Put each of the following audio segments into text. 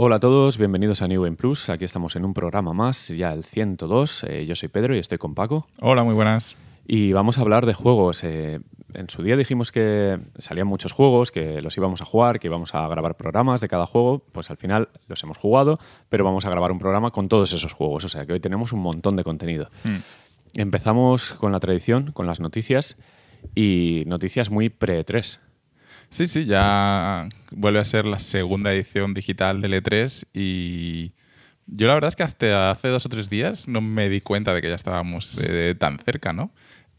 Hola a todos, bienvenidos a New Game Plus. Aquí estamos en un programa más, ya el 102. Eh, yo soy Pedro y estoy con Paco. Hola, muy buenas. Y vamos a hablar de juegos. Eh, en su día dijimos que salían muchos juegos, que los íbamos a jugar, que íbamos a grabar programas de cada juego. Pues al final los hemos jugado, pero vamos a grabar un programa con todos esos juegos. O sea que hoy tenemos un montón de contenido. Empezamos con la tradición, con las noticias y noticias muy pre-3. Sí, sí, ya vuelve a ser la segunda edición digital del E3 y yo la verdad es que hasta hace dos o tres días no me di cuenta de que ya estábamos eh, tan cerca, ¿no?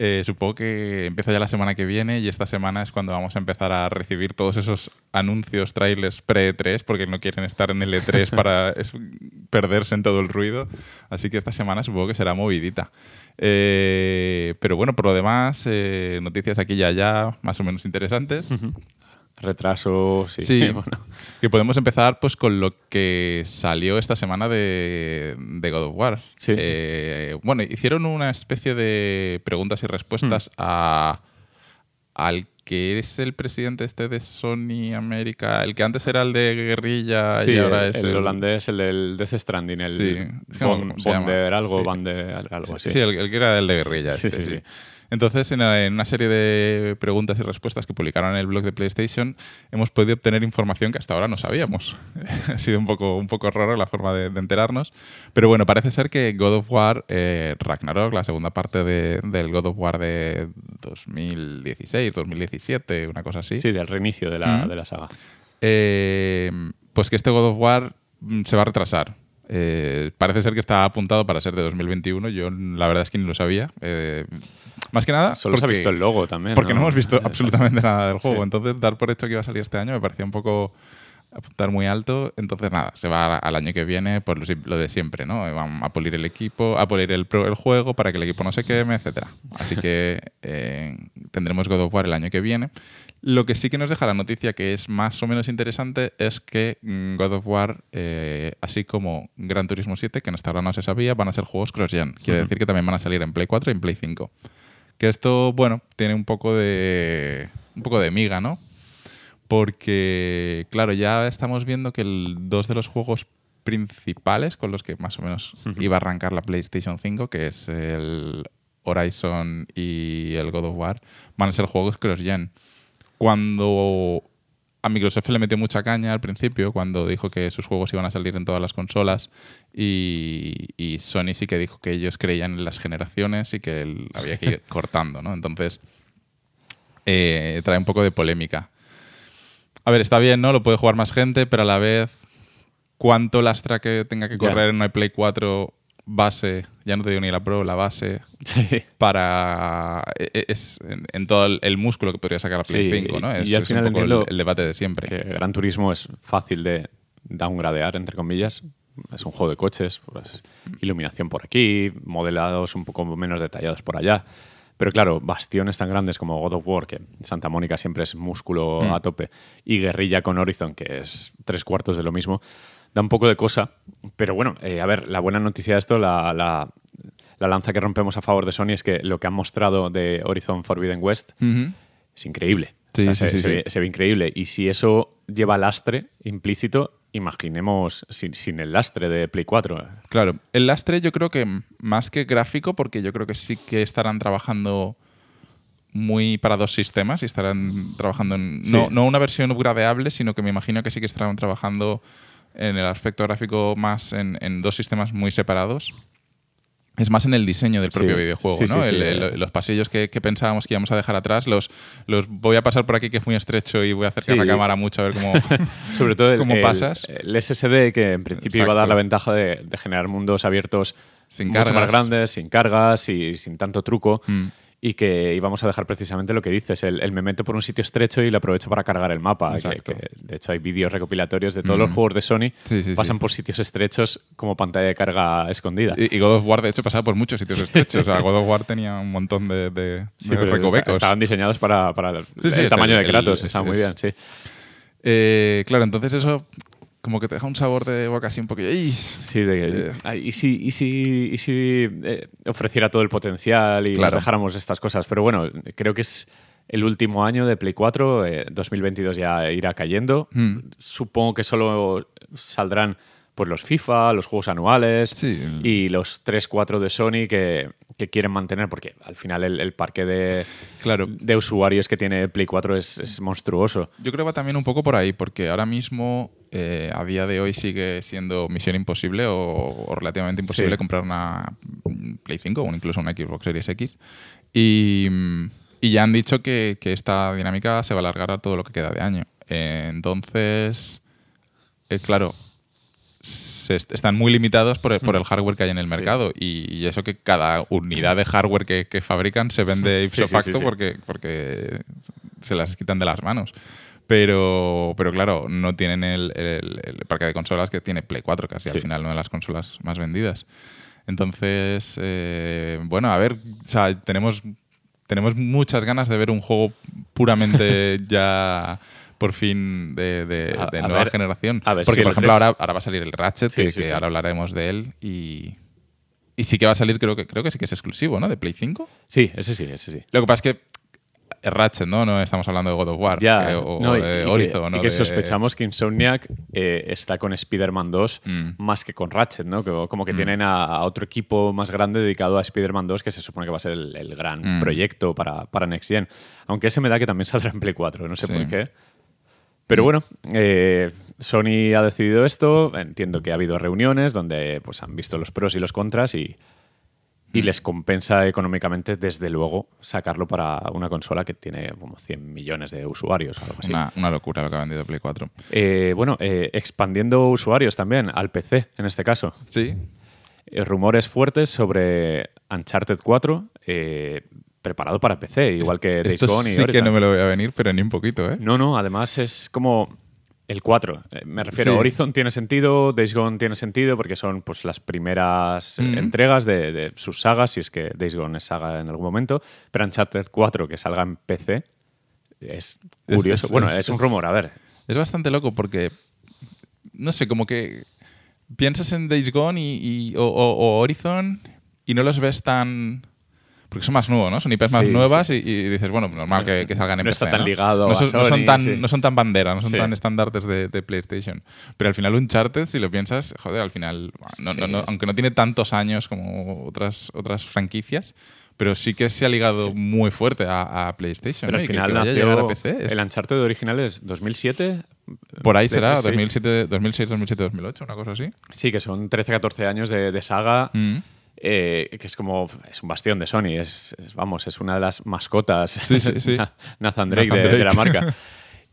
Eh, supongo que empieza ya la semana que viene y esta semana es cuando vamos a empezar a recibir todos esos anuncios, trailers pre-E3, porque no quieren estar en el E3 para perderse en todo el ruido. Así que esta semana supongo que será movidita. Eh, pero bueno, por lo demás, eh, noticias aquí y allá más o menos interesantes. Retrasos, sí. Sí, bueno. que podemos empezar pues con lo que salió esta semana de, de God of War. Sí. Eh, bueno, hicieron una especie de preguntas y respuestas Hmm. a, al que es el presidente este de Sony América, el que antes era el de Guerrilla Sí, y ahora el, es el holandés, el del Death Stranding, el Sí, llama. Bonder algo, Sí. Bander algo así. Sí, el, el que era el de guerrilla. Sí, este, sí, sí. Entonces, en, en una serie de preguntas y respuestas que publicaron en el blog de PlayStation, hemos podido obtener información que hasta ahora no sabíamos. ha sido un poco, un poco raro la forma de, de enterarnos. Pero bueno, parece ser que God of War eh, Ragnarok, la segunda parte de- del God of War de 2016, 2017, una cosa así. Sí, del reinicio de la, Mm. de la saga. Eh, pues que este God of War mm, se va a retrasar. Eh, parece ser que está apuntado para ser de 2021. Yo la verdad es que ni lo sabía. Eh, más que nada. Solo se ha visto el logo también. Porque no, hemos visto absolutamente nada del juego. Sí. Entonces, dar por hecho que iba a salir este año me parecía un poco apuntar muy alto. Entonces, nada, se va al año que viene por lo, de siempre, ¿no? Van a pulir el equipo, a pulir el, pro- el juego para que el equipo no se queme, etcétera. Así que eh, tendremos God of War el año que viene. Lo que sí que nos deja la noticia que es más o menos interesante es que mm, God of War, eh, así como Gran Turismo 7, que hasta ahora no se sabía, van a ser juegos cross-gen. Quiere decir que también van a salir en Play 4 y en Play 5. Que esto, bueno, tiene un poco de. un poco de miga, ¿no? Porque, claro, ya estamos viendo que el, dos de los juegos principales con los que más o menos iba a arrancar la PlayStation 5, que es el Horizon y el God of War, van a ser juegos cross-gen. Cuando a Microsoft le metió mucha caña al principio, cuando dijo que sus juegos iban a salir en todas las consolas, y, y Sony sí que dijo que ellos creían en las generaciones y que el- había que ir cortando, ¿no? Entonces, eh, trae un poco de polémica. A ver, está bien, ¿no? Lo puede jugar más gente, pero a la vez, ¿cuánto lastra que tenga que correr en una Play 4 base? Ya no te digo ni la Pro, la base, para... e- e- Es en, todo el, músculo que podría sacar la Play Sí, 5, ¿no? y Es, yo al es final un poco el, el debate de siempre. que Gran Turismo es fácil de downgradear, entre comillas. Es un juego de coches, pues, iluminación por aquí, modelados un poco menos detallados por allá. Pero claro, bastiones tan grandes como God of War, que Santa Mónica siempre es músculo Mm. a tope, y Guerrilla con Horizon, que es tres cuartos de lo mismo, da un poco de cosa. Pero bueno, eh, a ver, la buena noticia de esto, la, la- la lanza que rompemos a favor de Sony es que lo que han mostrado de Horizon Forbidden West es increíble. Sí, O sea, sí, se, sí, se sí. Ve, se ve increíble. Y si eso lleva lastre implícito, imaginemos sin, sin el lastre de Play 4. Claro, el lastre yo creo que más que gráfico, porque yo creo que sí que estarán trabajando muy para dos sistemas y estarán trabajando en no, no una versión gradeable, sino que me imagino que sí que estarán trabajando en el aspecto gráfico más en, en dos sistemas muy separados. Es más en el diseño del propio Sí. videojuego, Sí, ¿no? sí, sí. El- el- los pasillos que, que pensábamos que íbamos a dejar atrás, los, los voy a pasar por aquí que es muy estrecho y voy a acercar la cámara mucho a ver cómo... Sobre todo el, ¿Cómo el- pasas? el SSD, que en principio iba a dar la ventaja de, de generar mundos abiertos Sin mucho más grandes, sin cargas y sin tanto truco. Mm. Y que íbamos a dejar precisamente lo que dices, el, el me meto por un sitio estrecho y lo aprovecho para cargar el mapa. Que, Exacto. que, de hecho hay vídeos recopilatorios de todos Mm. los juegos de Sony, Sí, sí, pasan sí. por sitios estrechos como pantalla de carga escondida. Y, y God of War, de hecho, pasaba por muchos sitios estrechos. O sea, God of War tenía un montón de, de, Sí, estaban diseñados para, para el, tamaño el- de Kratos, está es- muy bien, sí. Eh, claro, entonces eso como que te deja un sabor de boca así un poquillo. ¡Ih! Sí, de que- Eh. ay, y si, y si, y si eh, ofreciera todo el potencial y Claro. dejáramos estas cosas. Pero bueno, creo que es el último año de Play 4, eh, 2022 ya irá cayendo. Mm. Supongo que solo saldrán pues los FIFA, los juegos anuales Sí. y los 3-4 de Sony que, que quieren mantener, porque al final el, el parque de, Claro. de usuarios que tiene Play 4 es, es monstruoso. Yo creo que va también un poco por ahí, porque ahora mismo, eh, a día de hoy, sigue siendo misión imposible o, o relativamente imposible Sí. comprar una Play 5 o incluso una Xbox Series X. Y, y ya han dicho que, que esta dinámica se va a alargar a todo lo que queda de año. Eh, entonces, eh, claro, están muy limitados por el, por el hardware que hay en el mercado y, y eso que cada unidad de hardware que, que fabrican se vende ipso Sí, sí, sí, facto porque se las quitan de las manos. Pero, pero claro, no tienen el, el- el parque de consolas que tiene Play 4, casi al Sí. final una de las consolas más vendidas. Entonces, eh, bueno, a ver, o sea, tenemos, tenemos muchas ganas de ver un juego puramente ya por fin de, de- A- de a nueva ver- generación. a ver Porque, si por ejemplo, 3 ahora, ahora va a salir el Ratchet, Sí, que, sí, que sí. ahora hablaremos de él. Y, y sí que va a salir, creo que, creo que sí que es exclusivo, ¿no? De Play 5. Sí, ese sí, ese sí. Lo que pasa es que Ratchet, ¿no? No estamos hablando de God of War Ya, o no, y- de y, que- Horizon. y que sospechamos que Insomniac eh, está con Spider-Man 2 Mm. más que con Ratchet, ¿no? Que- como que tienen a, a otro equipo más grande dedicado a Spider-Man 2 que se supone que va a ser el, el gran Mm. proyecto para, para Next Gen. Aunque ese me da que también saldrá en Play 4, no sé Sí. por qué. Pero bueno, eh, Sony ha decidido esto. Entiendo que ha habido reuniones donde pues, han visto los pros y los contras y, Mm. Y les compensa económicamente, desde luego, sacarlo para una consola que tiene como 100 millones de usuarios o algo así. Una, una locura lo que ha vendido Play 4. Eh, bueno, eh, expandiendo usuarios también al PC, en este caso. Sí. Eh, rumores fuertes sobre Uncharted 4, eh, preparado para PC, igual que Days Esto Gone y sí que Horizon. no me lo voy a venir, pero ni un poquito, ¿eh? No, no, además es como el 4. Eh, me refiero, Sí. Horizon tiene sentido, Days Gone tiene sentido, porque son pues, las primeras eh, entregas de, de sus sagas, si es que Days Gone es saga en algún momento. Pero Uncharted 4, que salga en PC, es curioso. es- bueno, es- es, un rumor, a ver. Es bastante loco porque, no sé, como que piensas en Days Gone y, y- o, o- o Horizon y no los ves tan... Porque son más nuevos, ¿no? Son IPs más Sí, nuevas sí. Y, y dices, bueno, normal que, que salgan en No PC, está tan ligado no a son, no son Sony, tan, sí. no son tan bandera, no son tan estandartes de, de PlayStation. Pero al final Uncharted, si lo piensas, joder, al final, no- no- no- aunque no tiene tantos años como otras, otras franquicias, pero sí que se ha ligado Sí. muy fuerte a, a PlayStation. Pero ¿no? al Y que- final que a nació a PC es- el Uncharted original es 2007. por ahí será, sí. 2007, 2006, 2007, 2008, una cosa así. Sí, que son 13-14 años de, de saga, Mm. Eh, que es como, es un bastión de Sony, es, es- vamos, es una de las mascotas, Sí, sí, sí. Na- Nathan Drake, Nathan de, de la marca.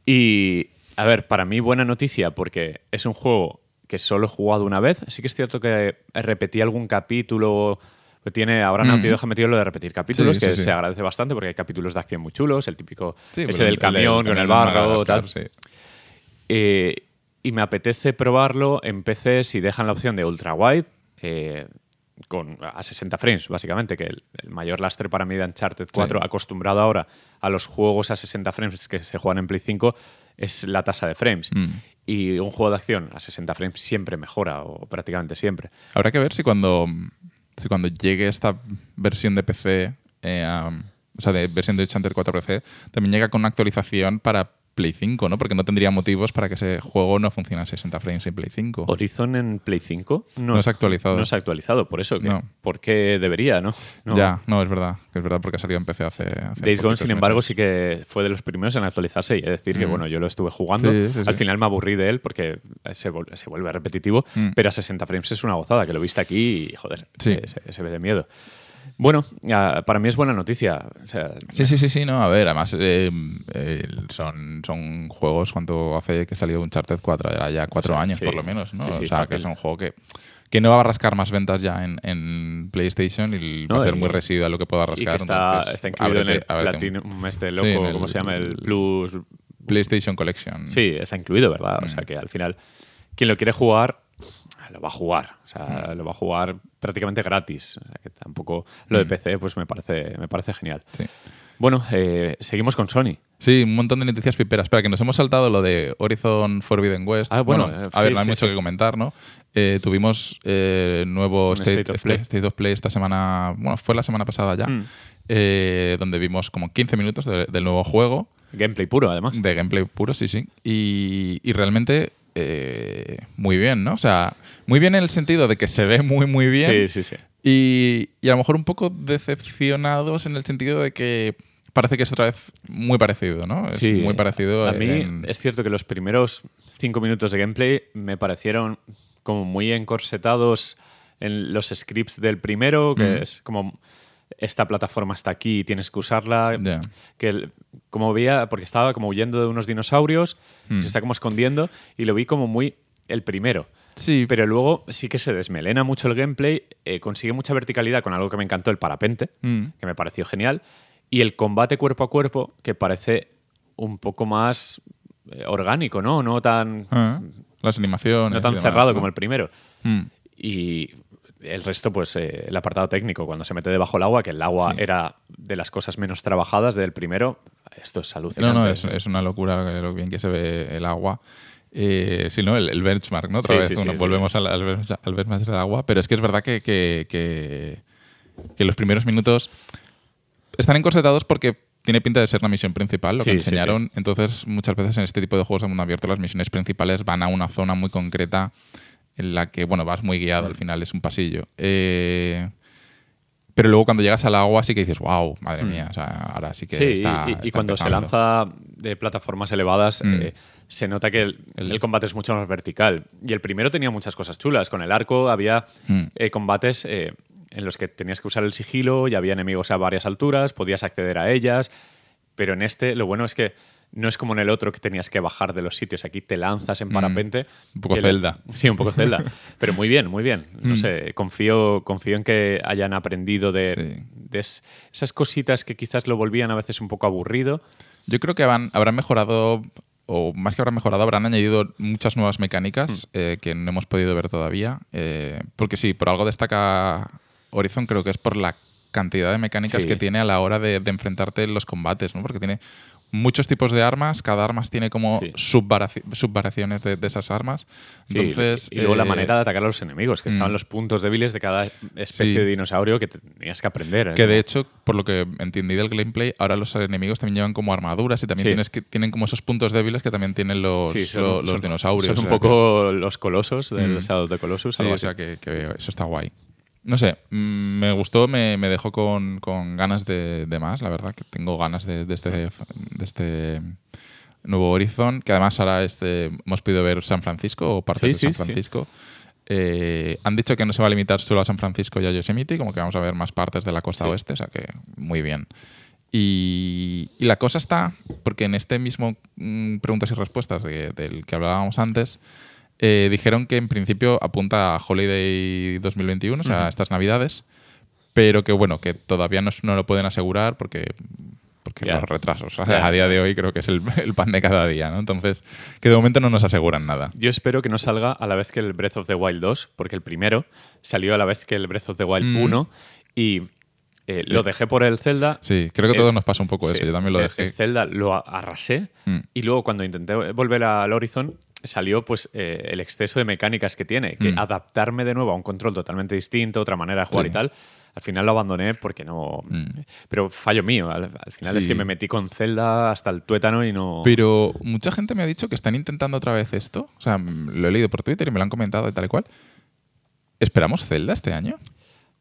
Y, a ver, para mí buena noticia, porque es un juego que solo he jugado una vez. Sí que es cierto que repetí algún capítulo que tiene, ahora Mm. Naughty Dog ha metido lo de repetir capítulos, Sí, que sí, sí. se agradece bastante porque hay capítulos de acción muy chulos, el típico ese pues del el- el camión con el barro, tal. Eh, y me apetece probarlo en PC si dejan la opción de ultra wide eh, con, a 60 frames, básicamente, que el, el mayor lastre para mí de Uncharted 4, Sí. acostumbrado ahora a los juegos a 60 frames que se juegan en Play 5, es la tasa de frames. Mm. Y un juego de acción a 60 frames siempre mejora, o prácticamente siempre. Habrá que ver si cuando, si cuando llegue esta versión de PC, eh, am, o sea, de versión de Uncharted 4 PC, también llega con una actualización para Play 5, ¿no? Porque no tendría motivos para que ese juego no funcione a 60 frames en Play 5. Horizon en Play 5 No se ha actualizado. No se ha actualizado, por eso. Que, No. ¿Por qué debería, no? No. Ya, no, es verdad. Es verdad porque ha salido en PC hace. hace Days Gone, sin embargo, meses. sí que fue de los primeros en actualizarse y es decir que, Mm. bueno, yo lo estuve jugando. Sí, sí, Al sí. final me aburrí de él porque se, vuelve repetitivo, Mm. pero a 60 frames es una gozada, que lo viste aquí y, joder, Sí. se, se- se ve de miedo. Bueno, para mí es buena noticia. O sea, Sí, sí, sí, sí, no, a ver, además eh, eh, son, son juegos, ¿cuánto hace que salió Uncharted 4? Era ya cuatro años sí. por lo menos, ¿no? Sí, sí, o sea, fácil. que es un juego que, que no va a rascar más ventas ya en, en PlayStation y va No, a ser muy residual lo que pueda y rascar. que está, entonces, está incluido en el ábrete- un- Platinum este loco, el- ¿cómo se llama? El Plus. PlayStation Collection. Sí, está incluido, ¿verdad? O sea Mm. que al final, quien lo quiere jugar, lo va a jugar. O sea, Mm. lo va a jugar prácticamente gratis. O sea, que tampoco lo de Mm. PC, pues me parece, me parece genial. Sí. Bueno, eh, seguimos con Sony. Sí, un montón de noticias piperas. Espera, que nos hemos saltado lo de Horizon Forbidden West. Ah, bueno, eh, a ver, sí, no hay sí, mucho sí. que comentar, ¿no? Eh, tuvimos eh, nuevo State, State of Play. State of Play esta semana, bueno, fue la semana pasada ya. Mm. eh, donde vimos como 15 minutos de- del nuevo juego, Gameplay puro, además. de gameplay puro, sí, sí. Y, y realmente eh, muy bien, ¿no? O sea, muy bien en el sentido de que se ve muy, muy bien. Sí, sí, sí. Y, y a lo mejor un poco decepcionados en el sentido de que parece que es otra vez muy parecido, ¿no? Es Sí, muy parecido. A mí en- es cierto que los primeros cinco minutos de gameplay me parecieron como muy encorsetados en los scripts del primero, que Mm. es como esta plataforma está aquí y tienes que usarla. Que como veía, porque estaba como huyendo de unos dinosaurios, Mm. se está como escondiendo y lo vi como muy el primero. Sí, Pero luego sí que se desmelena mucho el gameplay, eh, consigue mucha verticalidad con algo que me encantó, el parapente, Mm. que me pareció genial, y el combate cuerpo a cuerpo, que parece un poco más eh, orgánico, ¿no? No tan, Ah, las animaciones. no tan demás, cerrado ¿no? como el primero. Mm. Y el resto, pues eh, el apartado técnico, cuando se mete debajo del agua, que el agua Sí. era de las cosas menos trabajadas del primero, esto es alucinante. No, no, es, es una locura lo bien que se ve el agua. Eh, sí, ¿no? El, el benchmark, ¿no? Otra Sí, vez, sí, bueno, sí, volvemos al, al bench- al benchmark del agua, pero es que es verdad que, que, que- que los primeros minutos están encorsetados porque tiene pinta de ser la misión principal, lo que Sí, sí, enseñaron. Entonces, muchas veces en este tipo de juegos de mundo abierto, las misiones principales van a una zona muy concreta en la que, bueno, vas muy guiado, al final es un pasillo. Eh, pero luego cuando llegas al agua sí que dices, wow, madre mía, o sea, ahora sí que Sí, está y, y está cuando se empezando". lanza de plataformas elevadas, Mm. eh, se nota que el, El- el combate es mucho más vertical. Y el primero tenía muchas cosas chulas. Con el arco había Mm. eh, combates eh, en los que tenías que usar el sigilo y había enemigos a varias alturas, podías acceder a ellas. Pero en este, lo bueno es que no es como en el otro que tenías que bajar de los sitios. Aquí te lanzas en parapente. Mm. Un poco le- Zelda. Sí, un poco Zelda. Pero muy bien, muy bien. No Mm. sé, confío, confío en que hayan aprendido de, Sí. de es- esas cositas que quizás lo volvían a veces un poco aburrido. Yo creo que habrán, habrán mejorado, o más que habrán mejorado, habrán añadido muchas nuevas mecánicas eh, que no hemos podido ver todavía. eh, porque sí, por algo destaca Horizon, creo que es por la cantidad de mecánicas Sí. que tiene a la hora de, de enfrentarte en los combates, ¿no? Porque tiene muchos tipos de armas, cada arma tiene como Sí. subvariaciones de, de esas armas. Sí, Entonces, y luego la eh, manera de atacar a los enemigos, que mm. estaban los puntos débiles de cada especie Sí. de dinosaurio que tenías que aprender. Que de hecho, por lo que entendí del gameplay, ahora los enemigos también llevan como armaduras y también tienes que, tienen como esos puntos débiles que también tienen los, son- los dinosaurios. Son o un que- poco los colosos del Mm. Shadow de Colossus. Sí, algo o sea que, que eso está guay. No sé, mm, me gustó, me, me dejó con, con ganas de, de más, la verdad, que tengo ganas de, de este, de este nuevo Horizon, que además ahora este, hemos podido ver San Francisco o partes Sí, de sí, San sí. Francisco. Eh, han dicho que no se va a limitar solo a San Francisco y a Yosemite, como que vamos a ver más partes de la costa oeste, o sea que muy bien. Y, y la cosa está, porque en este mismo mm, preguntas y respuestas de- del que hablábamos antes, eh, dijeron que en principio apunta a Holiday 2021, o sea, Ujú. estas navidades, pero que bueno, que todavía no, no lo pueden asegurar porque, porque los retrasos. A día de hoy creo que es el, el pan de cada día, ¿no? Entonces, que de momento no nos aseguran nada. Yo espero que no salga a la vez que el Breath of the Wild 2, porque el primero salió a la vez que el Breath of the Wild Mm. 1 y eh, lo dejé por el Zelda. Sí, creo que a Eh, todos nos pasa un poco Sí, eso. Yo también lo dejé. El Zelda lo a- arrasé Mm. y luego cuando intenté volver al Horizon salió pues eh, el exceso de mecánicas que tiene, que Mm. adaptarme de nuevo a un control totalmente distinto, otra manera de jugar Sí. y tal. Al final lo abandoné porque no... Mm. Pero fallo mío. Al, al final es que me metí con Zelda hasta el tuétano y no... Pero mucha gente me ha dicho que están intentando otra vez esto. O sea, mm, lo he leído por Twitter y me lo han comentado y tal y cual. ¿Esperamos Zelda este año?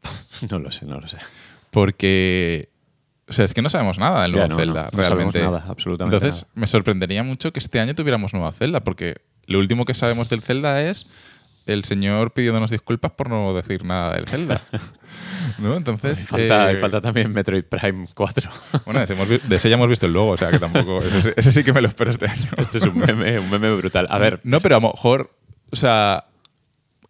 No lo sé, no lo sé. Porque. O sea, es que no sabemos nada del nuevo no, Zelda, no, no sabemos realmente. nada, absolutamente Entonces, nada. me sorprendería mucho que este año tuviéramos nueva Zelda, porque lo último que sabemos del Zelda es el señor pidiéndonos disculpas por no decir nada del Zelda. ¿No? Entonces. Y falta, eh, falta también Metroid Prime 4. Bueno, de ese, ya hemos visto el logo, o sea que tampoco. Ese, ese sí que me lo espero este año. este es un meme, un meme brutal. A ver, No, pero a lo mejor. O sea.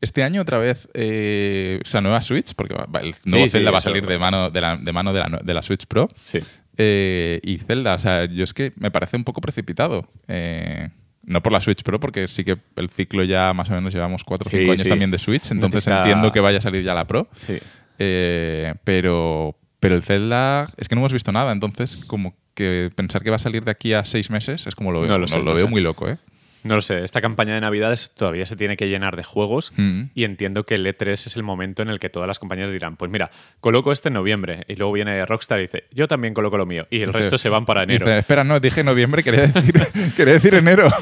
Este año otra vez, eh, o sea, nueva Switch, porque el nuevo sí, Zelda va a salir de mano de la, de, mano de, la, de la Switch Pro. sí. Eh, y Zelda, o sea, yo es que me parece un poco precipitado. Eh, no por la Switch Pro, porque sí que el ciclo ya más o menos llevamos 4 o Sí, 5 años sí. también de Switch, entonces entiendo que vaya a salir ya la Pro. Sí. Eh, pero, pero el Zelda es que no hemos visto nada, entonces como que pensar que va a salir de aquí a 6 meses es como lo veo. No lo sé, lo no veo sé. muy loco, ¿eh? No lo sé, esta campaña de Navidades todavía se tiene que llenar de juegos Mm. y entiendo que el E3 es el momento en el que todas las compañías dirán, pues mira, coloco este en noviembre y luego viene Rockstar y dice, yo también coloco lo mío y el resto se van para enero. Dice, espera, no, dije noviembre, quería decir, quería decir enero.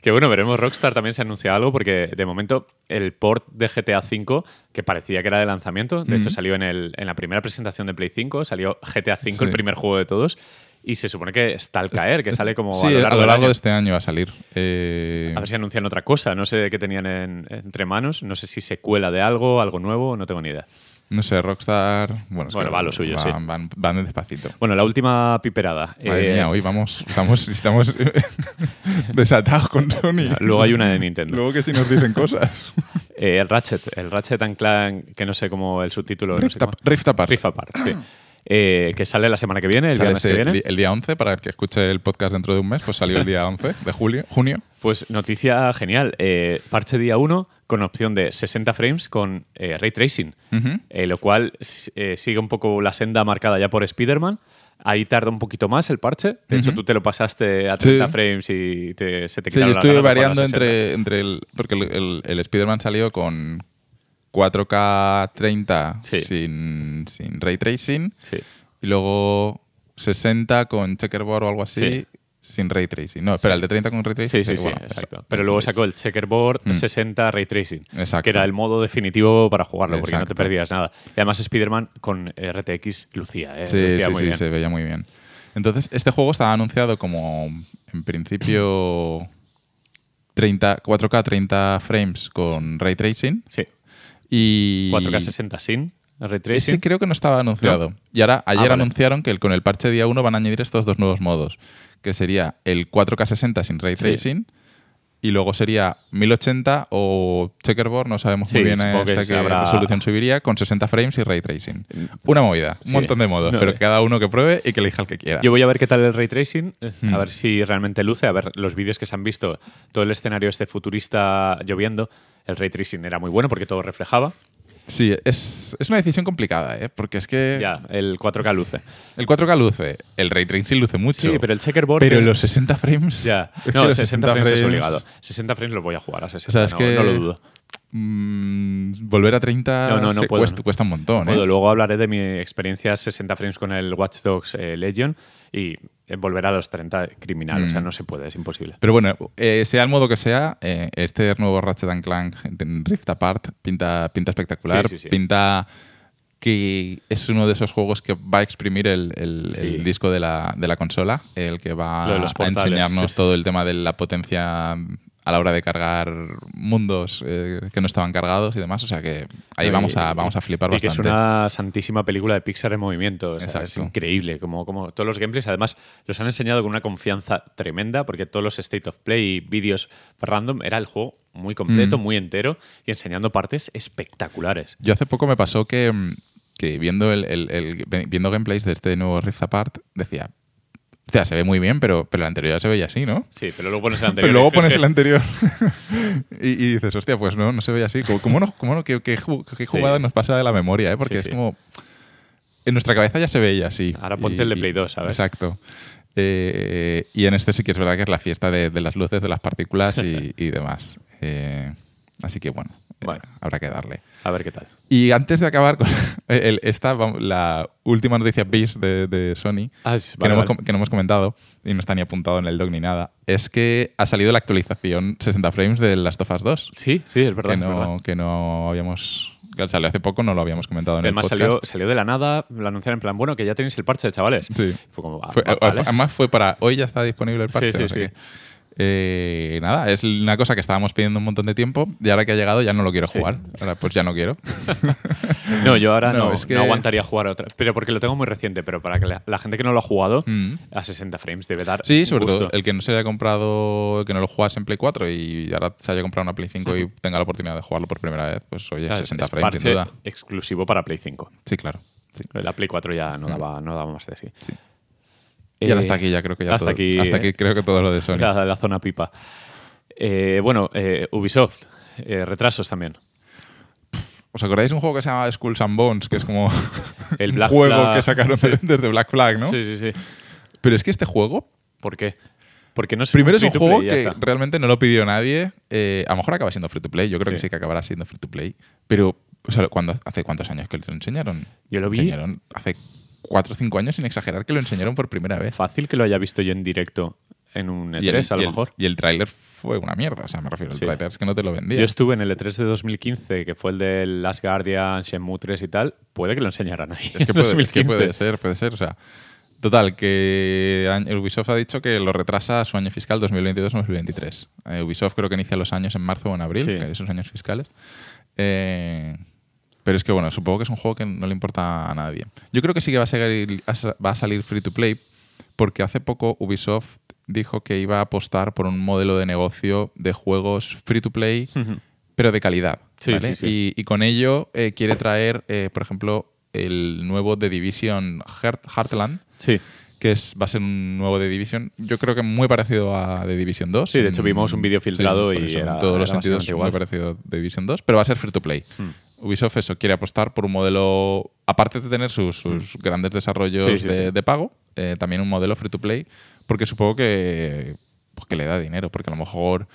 Que bueno, veremos, Rockstar también se anuncia algo porque de momento el port de GTA V, que parecía que era de lanzamiento, de hecho salió en, el, en la primera presentación de Play 5, salió GTA V, Sí. el primer juego de todos, y se supone que está al caer, que sale como sí, a lo largo, del año. de este año va a salir. Eh, A ver si anuncian otra cosa, no sé qué tenían en- entre manos, no sé si secuela de algo, algo nuevo, no tengo ni idea. No sé, Rockstar. Bueno, es Bueno, que va lo suyo, van, sí. Van, van despacito. Bueno, la última piperada. Madre Eh, mía, hoy vamos, estamos, estamos desatados con Sony. Luego hay una de Nintendo. Luego que si nos dicen cosas. Eh, el Ratchet, el Ratchet and Clank, que no sé cómo el subtítulo. no sé Rift, Rift Apart. Rift Apart, sí. Eh, que sale la semana que viene, el viernes este- que viene. el día 11, para el que escuche el podcast dentro de un mes, pues salió el día 11 de julio, junio. Pues noticia genial. Eh, parche día 1 con opción de 60 frames con eh, ray tracing, eh, lo cual sigue un poco la senda marcada ya por Spider-Man. Ahí tarda un poquito más el parche. De hecho, tú te lo pasaste a 30 Sí. frames y te- se te Sí, quitaron yo las estuve variando 60. entre, entre el. Porque el, el- el Spider-Man salió con 4K 30 Sí. sin, sin ray tracing. Sí. Y luego 60 con checkerboard o algo así. Sí. Sin ray tracing. No, espera, el de 30 con ray tracing. Sí, sí, sí, bueno, exacto. eso. Pero luego sacó el checkerboard Mm. 60 ray tracing, Exacto. que era el modo definitivo para jugarlo, porque no te Exacto. perdías nada. Y además Spider-Man con RTX lucía, ¿eh? Sí, lucía sí, muy sí, bien. se veía muy bien. Entonces, este juego estaba anunciado como, en principio, 30, 4K 30 frames con ray tracing. Sí, Y 4K 60 sin ray Ese tracing. creo que no estaba anunciado. Y ahora, ayer Ah, vale. anunciaron que el- con el parche día 1 van a añadir estos dos nuevos modos, que sería el 4K 60 sin ray Sí. Y luego sería 1080 o checkerboard, no sabemos muy bien que hasta habrá- resolución subiría, con 60 frames y ray tracing. Una movida, un montón de modos, No, pero eh. que cada uno que pruebe y que elija el que quiera. Yo voy a ver qué tal el ray tracing, eh, Mm. a ver si realmente luce, a ver los vídeos que se han visto, todo el escenario este futurista lloviendo, el ray tracing era muy bueno porque todo reflejaba. Sí, es, es una decisión complicada, ¿eh? porque es que Ya, el 4K luce. el 4K luce, el ray tracing luce mucho. Sí, pero el checkerboard... pero que- los 60 frames... Ya, no, que los 60, frames, es obligado. 60 frames los voy a jugar a 60, O sea, es no, que no lo dudo. Mm, volver a 30 No, no, se puedo, cuesta, cuesta un montón. Puedo, ¿eh? Luego hablaré de mi experiencia 60 frames con el Watch Dogs eh, Legion y volver a los 30 criminal. O sea, Mm. no se puede, es imposible. Pero bueno, eh, sea el modo que sea, eh, este nuevo Ratchet and Clank en Rift Apart pinta, pinta espectacular. Sí, sí, sí. Pinta que es uno de esos juegos que va a exprimir el, el- Sí. el disco de la, de la consola, el que va a enseñarnos todo el tema de la potencia a la hora de cargar mundos eh, que no estaban cargados y demás. O sea que ahí Y- vamos a, vamos a flipar y que bastante. es una santísima película de Pixar en movimiento. O sea, es increíble. Como, como todos los gameplays, además, los han enseñado con una confianza tremenda, porque todos los State of Play y vídeos random era el juego muy completo, Mm. muy entero y enseñando partes espectaculares. Yo hace poco me pasó que, mm, que viendo, el, el- el- viendo gameplays de este nuevo Rift Apart, decía, o sea, se ve muy bien, pero, pero el anterior ya se veía así, ¿no? Sí, pero luego pones el anterior. Pero y luego dices, pones el anterior y, y dices, hostia, pues no, no se veía así. ¿Cómo, cómo no? ¿Cómo no? ¿Qué, qué ju- qué jugada Sí. nos pasa de la memoria? ¿eh? Porque Sí, es sí. como... En nuestra cabeza ya se veía así. Ahora ponte el de Play 2, ¿sabes? Exacto. Eh, y en este sí que es verdad que es la fiesta de, de las luces, de las partículas y, y demás. Eh, así que bueno, Bueno. habrá que darle. A ver qué tal. Y antes de acabar con el- esta, la última noticia bis de, de Sony, Ah, es- que, vale, no hemos, vale. com- que no hemos comentado y no está ni apuntado en el doc ni nada, es que ha salido la actualización 60 frames de Last of Us 2. Sí, sí, es verdad. que, es verdad. no, que no habíamos. que salió hace poco, no lo habíamos comentado en Además el podcast. salió, salió de la nada, lo anunciaron en plan, bueno, que ya tenéis el parche, chavales. Sí. Fue como, ah, Fue- va- vale. Además fue para hoy ya está disponible el parche. Sí, sí, no sé sí. qué. Eh, nada, es una cosa que estábamos pidiendo un montón de tiempo y ahora que ha llegado ya no lo quiero Sí. jugar. Ahora pues ya no quiero. No, yo ahora No, no, es que- no aguantaría jugar otra. Pero porque lo tengo muy reciente, pero para que la, la gente que no lo ha jugado, Mm. a 60 frames debe dar Sí, sobre gusto. todo el que no se haya comprado, que no lo jugase en Play 4 y ahora se haya comprado una Play 5 y tenga la oportunidad de jugarlo por primera vez, pues oye, O sea, 60 es frames sin duda. exclusivo para Play 5. Sí, claro. Sí. La Play 4 ya no daba, no daba más de sí. Y ahora Eh, hasta aquí ya creo que ya hasta todo- aquí, hasta aquí creo que todo lo de Sony. La, la zona pipa. Eh, bueno, eh, Ubisoft, eh, retrasos también. ¿Os acordáis de un juego que se llama Skulls and Bones? Que es como El un juego Flag. que sacaron Sí. desde Black Flag, ¿no? Sí, sí, sí. Pero es que este juego ¿Por qué? Porque no es Primero es un juego que está. realmente no lo pidió nadie. Eh, a lo mejor acaba siendo free to play. Yo creo que Sí. sí que acabará siendo free to play. Pero, o sea, ¿cuándo- ¿hace cuántos años que lo enseñaron? Yo lo vi. Enseñaron hace cuatro o cinco años, sin exagerar, que lo enseñaron por primera vez. Fácil que lo haya visto yo en directo en un E3, Y el, a y lo el- mejor. y el tráiler fue una mierda. O sea, me refiero al Sí. tráiler, es que no te lo vendía. Yo estuve en el E3 de 2015, que fue el de Last Guardian, Shenmue 3 y tal. Puede que lo enseñaran ahí. Es que, puede, es que 2015. puede ser, puede ser. O sea, total, que Ubisoft ha dicho que lo retrasa a su año fiscal 2022-2023. Eh, Ubisoft creo que inicia los años en marzo o en abril, Sí. que esos años fiscales. Eh, pero es que, bueno, supongo que es un juego que no le importa a nadie. Yo creo que sí que va a, seguir- va a salir free to play, porque hace poco Ubisoft dijo que iba a apostar por un modelo de negocio de juegos free to play pero de calidad. Sí, ¿vale? sí, sí. Y, y con ello eh, quiere traer, eh, por ejemplo, el nuevo The Division Heart- Heartland, Sí. que es, va a ser un nuevo The Division, yo creo que muy parecido a The Division 2. Sí, de hecho vimos un vídeo filtrado y eso, era- en todos los sentidos básicamente muy igual. parecido a The Division 2, pero va a ser free to play. Hmm. Ubisoft eso quiere apostar por un modelo, aparte de tener sus, sus grandes desarrollos. Sí, sí, de, sí. de pago, eh, también un modelo free to play, porque supongo que, pues que le da dinero, porque a lo mejor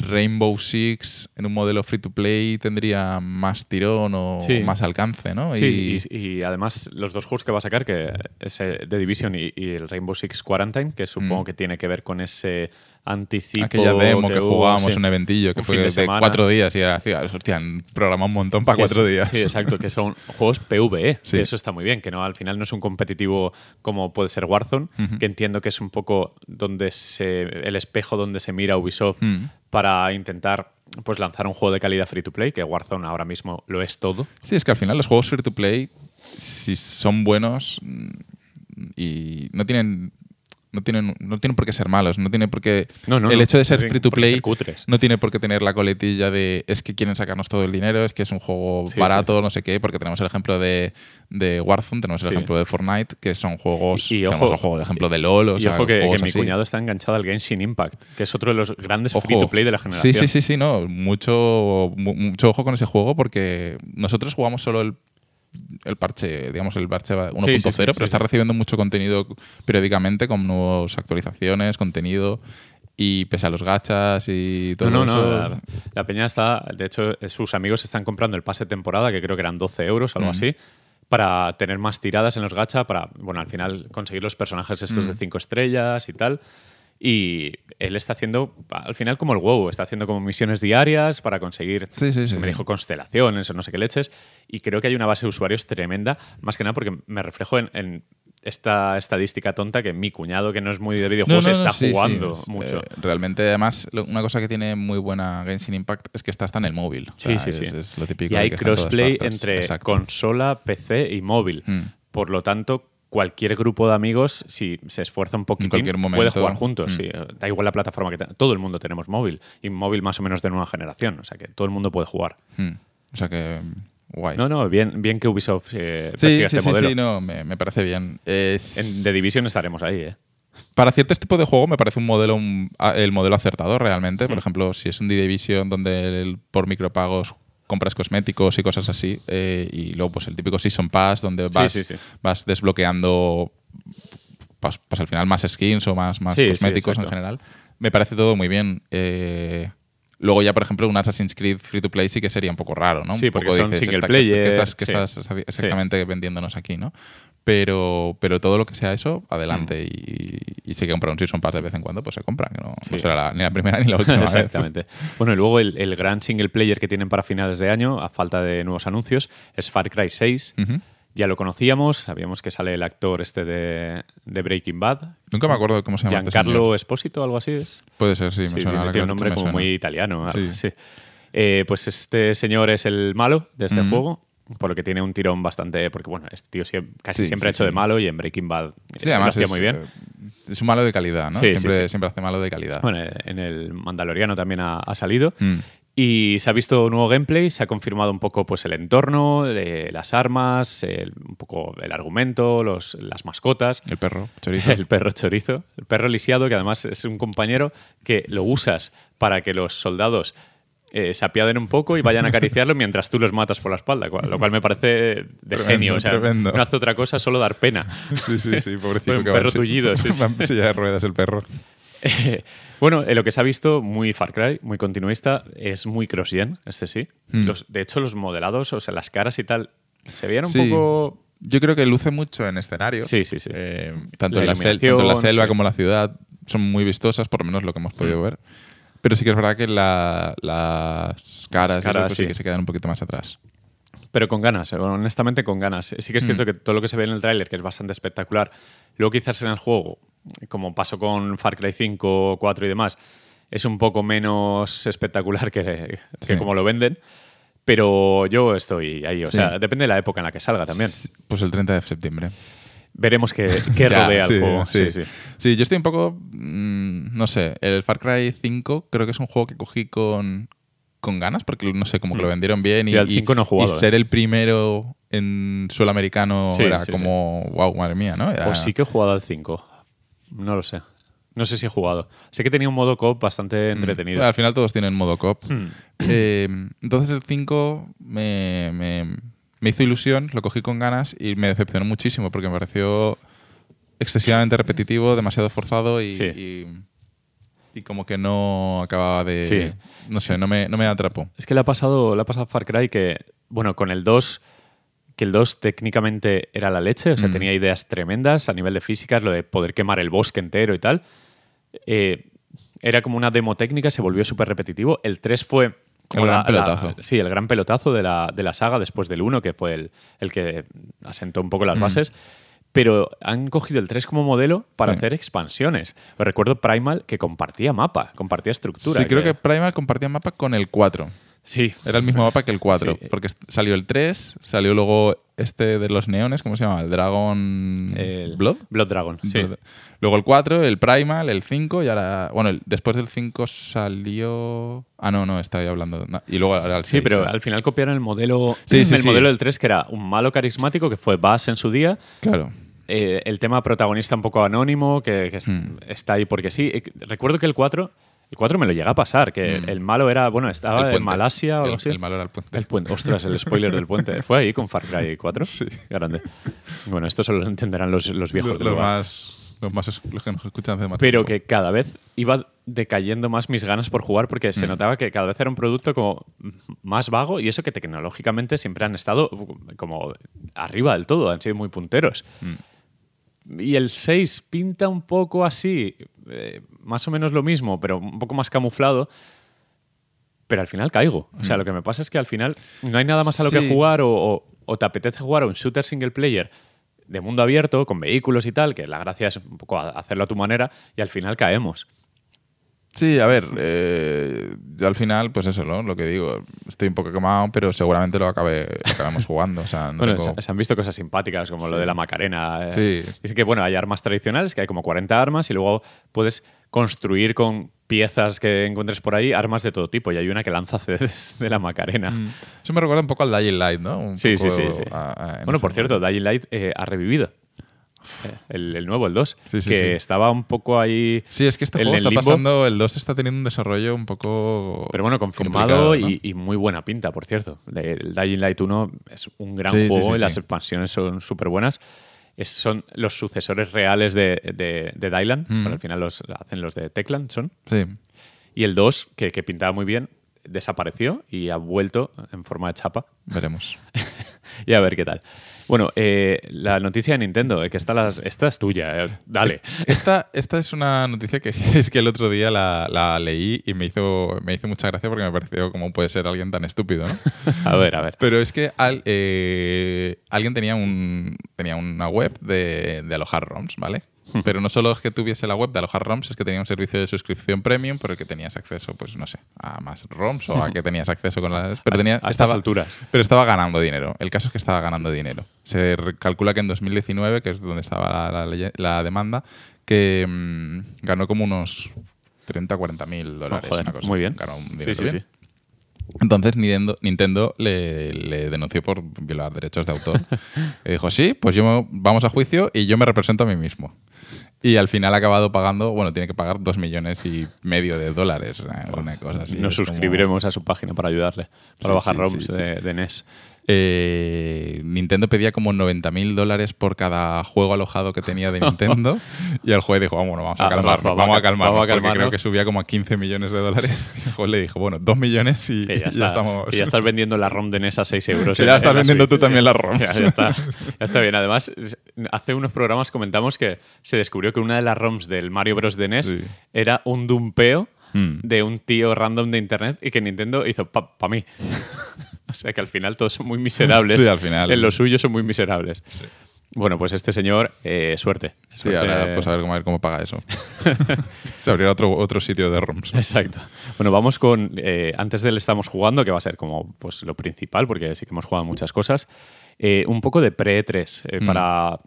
Rainbow Six en un modelo free to play tendría más tirón o Sí. más alcance, ¿no? Sí, y, y además los dos juegos que va a sacar, que es eh, The Division y, y el Rainbow Six Quarantine, que supongo Mm. que tiene que ver con ese anticipo. Aquella demo que, jugábamos, sí. un eventillo que Un fue de de, cuatro días y era, hostia, han programado un montón para cuatro es- días. Sí, exacto, que son juegos PvE, Sí. que eso está muy bien, que no al final no es un competitivo como puede ser Warzone, que entiendo que es un poco donde se, el espejo donde se mira Ubisoft Mm. para intentar pues lanzar un juego de calidad free to play, que Warzone ahora mismo lo es todo. Sí, es que al final los juegos free to play, si son buenos mm, y no tienen. No tienen, no tienen por qué ser malos, no tiene por qué. No, no, el hecho de ser free to play no tiene por qué tener la coletilla de es que quieren sacarnos todo el dinero, es que es un juego Sí, barato, no sé qué, porque tenemos el ejemplo de, de Warzone, tenemos el Sí. ejemplo de Fortnite, que son juegos. Y- y tenemos ojo, el juego, el ejemplo de LOL, o y sea, ojo que, que mi así. cuñado está enganchado al Genshin Impact, que es otro de los grandes Ojo. free to play de la generación. Sí, sí, sí, sí, no. Mucho, mu- mucho ojo con ese juego porque nosotros jugamos solo el, el parche, digamos, el parche 1.0, Sí, sí, sí, pero está recibiendo mucho contenido periódicamente con nuevas actualizaciones, contenido. Y pese a los gachas y todo No, no, eso. no. La, la peña está. De hecho, sus amigos están comprando el pase de temporada, que creo que eran 12 euros, algo Mm. así, para tener más tiradas en los gacha, para, bueno, al final conseguir los personajes estos Mm. de 5 estrellas y tal. Y él está haciendo, al final, como el WoW, está haciendo como misiones diarias para conseguir. Sí, sí, sí, me dijo constelaciones o no sé qué leches. Y creo que hay una base de usuarios tremenda, más que nada porque me reflejo en. en esta estadística tonta que mi cuñado, que no es muy de videojuegos, no, no, está jugando mucho. eh, realmente, además, lo- una cosa que tiene muy buena Genshin Impact es que está hasta en el móvil. O Sí, sea, sí, es, sí. es lo típico. Y hay crossplay entre Exacto. consola, PC y móvil. Mm. Por lo tanto, cualquier grupo de amigos, si se esfuerza un poquito, puede jugar juntos. Mm. sí. Da igual la plataforma que tenga. Todo el mundo tenemos móvil. Y móvil más o menos de nueva generación. O sea que todo el mundo puede jugar. Mm. O sea que. Guay. No, no, bien, bien que Ubisoft eh, sí, persiga sí, este sí, modelo. sí, no, me, me parece bien. Es- En The Division estaremos ahí, ¿eh? Para ciertos tipos de juego me parece un modelo un- el modelo acertado realmente. Por Mm. ejemplo, si es un The Division donde el- por micropagos compras cosméticos y cosas así, eh, y luego pues el típico Season Pass donde vas, sí, sí. vas desbloqueando pues, pues, al final más skins o más, más cosméticos en general. Me parece todo muy bien. Eh, Luego ya, por ejemplo, un Assassin's Creed free to play sí que sería un poco raro, ¿no? Sí, un porque poco son dices, single esta- player, ¿Qué estás, sí. estás exactamente vendiéndonos aquí, no? Pero, pero todo lo que sea eso, adelante. Mm. Y, y si hay que comprar un Season Pass de vez en cuando, pues se compra. Que no, Sí. no será la- ni la primera ni la última vez. Exactamente. Bueno, y luego el, el gran single player que tienen para finales de año, a falta de nuevos anuncios, es Far Cry 6. Ujú. Ya lo conocíamos, sabíamos que sale el actor este de, de Breaking Bad. Nunca me acuerdo de cómo se llama. este Giancarlo. Espósito, algo así es. Puede ser, sí, me Sí, suena. tiene un nombre como muy italiano. algo Sí. así. Eh, pues este señor es el malo de este juego, por lo que tiene un tirón bastante. Porque bueno, este tío casi Sí, siempre sí, ha hecho de malo y en Breaking Bad Sí, eh, además lo hacía es, muy bien. eh, es un malo de calidad, ¿no? Sí, sí, siempre, siempre hace malo de calidad. Bueno, en el Mandaloriano también ha, ha salido. Mm. Y se ha visto nuevo gameplay, se ha confirmado un poco pues, el entorno, eh, las armas, el- un poco el argumento, los, las mascotas. El perro, chorizo. El perro chorizo, el perro lisiado, que además es un compañero que lo usas para que los soldados eh, se apiaden un poco y vayan a acariciarlo mientras tú los matas por la espalda, cual- lo cual me parece de Tremendo, genio. O sea, tremendo. no hace otra cosa, solo dar pena. Sí, sí, sí, pobrecito. Un perro tullido, sí, sí. silla de ruedas el perro. bueno, eh, lo que se ha visto, muy Far Cry, muy continuista, es muy cross-gen, este sí. Hmm. Los- de hecho, los modelados, o sea, las caras y tal, se veían un Sí. poco... Yo creo que luce mucho en escenario. Sí, sí, sí. Eh, tanto, La en la tanto en la selva sí. como en la ciudad son muy vistosas, por lo menos lo que hemos podido ver. Pero sí que es verdad que la- las caras, eso, caras, pues sí sí. que se quedan un poquito más atrás. Pero con ganas, eh, honestamente con ganas. Sí que es Mm. cierto que todo lo que se ve en el tráiler, que es bastante espectacular, luego quizás en el juego, como pasó con Far Cry 5, 4 y demás, es un poco menos espectacular que, como lo venden. Pero yo estoy ahí, o Sí. sea, depende de la época en la que salga también. Pues el 30 de septiembre. Veremos qué, qué Ya, rodea sí, el juego. Sí. Sí, sí. Sí, yo estoy un poco. mm, no sé, el Far Cry 5 creo que es un juego que cogí con, con ganas, porque no sé, como que lo vendieron bien. Y, Yo al 5 no he jugado, y ser el primero en suelo americano Sí, era sí, como. wow, madre mía, ¿no? Era- O sí que he jugado al 5. No lo sé. No sé si he jugado. Sé que tenía un modo cop bastante entretenido. Mm. Al final todos tienen modo cop. Hmm. Eh, entonces el 5 me, me- me hizo ilusión, lo cogí con ganas y me decepcionó muchísimo porque me pareció excesivamente repetitivo, demasiado forzado y, Sí. y, y como que no acababa de... Sí. No sé, no me, no me atrapó. Es que le ha pasado, le ha pasado a Far Cry que, bueno, con el 2, que el 2 técnicamente era la leche, o sea, Mm. tenía ideas tremendas a nivel de físicas, lo de poder quemar el bosque entero y tal. Eh, era como una demo técnica, se volvió súper repetitivo. El 3 fue El gran la- pelotazo. sí, el gran pelotazo de la, de la saga después del 1, que fue el, el que asentó un poco las Mm. bases. Pero han cogido el 3 como modelo para Sí. hacer expansiones. Recuerdo Primal que compartía mapa, compartía estructura. Sí, creo que Primal compartía mapa con el 4. Sí, Era el mismo mapa que el 4. Sí. Porque salió el 3, salió luego este de los neones, ¿cómo se llama? El Dragon El Blood. Blood Dragon, sí. Blood. Luego el 4, el Primal, el 5 y ahora... Bueno, el- después del 5 salió... Ah, no, no, estaba hablando... no, y luego ahora el Sí, 6, pero ¿no? al final copiaron el modelo, Sí, sí, el sí. modelo del 3, que era un malo carismático, que fue Bass en su día. Claro. Eh, el tema protagonista un poco anónimo, que, Hmm. está ahí porque sí. Eh, Recuerdo que el 4, el 4 me lo llega a pasar, que Hmm. el malo era, bueno, estaba en. Malasia o algo El- así. El malo era el puente. El puente. Ostras, el spoiler del puente. ¿Fue ahí con Far Cry 4? Sí. Grande. Bueno, esto solo lo entenderán los, los viejos Los, los más, los, más, los que nos escuchan hace más Pero tiempo. que cada vez iba decayendo más mis ganas por jugar porque se Mm. notaba que cada vez era un producto como más vago y eso que tecnológicamente siempre han estado como arriba del todo, han sido muy punteros. Mm. Y el 6 pinta un poco así, eh, más o menos lo mismo, pero un poco más camuflado. Pero al final caigo. O sea, lo que me pasa es que al final no hay nada más a lo que Mm. Jugar o, o- o te apetece jugar a un shooter single player de mundo abierto, con vehículos y tal, que la gracia es un poco hacerlo a tu manera y al final caemos. Sí, a ver, eh, yo al final, pues eso, ¿no? Lo que digo, estoy un poco quemado, pero seguramente lo, acabe, lo acabemos jugando. O sea, no bueno, tengo- se, han visto cosas simpáticas como lo de la Macarena. eh. Sí. Dice que bueno, hay armas tradicionales, que hay como 40 armas y luego puedes construir con piezas que encuentres por ahí armas de todo tipo. Y hay una que lanza CDs de la Macarena. Mm. Eso me recuerda un poco al Dying Light, ¿no? Un Sí, sí, poco sí, sí. a- a- en bueno, por cierto. Dying Light eh, ha revivido. Eh, El, el nuevo, el 2. Sí, sí, que sí. estaba un poco ahí. Sí, es que este juego está limbo. pasando, el 2 está teniendo un desarrollo un poco. Pero bueno, confirmado ¿no? y, y muy buena pinta, por cierto. El Dying Light 1 es un gran Sí, sí, juego sí, y las sí. expansiones son súper buenas. Es- son los sucesores reales de, de, de Dylan, Mm. pero al final los hacen los de Techland, son. Sí. Y el 2, que, que pintaba muy bien, desapareció y ha vuelto en forma de chapa. Veremos. Y a ver qué tal. Bueno, eh, la noticia de Nintendo, eh, que esta, las, esta es tuya, eh, dale. Esta, esta es una noticia que es que el otro día la, la leí y me hizo, me hizo mucha gracia porque me pareció cómo puede ser alguien tan estúpido, ¿no? A ver, a ver. Pero es que al- eh, alguien tenía, un, tenía una web de, de alojar ROMs, ¿vale? Pero no solo es que tuviese la web de alojar ROMs, es que tenía un servicio de suscripción premium por el que tenías acceso, pues no sé, a más ROMs o a que tenías acceso con las... Pero tenía, a estas estaba, alturas. Pero estaba ganando dinero. El caso es que estaba ganando dinero. Se calcula que en 2019, que es donde estaba la, la la demanda, que mm, ganó como unos 30 40 mil dólares. Oh, joder, una cosa. muy bien. Ganó un Sí, dinero sí, bien. sí. Entonces Nintendo, Nintendo le, le denunció por violar derechos de autor. y dijo, sí, pues yo me- vamos a juicio y yo me represento a mí mismo. Y al final ha acabado pagando, bueno, tiene que pagar dos millones y medio de dólares, eh, una cosa así. Nos como- suscribiremos a su página para ayudarle, para Sí, bajar sí, ROMs sí. De, de NES. eh, Nintendo pedía como 90.000 dólares por cada juego alojado que tenía de Nintendo y el juez dijo, vamos, vamos a Ah, calmarnos, vamos a vamos a cal- calmarnos, vamos a porque creo calmarnos. que subía como a 15 millones de dólares. Y el juez le dijo, bueno, 2 millones y, y ya, está, estamos... que ya estás vendiendo la ROM de NES a 6 euros. En- ya en estás la vendiendo tú también las ROMs. Ya, ya está, ya está bien. Además, hace unos programas comentamos que se descubrió que una de las ROMs del Mario Bros. de NES Sí. era un dumpeo Mm. de un tío random de internet y que Nintendo hizo para mí. o sea que al final todos son muy miserables. Sí, al final. En lo suyo son muy miserables. Bueno, pues este señor, eh, suerte. Sí, Suerte. ahora pues a ver cómo, a ver cómo paga eso. Se abrirá otro, otro sitio de ROMs. Exacto. Bueno, vamos con. eh, antes del estamos jugando, que va a ser como pues, lo principal, porque sí que hemos jugado muchas cosas. eh, un poco de pre-3 eh, Mm. para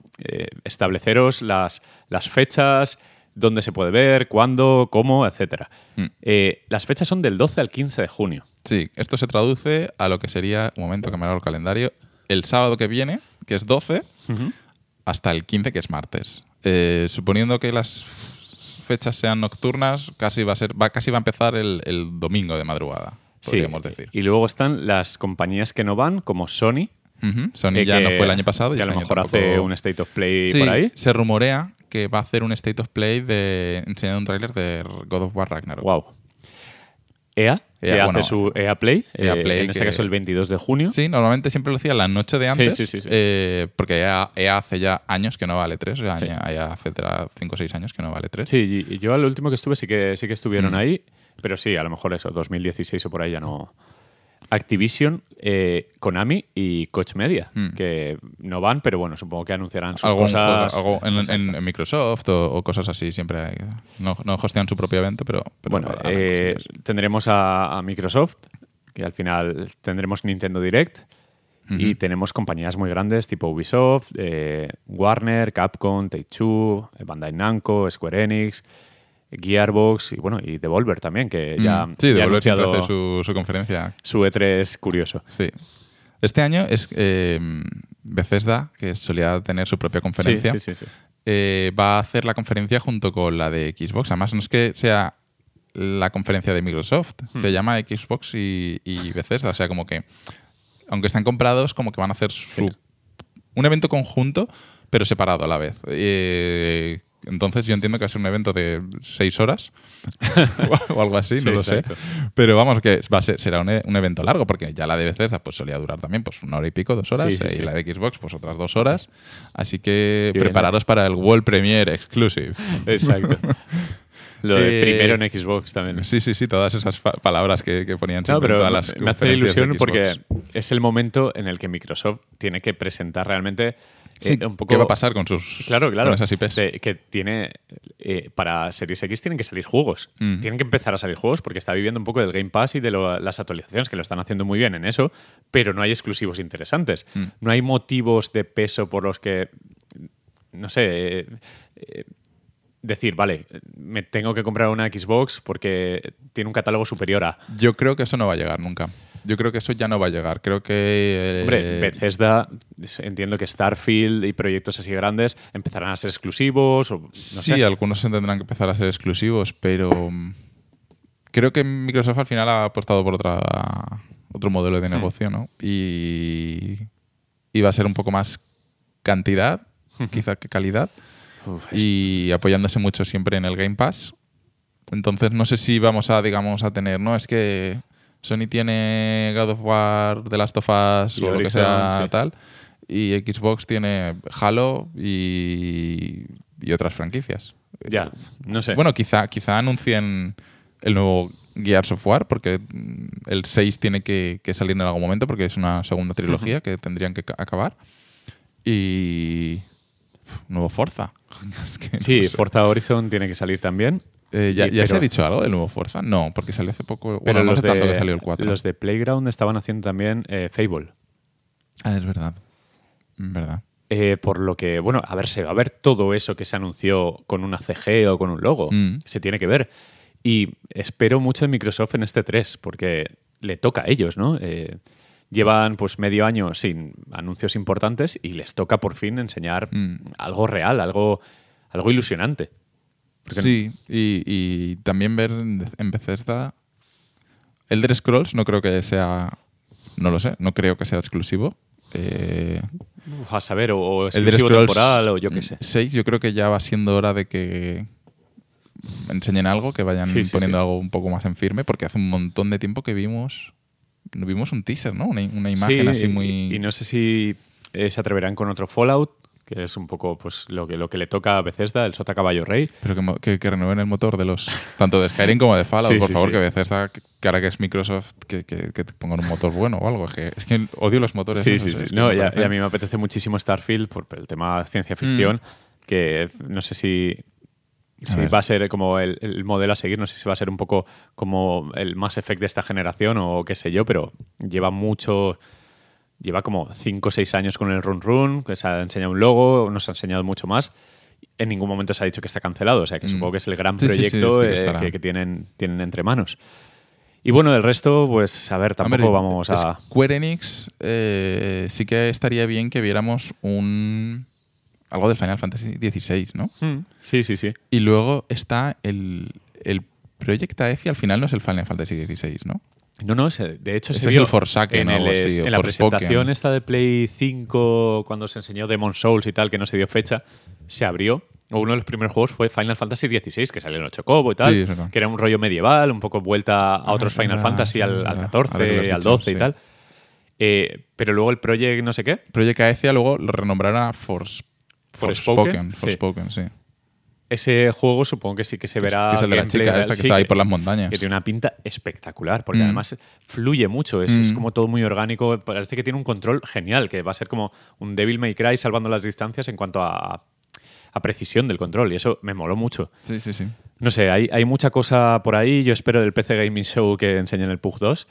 estableceros las, las fechas, dónde se puede ver, cuándo, cómo, etcétera. Mm. Las fechas son del 12 al 15 de junio. Sí, esto se traduce a lo que sería, un momento que me hago el calendario, el sábado que viene, que es 12, hasta el 15, que es martes. Eh, suponiendo que las fechas sean nocturnas, casi va a ser, va, casi va a empezar el, el domingo de madrugada, podríamos decir. Y luego están las compañías que no van, como Sony. Sony eh, ya que- no fue el año pasado. y Que a este lo año mejor tampoco- hace un State of Play Sí, por ahí. se rumorea que va a hacer un State of Play de enseñando un tráiler de God of War Ragnarok. Wow. EA, que EA, hace bueno, su EA Play, EA eh, Play en este que- caso el 22 de junio. Sí, normalmente siempre lo hacía la noche de antes. sí, sí, sí. eh, porque EA, EA hace ya años que no vale 3. O sea. EA hace 5 o 6 años que no vale 3. Sí, y yo al último que estuve sí que, sí que estuvieron Mm. ahí, pero sí, a lo mejor eso, 2016 o por ahí ya no. Activision, eh, Konami y Coach Media, Mm. que no van, pero bueno, supongo que anunciarán sus Algún cosas. juego- algo en, Microsoft o, o cosas así. Siempre hay- no, no hostean su propio evento, pero. pero bueno, eh, tendremos a, a Microsoft, que al final tendremos Nintendo Direct. Y tenemos compañías muy grandes tipo Ubisoft, eh, Warner, Capcom, Take-Two, Bandai Namco, Square Enix, Gearbox y bueno, y Devolver también, que ya, Mm, sí, ya ha Devolver siempre anunciado hace su, su conferencia. su E3 curioso. Sí. Este año es eh, Bethesda, que solía tener su propia conferencia. sí, sí, sí. eh, va a hacer la conferencia junto con la de Xbox. Además, no es que sea la conferencia de Microsoft, Hmm. se llama Xbox y, y Bethesda. O sea, como que, aunque están comprados, como que van a hacer su, un evento conjunto, pero separado a la vez. Eh, entonces, yo entiendo que va a ser un evento de seis horas o algo así, Sí, no lo sé. Pero vamos, que va a ser, será un, e- un evento largo, porque ya la de Bethesda pues, solía durar también pues, una hora y pico, dos horas, Sí, sí, eh, y la de Xbox pues otras dos horas. Así que Bien. prepararos para el World Premiere Exclusive. Exacto. Lo de Eh, primero en Xbox también. Sí, sí, sí, todas esas palabras que, que ponían No, siempre en pero todas las me hace ilusión porque es el momento en el que Microsoft tiene que presentar realmente Sí, eh, un poco ¿Qué va a pasar con sus Claro, claro. con esas IPs? De- que tiene. eh, para Series X tienen que salir juegos. Mm. Tienen que empezar a salir juegos porque está viviendo un poco del Game Pass y de lo- las actualizaciones, que lo están haciendo muy bien en eso, pero no hay exclusivos interesantes. Mm. No hay motivos de peso por los que. No sé. eh, eh, decir, vale, me tengo que comprar una Xbox porque tiene un catálogo superior a. Yo creo que eso no va a llegar nunca. Yo creo que eso ya no va a llegar. Creo que... eh, Hombre, Bethesda, entiendo que Starfield y proyectos así grandes empezarán a ser exclusivos o no sí, sé. algunos tendrán que empezar a ser exclusivos, pero mm, creo que Microsoft al final ha apostado por otra, otro modelo de Hmm. negocio, ¿no? Y, y va a ser un poco más cantidad, quizá que calidad, Uf, y apoyándose mucho siempre en el Game Pass. Entonces no sé si vamos a, digamos, a tener, ¿no? Es que Sony tiene God of War, The Last of Us Y o lo que sea sí. tal, y Xbox tiene Halo y, y otras franquicias. ya, no sé. Bueno, quizá, quizá anuncien el nuevo Gears of War, porque el 6 tiene que, que salir en algún momento, porque es una segunda trilogía que tendrían que ca- acabar. Y. Nuevo Forza. Es que sí, no sé. Forza Horizon tiene que salir también. Eh, ¿Ya, y- ya se ha dicho algo del nuevo Forza? No, porque salió hace poco. Pero bueno, no los, hace de, tanto que salió el 4. los de Playground estaban haciendo también eh, Fable. Ah, es verdad. Es verdad. Eh, por lo que, bueno, a ver, se va a ver todo eso que se anunció con una CG o con un logo. Mm. Se tiene que ver. Y espero mucho de Microsoft en este 3, porque le toca a ellos, ¿no? Eh, llevan pues medio año sin anuncios importantes y les toca por fin enseñar Mm. algo real, algo, algo ilusionante. Sí, y, y también ver en Bethesda. Elder Scrolls no creo que sea No lo sé, no creo que sea exclusivo. Eh, Uf, a saber, o, o exclusivo temporal, o yo qué sé. 6, yo creo que ya va siendo hora de que enseñen algo, que vayan Sí, sí, poniendo sí. algo un poco más en firme, porque hace un montón de tiempo que vimos vimos un teaser, ¿no? Una, una imagen Sí, así muy... Y, no sé si eh, se atreverán con otro Fallout, que es un poco pues lo que, lo que le toca a Bethesda, el sota caballo rey. Pero que, mo- que, que renueven el motor de los tanto de Skyrim como de Fallout, Sí, por sí, favor, sí. que Bethesda, que que ahora que es Microsoft, que, que, pongan un motor bueno o algo. Es que, es que odio los motores. Sí, esos, sí, sí. No, y a, parecen- y a mí me apetece muchísimo Starfield por el tema ciencia ficción, que no sé si, si va a ser como el, el modelo a seguir, no sé si va a ser un poco como el Mass Effect de esta generación o qué sé yo, pero lleva mucho... Lleva como 5 o 6 años con el Run Run, que se ha enseñado un logo, nos ha enseñado mucho más. En ningún momento se ha dicho que está cancelado, o sea que Mm. supongo que es el gran Sí, sí, sí, proyecto sí eh, que, que tienen, tienen entre manos. Y bueno, el resto, pues a ver, tampoco Hombre, vamos a... Square Enix eh, sí que estaría bien que viéramos un algo del Final Fantasy XVI, ¿no? Mm, Sí, sí, sí. Y luego está el, el Project Aethia, al final no es el Final Fantasy XVI, ¿no? No, no, ese- de hecho Ese se es vio el Forsaken en, o el- o en la presentación esta de Play 5 cuando se enseñó Demon Souls y tal, que no se dio fecha, se abrió. Uno de los primeros juegos fue Final Fantasy XVI, que salió en 8 Cobo y tal, Sí, que era un rollo medieval, un poco vuelta a otros Ah, Final verdad, Fantasy, al, al verdad. 14, Ahora que lo has al dicho, 12 y sí. tal. Eh, pero luego el Project no sé qué, Project Aethia luego lo renombraron a Fors- Forspoken, Forspoken. sí. Sí. ese juego supongo que sí que se es- verá. que es el de la chica esta que Sí, está ahí por las montañas. Que tiene una pinta espectacular, porque Mm. además fluye mucho, es, es Mm. como todo muy orgánico. Parece que tiene un control genial, que va a ser como un Devil May Cry salvando las distancias en cuanto a, a precisión del control, y eso me moló mucho. Sí, sí, sí. No sé, hay, hay mucha cosa por ahí. Yo espero del PC Gaming Show que enseñen el Pug 2,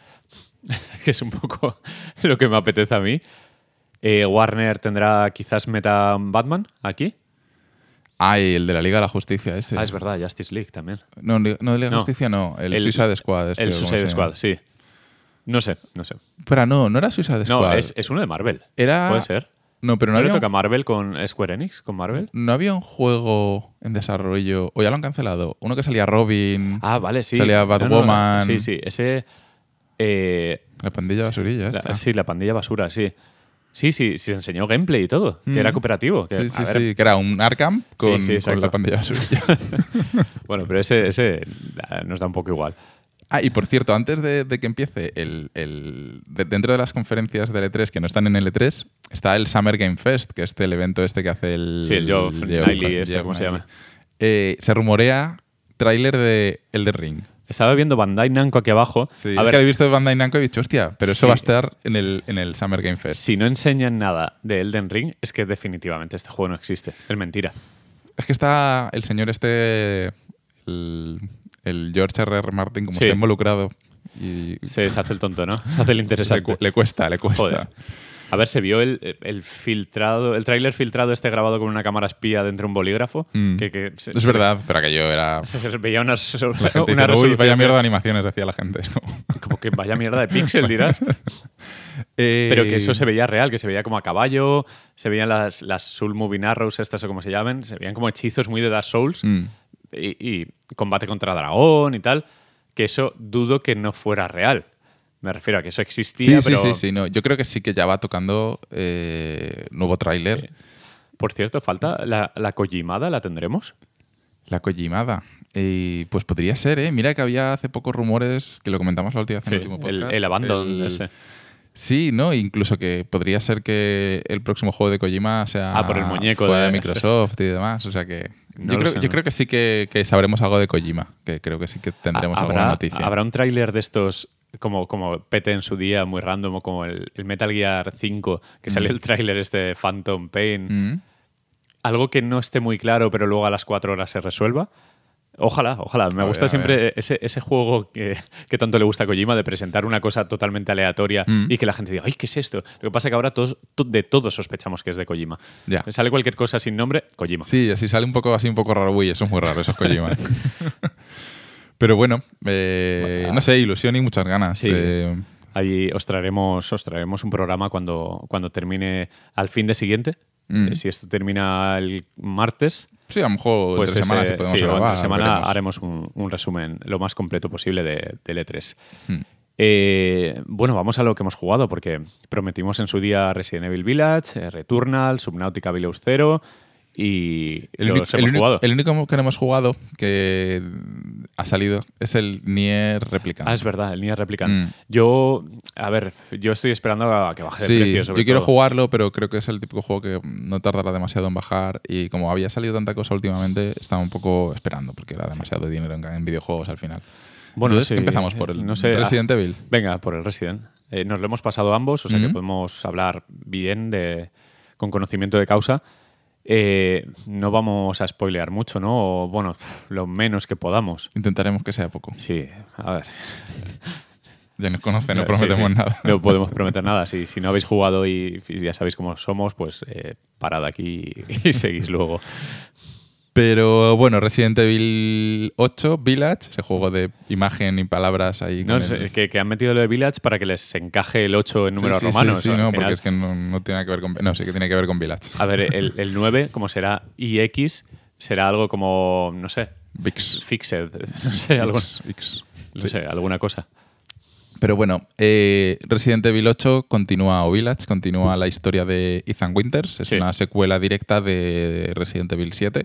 que es un poco lo que me apetece a mí. Eh, Warner tendrá quizás meta Batman aquí. Ah, y el de la Liga de la Justicia ese. Ah, es verdad, Justice League también. No, no de Liga de la No. Justicia no. El, Suicide Squad. Este, el Suicide. Squad, sí. No sé, no sé. Pero no, no era Suicide Squad. No, es, es uno de Marvel. Era- Puede ser. No, pero ¿No, no, le había, toca un, Marvel con Square Enix? ¿Con Marvel? no había un juego en desarrollo. O ya lo han cancelado. Uno que salía Robin. Ah, vale, sí. Salía No, no, Batwoman. sí, sí. Ese. eh, La pandilla basurilla. la- sí, la pandilla basura, sí. Sí, sí, sí, se enseñó gameplay y todo, que Mm. era cooperativo. que, Sí, sí, sí. Que era un Arkham con, sí, con exacto. la pandilla. Bueno, pero ese, ese nos da un poco igual. Ah, y por cierto, antes de, de que empiece, el, el- de- dentro de las conferencias del E3 que no están en el E3, está el Summer Game Fest, que es el evento este que hace el... Sí, el Geoff Keighley, este, ¿cómo se llama? Eh, se rumorea tráiler de Elder Ring. Estaba viendo Bandai Namco aquí abajo. Sí, a es ver, que he visto Bandai Namco y he dicho, hostia, pero eso Sí. va a estar en el, en el Summer Game Fest. si no enseñan nada de Elden Ring, es que definitivamente este juego no existe. Es mentira. Es que está el señor este, el, el George R. R. Martin, como Sí. está involucrado. Y Se, se hace el tonto, ¿no? Se hace el le, interesante. cu- le cuesta, le cuesta. Joder. A ver, se vio el, el filtrado, el tráiler filtrado este grabado con una cámara espía dentro de un bolígrafo. Mm. Que, que se- Es se- verdad, pero aquello era... Se veía una, La gente una dice, "Uy, vaya mierda de animaciones, decía la gente. Como que vaya mierda de pixel, dirás. Pero que eso se veía real, que se veía como a caballo, se veían las, las Soul Moving Arrows, estas o como se llaman, se veían como hechizos muy de Dark Souls Mm. y, y combate contra dragón y tal, que eso dudo que no fuera real. Me refiero a que eso existía, Sí, pero... sí, sí, sí, no. Yo creo que sí que ya va tocando eh, nuevo tráiler. Sí. Por cierto, falta la, la Kojimada, ¿la tendremos? La Kojimada. Y pues podría ser, ¿eh? Mira que había hace pocos rumores, que lo comentamos la última vez en el último el, podcast. el Abandon el- ese. Sí, ¿no? Incluso que podría ser que el próximo juego de Kojima sea Ah, por el muñeco de, de- Microsoft y demás. O sea que. No yo, creo, sé, yo no. creo que sí que, que sabremos algo de Kojima. Que creo que sí que tendremos alguna ¿Habrá, noticia. habrá un tráiler de estos como, como Pete en su día, muy random, como el, el Metal Gear 5, que salió el tráiler este Phantom Pain. Mm. Algo que no esté muy claro, pero luego a las 4 horas se resuelva. Ojalá, ojalá. Me A gusta ver, siempre ese, ese juego que, que tanto le gusta a Kojima de presentar una cosa totalmente aleatoria Mm. y que la gente diga, ¡ay, qué es esto! Lo que pasa es que ahora todos, to- de todos sospechamos que es de Kojima. Ya. Sale cualquier cosa sin nombre, Kojima. Sí, así sale un poco así un poco raro. Uy, eso es muy raro, esos Kojima. Pero bueno, eh, no sé, ilusión y muchas ganas. Sí. Eh, Ahí os traeremos, os traeremos un programa cuando, cuando termine al fin de siguiente. Mm. Eh, Si esto termina el martes, sí, a lo mejor pues entre semana ese- si podemos sí, grabar, entre semana haremos un, un resumen lo más completo posible de, del E3. Mm. Eh, bueno, vamos a lo que hemos jugado, porque prometimos en su día Resident Evil Village, Returnal, Subnautica Below Zero y El, los el hemos jugado. el único que no hemos jugado que ha salido es el Nier Replicant. Ah, es verdad, el Nier Replicant. Mm. Yo, a ver, yo estoy esperando a que baje de Sí, precio. sobre yo quiero todo. jugarlo, pero creo que es el típico juego que no tardará demasiado en bajar y como había salido tanta cosa últimamente, estaba un poco esperando porque era demasiado dinero en, en videojuegos al final. Bueno, Entonces, sí, ¿qué empezamos por el no sé, ah, Resident Evil. Venga, por el Resident. Eh, nos lo hemos pasado ambos, o sea que podemos hablar bien, de, con conocimiento de causa. Eh, no vamos a spoilear mucho, ¿no? O, bueno, lo menos que podamos. Intentaremos que sea poco. Sí, a ver. Ya nos conocen, no Sí, prometemos sí. nada. No podemos prometer nada. Si, si no habéis jugado y, y ya sabéis cómo somos, pues eh, parad aquí y seguís luego. Pero bueno, Resident Evil 8, Village, ese juego de imagen y palabras ahí. No, el- que, que han metido lo de Village para que les encaje el 8 en números Sí, sí, sí, romanos. sí, sea, no, porque es que no, no tiene que ver con. No, sí que tiene que ver con Village. A ver, el, el 9, como será IX, será algo como, no sé, Vix. Fixed, no sé, algo, X, X. no Sí. sé, alguna cosa. Pero bueno, eh, Resident Evil 8 continúa, o Village, continúa la historia de Ethan Winters. Es Sí. una secuela directa de Resident Evil 7.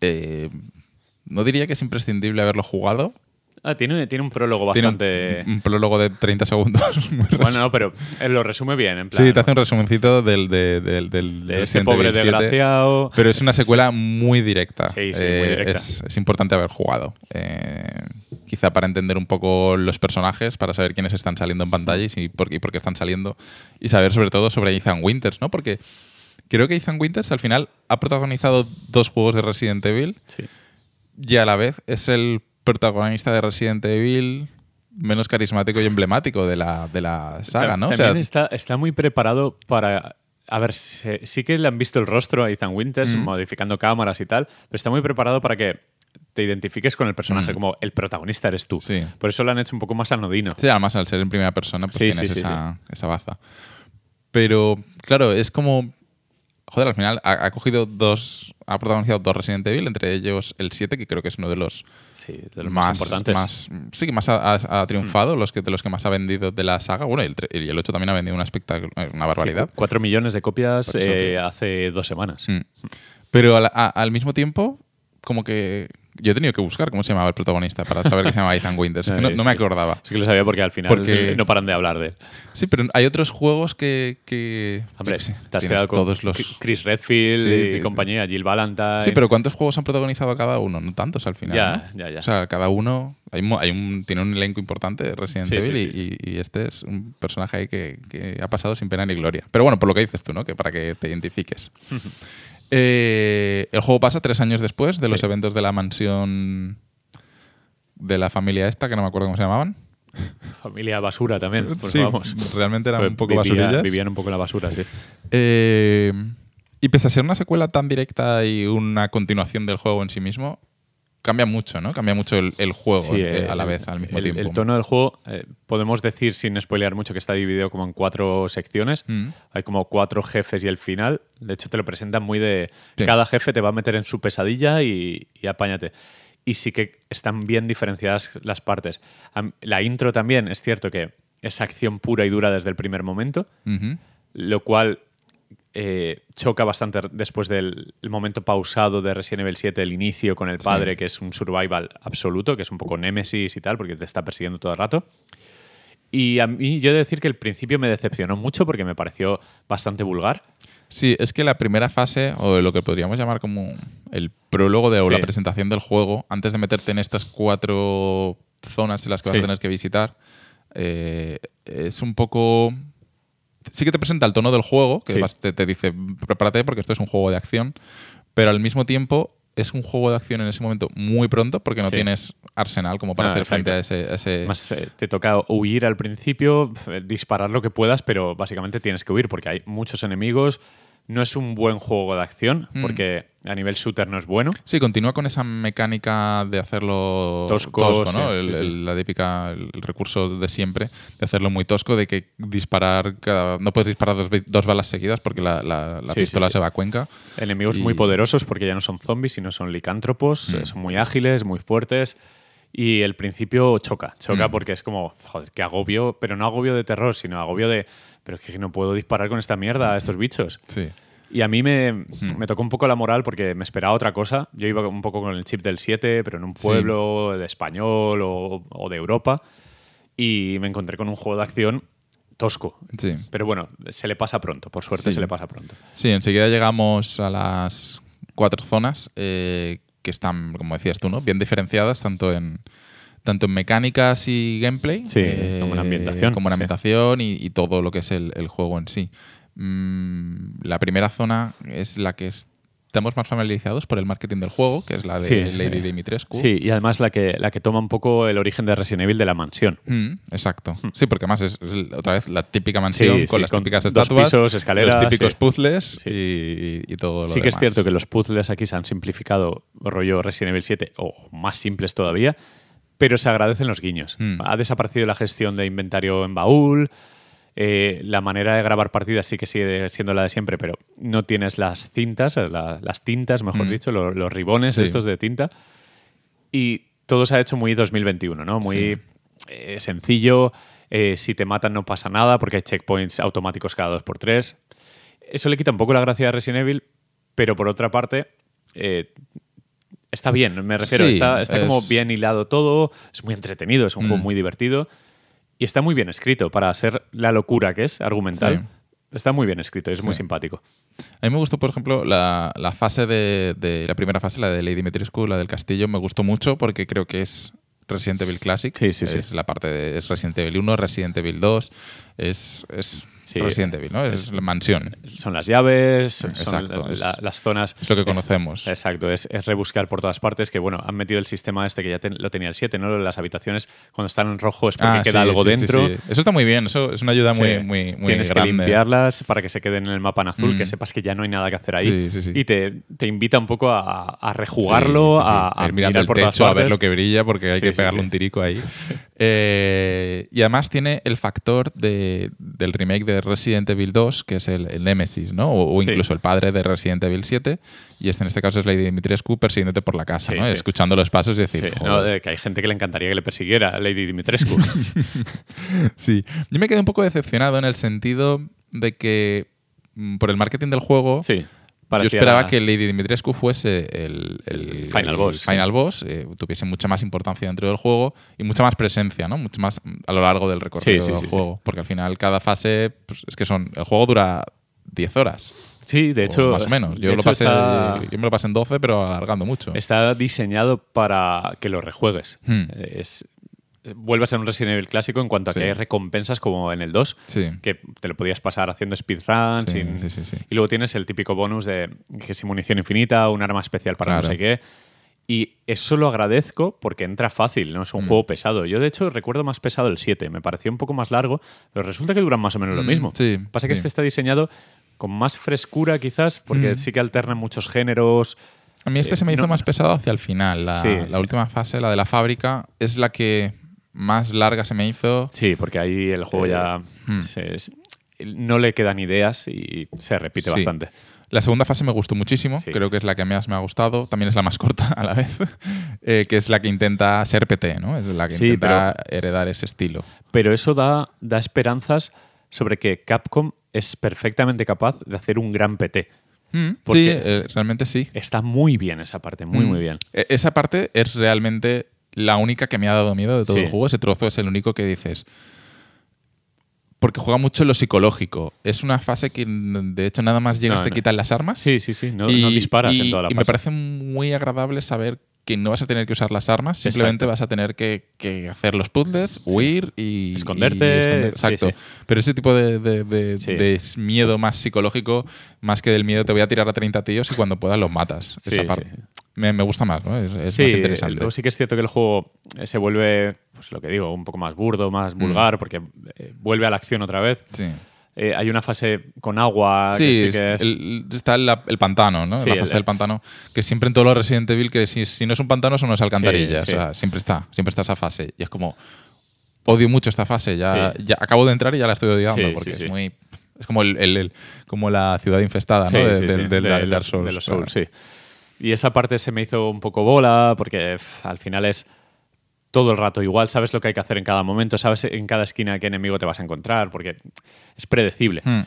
Eh, no diría que es imprescindible haberlo jugado. Ah, tiene, tiene un prólogo Tiene un- bastante... un, prólogo de 30 segundos. Bueno, no, pero él lo resume bien, en plan... Sí, te hace un resumencito del, de, del, del de este pobre Evil 7, desgraciado... Pero es una secuela muy directa. Sí, sí, Eh, muy directa. Es, es importante haber jugado. Eh, quizá para entender un poco los personajes, para saber quiénes están saliendo en pantalla y, si- por, qué- y por qué están saliendo. Y saber sobre todo sobre Ethan Winters, ¿no? Porque creo que Ethan Winters al final ha protagonizado dos juegos de Resident Evil Sí. y a la vez es el protagonista de Resident Evil menos carismático y emblemático de la, de la saga, ¿no? O También sea, está, está muy preparado para... A ver, sí que le han visto el rostro a Ethan Winters, Mm. modificando cámaras y tal, pero está muy preparado para que te identifiques con el personaje, como el protagonista eres tú. Mm. Sí. Por eso lo han hecho un poco más anodino. Sí, además al ser en primera persona, pues Sí, tienes sí, esa, esa baza. Pero, claro, es como. Joder, al final ha, ha cogido dos. Ha protagonizado dos Resident Evil, entre ellos el 7, que creo que es uno de los, Sí, de los más, importantes. más- sí, que más ha, ha- ha triunfado, los que, de los que más ha vendido de la saga. Bueno, y el, y el 8 también ha vendido una, espectac- una barbaridad. Sí, cuatro millones de copias eh, hace dos semanas. Mm. Pero al, a- al mismo tiempo, como que. Yo he tenido que buscar cómo se llamaba el protagonista para saber que se llamaba Ethan Winters. no, no sí. me acordaba. Sí que lo sabía porque al final Porque- no paran de hablar de él. Sí, pero hay otros juegos que. que Hombre, te has quedado con todos los. Chris Redfield Sí, y compañía, Jill Valentine. Sí, pero ¿cuántos juegos han protagonizado cada uno? No tantos al final. Ya, ¿no? ya, ya. O sea, cada uno. Hay, un, tiene un elenco importante de Resident Sí, sí, Evil sí. Y, y este es un personaje ahí que, que ha pasado sin pena ni gloria. Pero bueno, por lo que dices tú, ¿no? Que para que te identifiques. Eh, el juego pasa tres años después de los eventos de la mansión de la familia esta, que no me acuerdo cómo se llamaban. Familia basura también. Pues sí, vamos. realmente eran Pues un poco vivía- basurillas. Vivían un poco en la basura, sí. Eh, y pese a ser una secuela tan directa y una continuación del juego en sí mismo, cambia mucho, ¿no? Cambia mucho el, el juego Sí, eh, a la vez, al mismo el, tiempo. El tono del juego, eh, podemos decir sin spoilear mucho que está dividido como en cuatro secciones. Mm. Hay como cuatro jefes y el final. De hecho, te lo presentan muy de. Sí. Cada jefe te va a meter en su pesadilla y, y apáñate. Y sí que están bien diferenciadas las partes. La intro también es cierto que es acción pura y dura desde el primer momento, lo cual eh, choca bastante después del el momento pausado de Resident Evil 7, el inicio con el padre, que es un survival absoluto, que es un poco némesis y tal, porque te está persiguiendo todo el rato. Y a mí yo he de decir que el principio me decepcionó mucho porque me pareció bastante vulgar. Sí, es que la primera fase, o lo que podríamos llamar como el prólogo de, o Sí. la presentación del juego, antes de meterte en estas cuatro zonas en las que vas Sí. a tener que visitar, eh, es un poco... Sí que te presenta el tono del juego, que Sí. vas- te, te dice, prepárate porque esto es un juego de acción, pero al mismo tiempo es un juego de acción en ese momento muy pronto porque no Sí. tienes arsenal como para Ah, hacer frente a ese... a ese- Más eh, te toca huir al principio, disparar lo que puedas, pero básicamente tienes que huir porque hay muchos enemigos. No es un buen juego de acción Mm. porque a nivel shooter no es bueno. Sí, continúa con esa mecánica de hacerlo Tosco, ¿no? sí, El- sí, sí. el- la típica, el recurso de siempre, de hacerlo muy tosco, de que disparar cada, no puedes disparar dos, balas seguidas porque la, pistola se va a cuenca. Enemigos Y- muy poderosos porque ya no son zombies, sino son licántropos, Mm. son muy ágiles, muy fuertes. Y el principio choca, choca Mm. porque es como, joder, qué agobio, pero no agobio de terror, sino agobio de, pero es que no puedo disparar con esta mierda a estos bichos. Sí. Y a mí me, Hmm. me tocó un poco la moral porque me esperaba otra cosa. Yo iba un poco con el chip del 7, pero en un Sí. pueblo de español o, o de Europa. Y me encontré con un juego de acción tosco. Sí. Pero bueno, se le pasa pronto, por suerte Sí. se le pasa pronto. Sí, enseguida llegamos a las cuatro zonas eh, que están, como decías tú, ¿no? bien diferenciadas tanto en tanto en mecánicas y gameplay, Sí, como en ambientación, como en sí. ambientación y, y todo lo que es el, el juego en sí. Mm, la primera zona es la que estamos más familiarizados por el marketing del juego, que es la de Sí. Lady Dimitrescu. Sí, y además la que, la que toma un poco el origen de Resident Evil de la mansión. Mm, exacto. Sí, porque además es, otra vez la típica mansión Sí, con sí, las con típicas dos estatuas, pisos, escaleras, los típicos puzzles Sí. y, y todo lo Sí que es cierto que los puzzles aquí se han simplificado rollo Resident Evil 7 o más simples todavía, pero se agradecen los guiños. Mm. Ha desaparecido la gestión de inventario en baúl, eh, la manera de grabar partidas sí que sigue siendo la de siempre, pero no tienes las cintas, eh, la- las tintas, mejor Mm. dicho, lo- los, ribones Sí. estos de tinta. Y todo se ha hecho muy 2021, ¿no? Muy Sí. eh, sencillo. eh, si te matan no pasa nada porque hay checkpoints automáticos cada dos por tres. Eso le quita un poco la gracia a Resident Evil, pero por otra parte, eh, está bien, me refiero. Sí, está está como bien hilado todo, es muy entretenido, es un juego Mm. muy divertido y está muy bien escrito para ser la locura que es argumental. Sí. Está muy bien escrito, es muy Sí. simpático. A mí me gustó, por ejemplo, la, la fase de, de- la primera fase, la de Lady Dimitrescu, la del castillo, me gustó mucho porque creo que es Resident Evil Classic. Sí, sí, sí. Es la parte de es Resident Evil 1, Resident Evil 2, es, es Sí, Resident Evil, ¿no? Es, es- la mansión. Son las llaves, son Exacto, la- es- la- las zonas. Es lo que conocemos. Exacto, es, es rebuscar por todas partes, que bueno, han metido el sistema este que ya ten- lo tenía el 7, ¿no? Las habitaciones cuando están en rojo es porque Ah, queda sí, algo sí, dentro. Eso está muy bien, eso es una ayuda muy, muy, muy Tienes grande. que limpiarlas para que se queden en el mapa en azul, Mm. que sepas que ya no hay nada que hacer ahí. Y te, te invita un poco a, a rejugarlo, a, a mirar el por todas techo a ver lo que brilla porque hay que pegarle un tirico ahí. Eh, y además tiene el factor de- del remake de Resident Evil 2, que es el, el Nemesis, ¿no? O, o Sí. incluso el padre de Resident Evil 7. Y este en este caso es Lady Dimitrescu persiguiéndote por la casa, Sí, ¿no? sí. Escuchando los pasos y decir, que hay gente que le encantaría que le persiguiera a Lady Dimitrescu. Sí, yo me quedé un poco decepcionado en el sentido de que mm, por el marketing del juego, sí. Yo esperaba que Lady Dimitrescu fuese el, el- Final el boss, final boss, eh, tuviese mucha más importancia dentro del juego y mucha más presencia, ¿no? Mucho más a lo largo del recorrido Sí, sí, del juego. Porque al final cada fase, pues, es que son, el juego dura 10 horas. Sí, de o hecho. más o menos. Yo, lo pasé, está- yo me lo pasé en 12, pero alargando mucho. Está diseñado para que lo rejuegues. Hmm. Es, vuelve a ser un Resident Evil clásico en cuanto a Sí. que hay recompensas como en el 2, Sí. que te lo podías pasar haciendo speedruns. Sí. Y luego tienes el típico bonus de que si munición infinita, un arma especial para no sé qué. Y eso lo agradezco porque entra fácil, no es un Mm. juego pesado. Yo, de hecho, recuerdo más pesado el 7. Me pareció un poco más largo, pero resulta que duran más o menos lo Mm, mismo. Pasa que este está diseñado con más frescura, quizás, porque Mm. sí que alternan muchos géneros. A mí este Eh, se me hizo no- más pesado hacia el final. La, última fase, la de la fábrica, es la que más larga se me hizo. Sí, porque ahí el juego Eh, ya hmm. se- es- no le quedan ideas y se repite Sí. bastante. La segunda fase me gustó muchísimo, Sí. creo que es la que más me ha gustado, también es la más corta a la vez, eh, que es la que intenta ser PT, ¿no? Es la que Sí, intenta heredar ese estilo. Pero eso da, da esperanzas sobre que Capcom es perfectamente capaz de hacer un gran PT. Mm, Porque- sí, eh, realmente sí. Está muy bien esa parte, muy, Mm. muy bien. E- Esa parte es realmente la única que me ha dado miedo de todo Sí. el juego. Ese trozo es el único que dices. Porque juega mucho lo psicológico. Es una fase que, de hecho, nada más llegas No, te no. quitan las armas. Sí, sí, sí. No, no disparas y- en toda la y me parece muy agradable saber que no vas a tener que usar las armas, simplemente Exacto. vas a tener que, que hacer los puzzles, huir y Esconderte, y esconder- sí, Exacto. sí. Pero ese tipo de, de- de- miedo más psicológico, más que del miedo, te voy a tirar a 30 tíos y cuando puedas los matas. Esa sí, parte sí. Me, me gusta más, ¿no? Es, es sí, más interesante. luego sí que es cierto que el juego se vuelve, pues lo que digo, un poco más burdo, más Mm. vulgar, porque eh, vuelve a la acción otra vez. Sí. Eh, hay una fase con agua que Sí, sí que es... el- está el, el pantano, ¿no? Sí, la el- fase del pantano. Que siempre en todos los Resident Evil, que si, si no es un pantano, son unas alcantarillas. Sí. O sea, siempre está, siempre está esa fase. Y es como. Odio mucho esta fase. Ya, ya acabo de entrar y ya la estoy odiando. Porque es muy. Es como, el, el- el- como la ciudad infestada, De- del- sí, del de- Dark de- Souls. de los claro. Souls, sí. Y esa parte se me hizo un poco bola porque al final es todo el rato igual, sabes lo que hay que hacer en cada momento, sabes en cada esquina qué enemigo te vas a encontrar, porque es predecible. Hmm.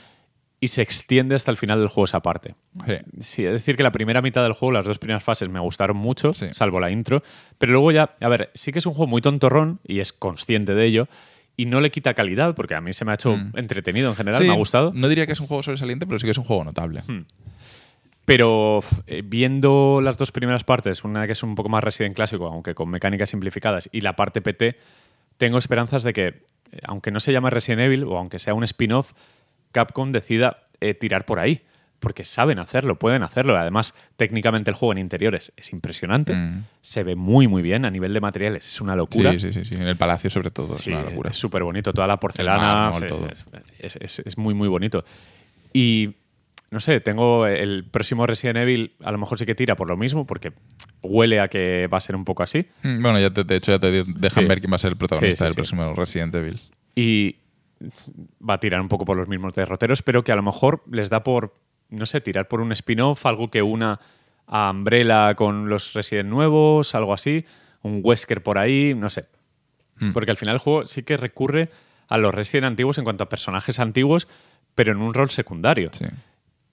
Y se extiende hasta el final del juego esa parte. Sí. Sí, es decir, que la primera mitad del juego, las dos primeras fases me gustaron mucho, Sí. salvo la intro. Pero luego ya, a ver, sí que es un juego muy tontorrón y es consciente de ello. Y no le quita calidad, porque a mí se me ha hecho Mm. entretenido en general, Sí, me ha gustado. No diría que es un juego sobresaliente, pero sí que es un juego notable. Hmm. Pero eh, viendo las dos primeras partes, una que es un poco más Resident clásico, aunque con mecánicas simplificadas, y la parte PT, tengo esperanzas de que, eh, aunque no se llame Resident Evil o aunque sea un spin-off, Capcom decida eh, tirar por ahí. Porque saben hacerlo, pueden hacerlo. Además, técnicamente el juego en interiores es impresionante. Mm. Se ve muy, muy bien. A nivel de materiales es una locura. Sí, sí, sí, sí. En el palacio, sobre todo, es Sí, una locura. es súper bonito. Toda la porcelana es- todo. es, es- es- es muy, muy bonito. Y no sé, tengo el próximo Resident Evil, a lo mejor sí que tira por lo mismo, porque huele a que va a ser un poco así. Mm, Bueno, ya te- de hecho ya te dejan Sí. ver quién va a ser el protagonista Sí, sí, del próximo Resident Evil. Y va a tirar un poco por los mismos derroteros, pero que a lo mejor les da por, no sé, tirar por un spin-off, algo que una a Umbrella con los Resident nuevos, algo así, un Wesker por ahí, no sé. Hmm. Porque al final el juego sí que recurre a los Resident antiguos en cuanto a personajes antiguos, pero en un rol secundario. Sí.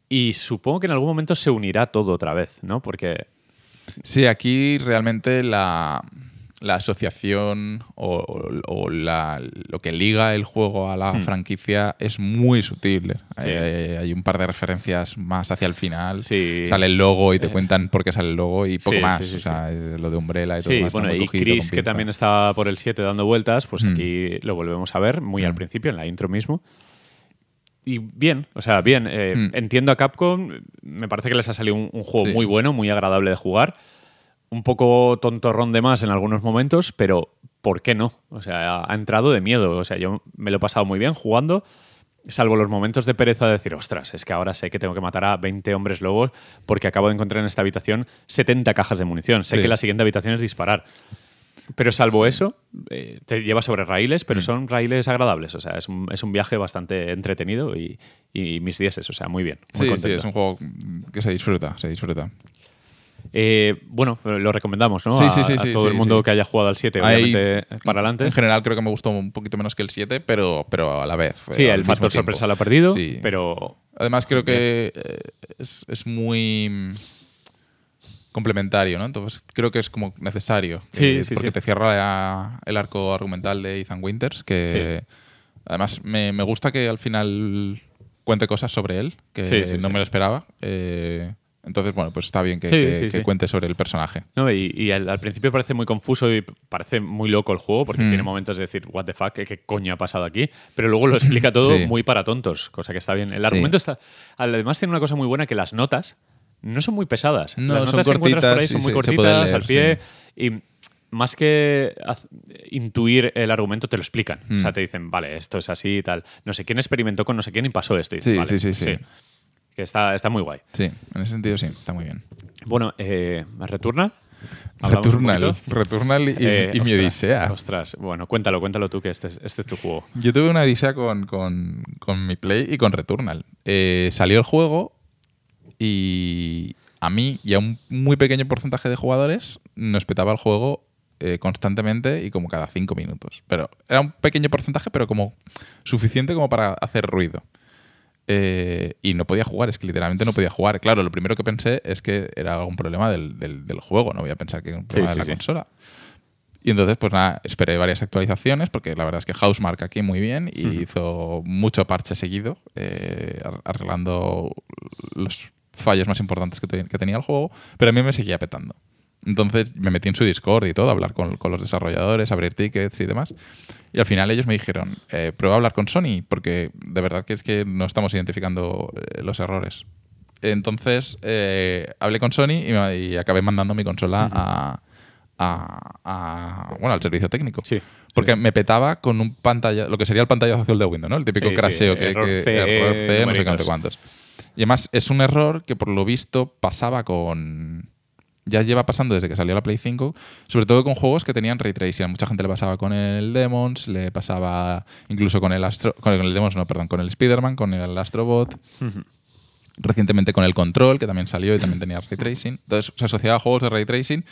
Y supongo que en algún momento se unirá todo otra vez, ¿no? Porque Sí, aquí realmente la, la asociación o, o la- lo que liga el juego a la franquicia es muy sutil. Hmm. Sí. Eh, hay un par de referencias más hacia el final. Sí. Eh. Sale el logo y te cuentan por qué sale el logo y poco Sí, más. sí, sí, o sea, eh, lo de Umbrella y todo más bueno, y Chris, que también está por el 7 dando vueltas, pues Mm. aquí lo volvemos a ver muy al Mm. principio, en la intro mismo. Y bien, o sea, bien. eh, Mm. Entiendo a Capcom, me parece que les ha salido un, un juego Sí. muy bueno, muy agradable de jugar. Un poco tontorrón de más en algunos momentos, pero ¿por qué no? O sea, ha entrado de miedo. O sea, yo me lo he pasado muy bien jugando, salvo los momentos de pereza de decir, ostras, es que ahora sé que tengo que matar a 20 hombres lobos porque acabo de encontrar en esta habitación 70 cajas de munición. Sé Sí. que la siguiente habitación es disparar. Pero salvo eso, eh, te lleva sobre raíles, Mm. pero son raíles agradables. O sea, es un, es un viaje bastante entretenido y, y mis dieces. O sea, muy bien. Muy Sí, sí, contento. es un juego que se disfruta, se disfruta. Eh, bueno, lo recomendamos, ¿no? Sí, sí, sí, a sí, todo sí, el mundo sí. que haya jugado al 7, Hay- obviamente, para adelante. En general creo que me gustó un poquito menos que el 7, pero, pero a la vez. Sí, eh, el factor tiempo. sorpresa lo ha perdido, Sí. pero Además creo que eh, es, es muy mm, complementario, ¿no? Entonces creo que es como necesario. Sí, eh, sí, porque sí. te cierra la- el arco argumental de Ethan Winters, que además me, me gusta que al final cuente cosas sobre él, que no me lo esperaba. Eh, entonces, bueno, pues está bien que, Sí, que- sí, que sí. cuente sobre el personaje. No, y, y al, al principio parece muy confuso y parece muy loco el juego porque Mm. tiene momentos de decir, what the fuck, ¿qué, coño ha pasado aquí? Pero luego lo explica todo muy para tontos, cosa que está bien. El argumento está. Además, tiene una cosa muy buena que las notas no son muy pesadas. No, las son notas que encuentras por ahí cortitas son muy cortitas, leer, al pie. Y más que intuir el argumento, te lo explican. Mm. O sea, te dicen, vale, esto es así y tal. No sé quién experimentó con no sé quién y pasó esto. Y dices, Sí, "Vale, sí, sí, sí. Que está, está muy guay. Sí, en ese sentido sí, está muy bien. Bueno, eh, ¿Returnal? ¿Hablamos un Returnal? Returnal y, Eh, y mi Odisea. Ostras, bueno, cuéntalo, cuéntalo tú que este es, este es tu juego. Yo tuve una odisea con, con- con mi Play y con Returnal. Eh, salió el juego y a mí y a un muy pequeño porcentaje de jugadores nos petaba el juego eh, constantemente y como cada cinco minutos. Pero era un pequeño porcentaje, pero como suficiente como para hacer ruido. Eh, y no podía jugar, es que literalmente no podía jugar. Claro, lo primero que pensé es que era algún problema del, del- del juego, no voy a pensar que era un problema sí, de la sí. consola. Y entonces, pues nada, esperé varias actualizaciones, porque la verdad es que Housemark aquí muy bien y hizo mucho parche seguido, eh, ar- arreglando los fallos más importantes que, te- que tenía el juego, pero a mí me seguía petando. Entonces me metí en su Discord y todo, a hablar con, con los desarrolladores, abrir tickets y demás. Y al final ellos me dijeron, eh, prueba a hablar con Sony, porque de verdad que es que no estamos identificando eh, los errores. Entonces eh, hablé con Sony y, me- y acabé mandando mi consola a, a- a- bueno, al servicio técnico. Sí. Porque me petaba con un pantalla, lo que sería el pantallazo azul de Windows, ¿no? El típico Sí, sí, crasheo que, error que- error CE, no sé cuánto cuántos. Y además es un error que por lo visto pasaba con ya lleva pasando desde que salió la Play 5, sobre todo con juegos que tenían ray tracing. Mucha gente le pasaba con el Demons, le pasaba incluso con el Astro, con el Demons, no, perdón, con el Spider-Man, con el Astrobot, recientemente con el Control, que también salió y también tenía ray tracing. Entonces se asociaba a juegos de ray tracing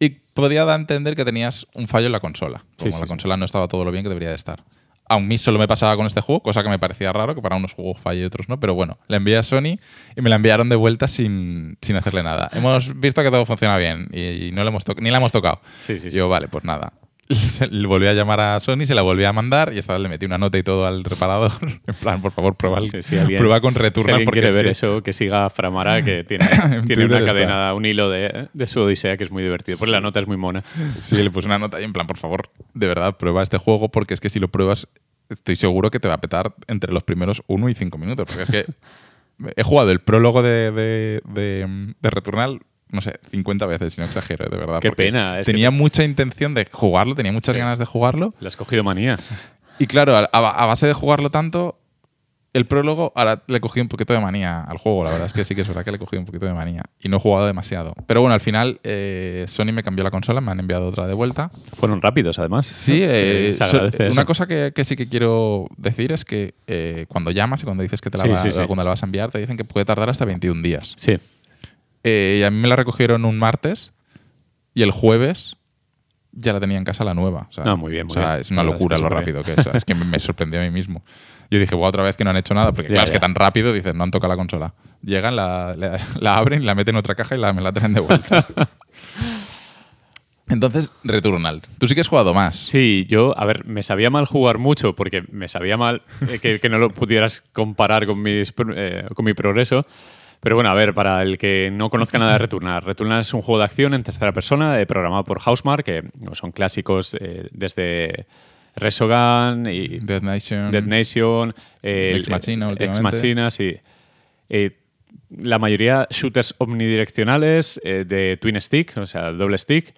Y podía dar a entender que tenías un fallo en la consola. Como Sí, sí, la sí. consola no estaba todo lo bien que debería de estar. A mí solo me pasaba con este juego, cosa que me parecía raro, que para unos juegos falle y otros no, pero bueno, la envié a Sony y me la enviaron de vuelta sin, sin hacerle nada. Hemos visto que todo funciona bien y, y no le hemos ni la hemos tocado. Sí, sí, sí. Yo, vale, pues nada. Le volví a llamar a Sony, se la volví a mandar y esta vez le metí una nota y todo al reparador. En plan, por favor, prueba, el- Sí, sí, alguien- prueba con Si Returnal alguien porque quiere es ver que- eso, que siga a Framara, que tiene, En tiene una cadena, un hilo de, de su odisea que es muy divertido. Porque la nota es muy mona. Sí, le puse una nota y en plan, por favor, de verdad, prueba este juego porque es que si lo pruebas, estoy seguro que te va a petar entre los primeros uno y cinco minutos. Porque es que he jugado el prólogo de, de, de- de Returnal, no sé, 50 veces, si no exagero, de verdad. Qué pena, es Tenía te- mucha intención de jugarlo, tenía muchas Sí. ganas de jugarlo. Le has cogido manía. Y claro, a, a base de jugarlo tanto, el prólogo, ahora le cogí un poquito de manía al juego. La verdad es que sí que es verdad que le cogí un poquito de manía. Y no he jugado demasiado. Pero bueno, al final eh, Sony me cambió la consola, me han enviado otra de vuelta. Fueron rápidos, además. Sí, eh, se so- agradece eso. una cosa que, que sí que quiero decir es que eh, cuando llamas y cuando dices que te la, Sí, va- sí, sí. cuando la vas a enviar, te dicen que puede tardar hasta 21 días. Sí. Eh, y a mí me la recogieron un martes y el jueves ya la tenía en casa la nueva. O sea, Ah, muy bien, muy o sea, bien. es una es locura que lo rápido que es. O sea, es que me, sorprendió a mí mismo. Yo dije, "Buah, otra vez que no han hecho nada, porque Ya, claro, es que tan rápido, dicen, no han tocado la consola. Llegan, la, la- la abren, la meten en otra caja y la, me la traen de vuelta. Entonces, Returnal. Tú sí que has jugado más. Sí, yo, a ver, me sabía mal jugar mucho porque me sabía mal eh, que, que no lo pudieras comparar con, mis, eh, con mi progreso. Pero bueno, a ver, para el que no conozca nada de Returnal, Returnal es un juego de acción en tercera persona eh, programado por Housemarque, que son clásicos eh, desde Resogun y Dead Nation. Dead Nation, eh, Ex Machina el- Ex. Machina, sí. Eh, la mayoría shooters omnidireccionales eh, de twin stick, o sea, doble stick,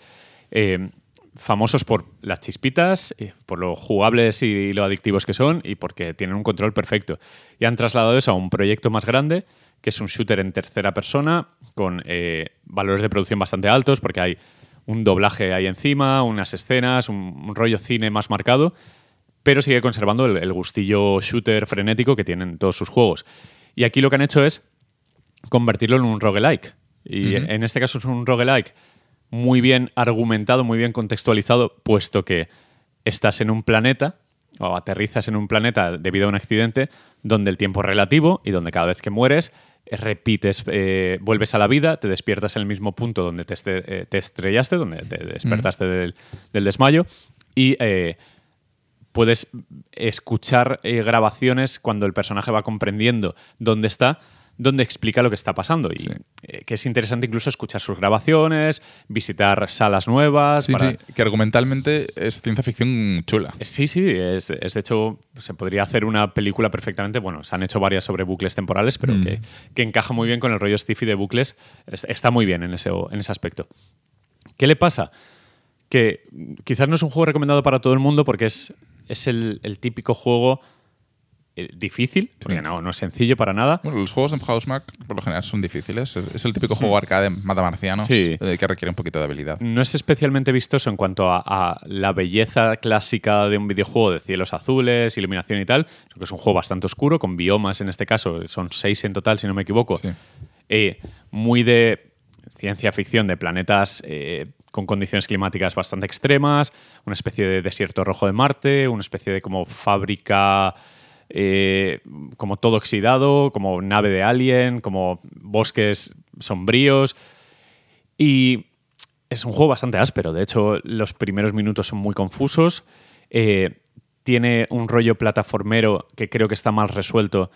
eh, famosos por las chispitas, eh, por lo jugables y lo adictivos que son y porque tienen un control perfecto. Y han trasladado eso a un proyecto más grande, que es un shooter en tercera persona, con eh, valores de producción bastante altos, porque hay un doblaje ahí encima, unas escenas, un, un rollo cine más marcado, pero sigue conservando el, el gustillo shooter frenético que tienen todos sus juegos. Y aquí lo que han hecho es convertirlo en un roguelike. Y en este caso es un roguelike muy bien argumentado, muy bien contextualizado, puesto que estás en un planeta o aterrizas en un planeta debido a un accidente donde el tiempo es relativo y donde cada vez que mueres repites, eh, vuelves a la vida, te despiertas en el mismo punto donde te, este- eh, te estrellaste, donde te despertaste del, del desmayo y eh, puedes escuchar eh, grabaciones cuando el personaje va comprendiendo dónde está, donde explica lo que está pasando. Y eh, que es interesante incluso escuchar sus grabaciones, visitar salas nuevas. Sí, para- sí, que argumentalmente es ciencia ficción chula. Sí, sí, es, es de hecho, se podría hacer una película perfectamente. Bueno, se han hecho varias sobre bucles temporales, pero Mm. que, que encaja muy bien con el rollo Stiffy de bucles. Es- Está muy bien en ese, en ese aspecto. ¿Qué le pasa? Que quizás no es un juego recomendado para todo el mundo porque es, es el, el típico juego eh, difícil, porque Sí. no, no es sencillo para nada. Bueno, los juegos en Housemark por lo general son difíciles. Es es el típico juego arcade matamarciano Hmm. Sí. eh, que requiere un poquito de habilidad. No es especialmente vistoso en cuanto a, a la belleza clásica de un videojuego de cielos azules, iluminación y tal, sino que es un juego bastante oscuro, con biomas en este caso, son seis en total, si no me equivoco. Sí. Eh, muy de ciencia ficción, de planetas con condiciones climáticas bastante extremas, una especie de desierto rojo de Marte, una especie de como fábrica eh, como todo oxidado, como nave de alien, como bosques sombríos. Y es un juego bastante áspero. De hecho, los primeros minutos son muy confusos. Eh, tiene un rollo plataformero que creo que está mal resuelto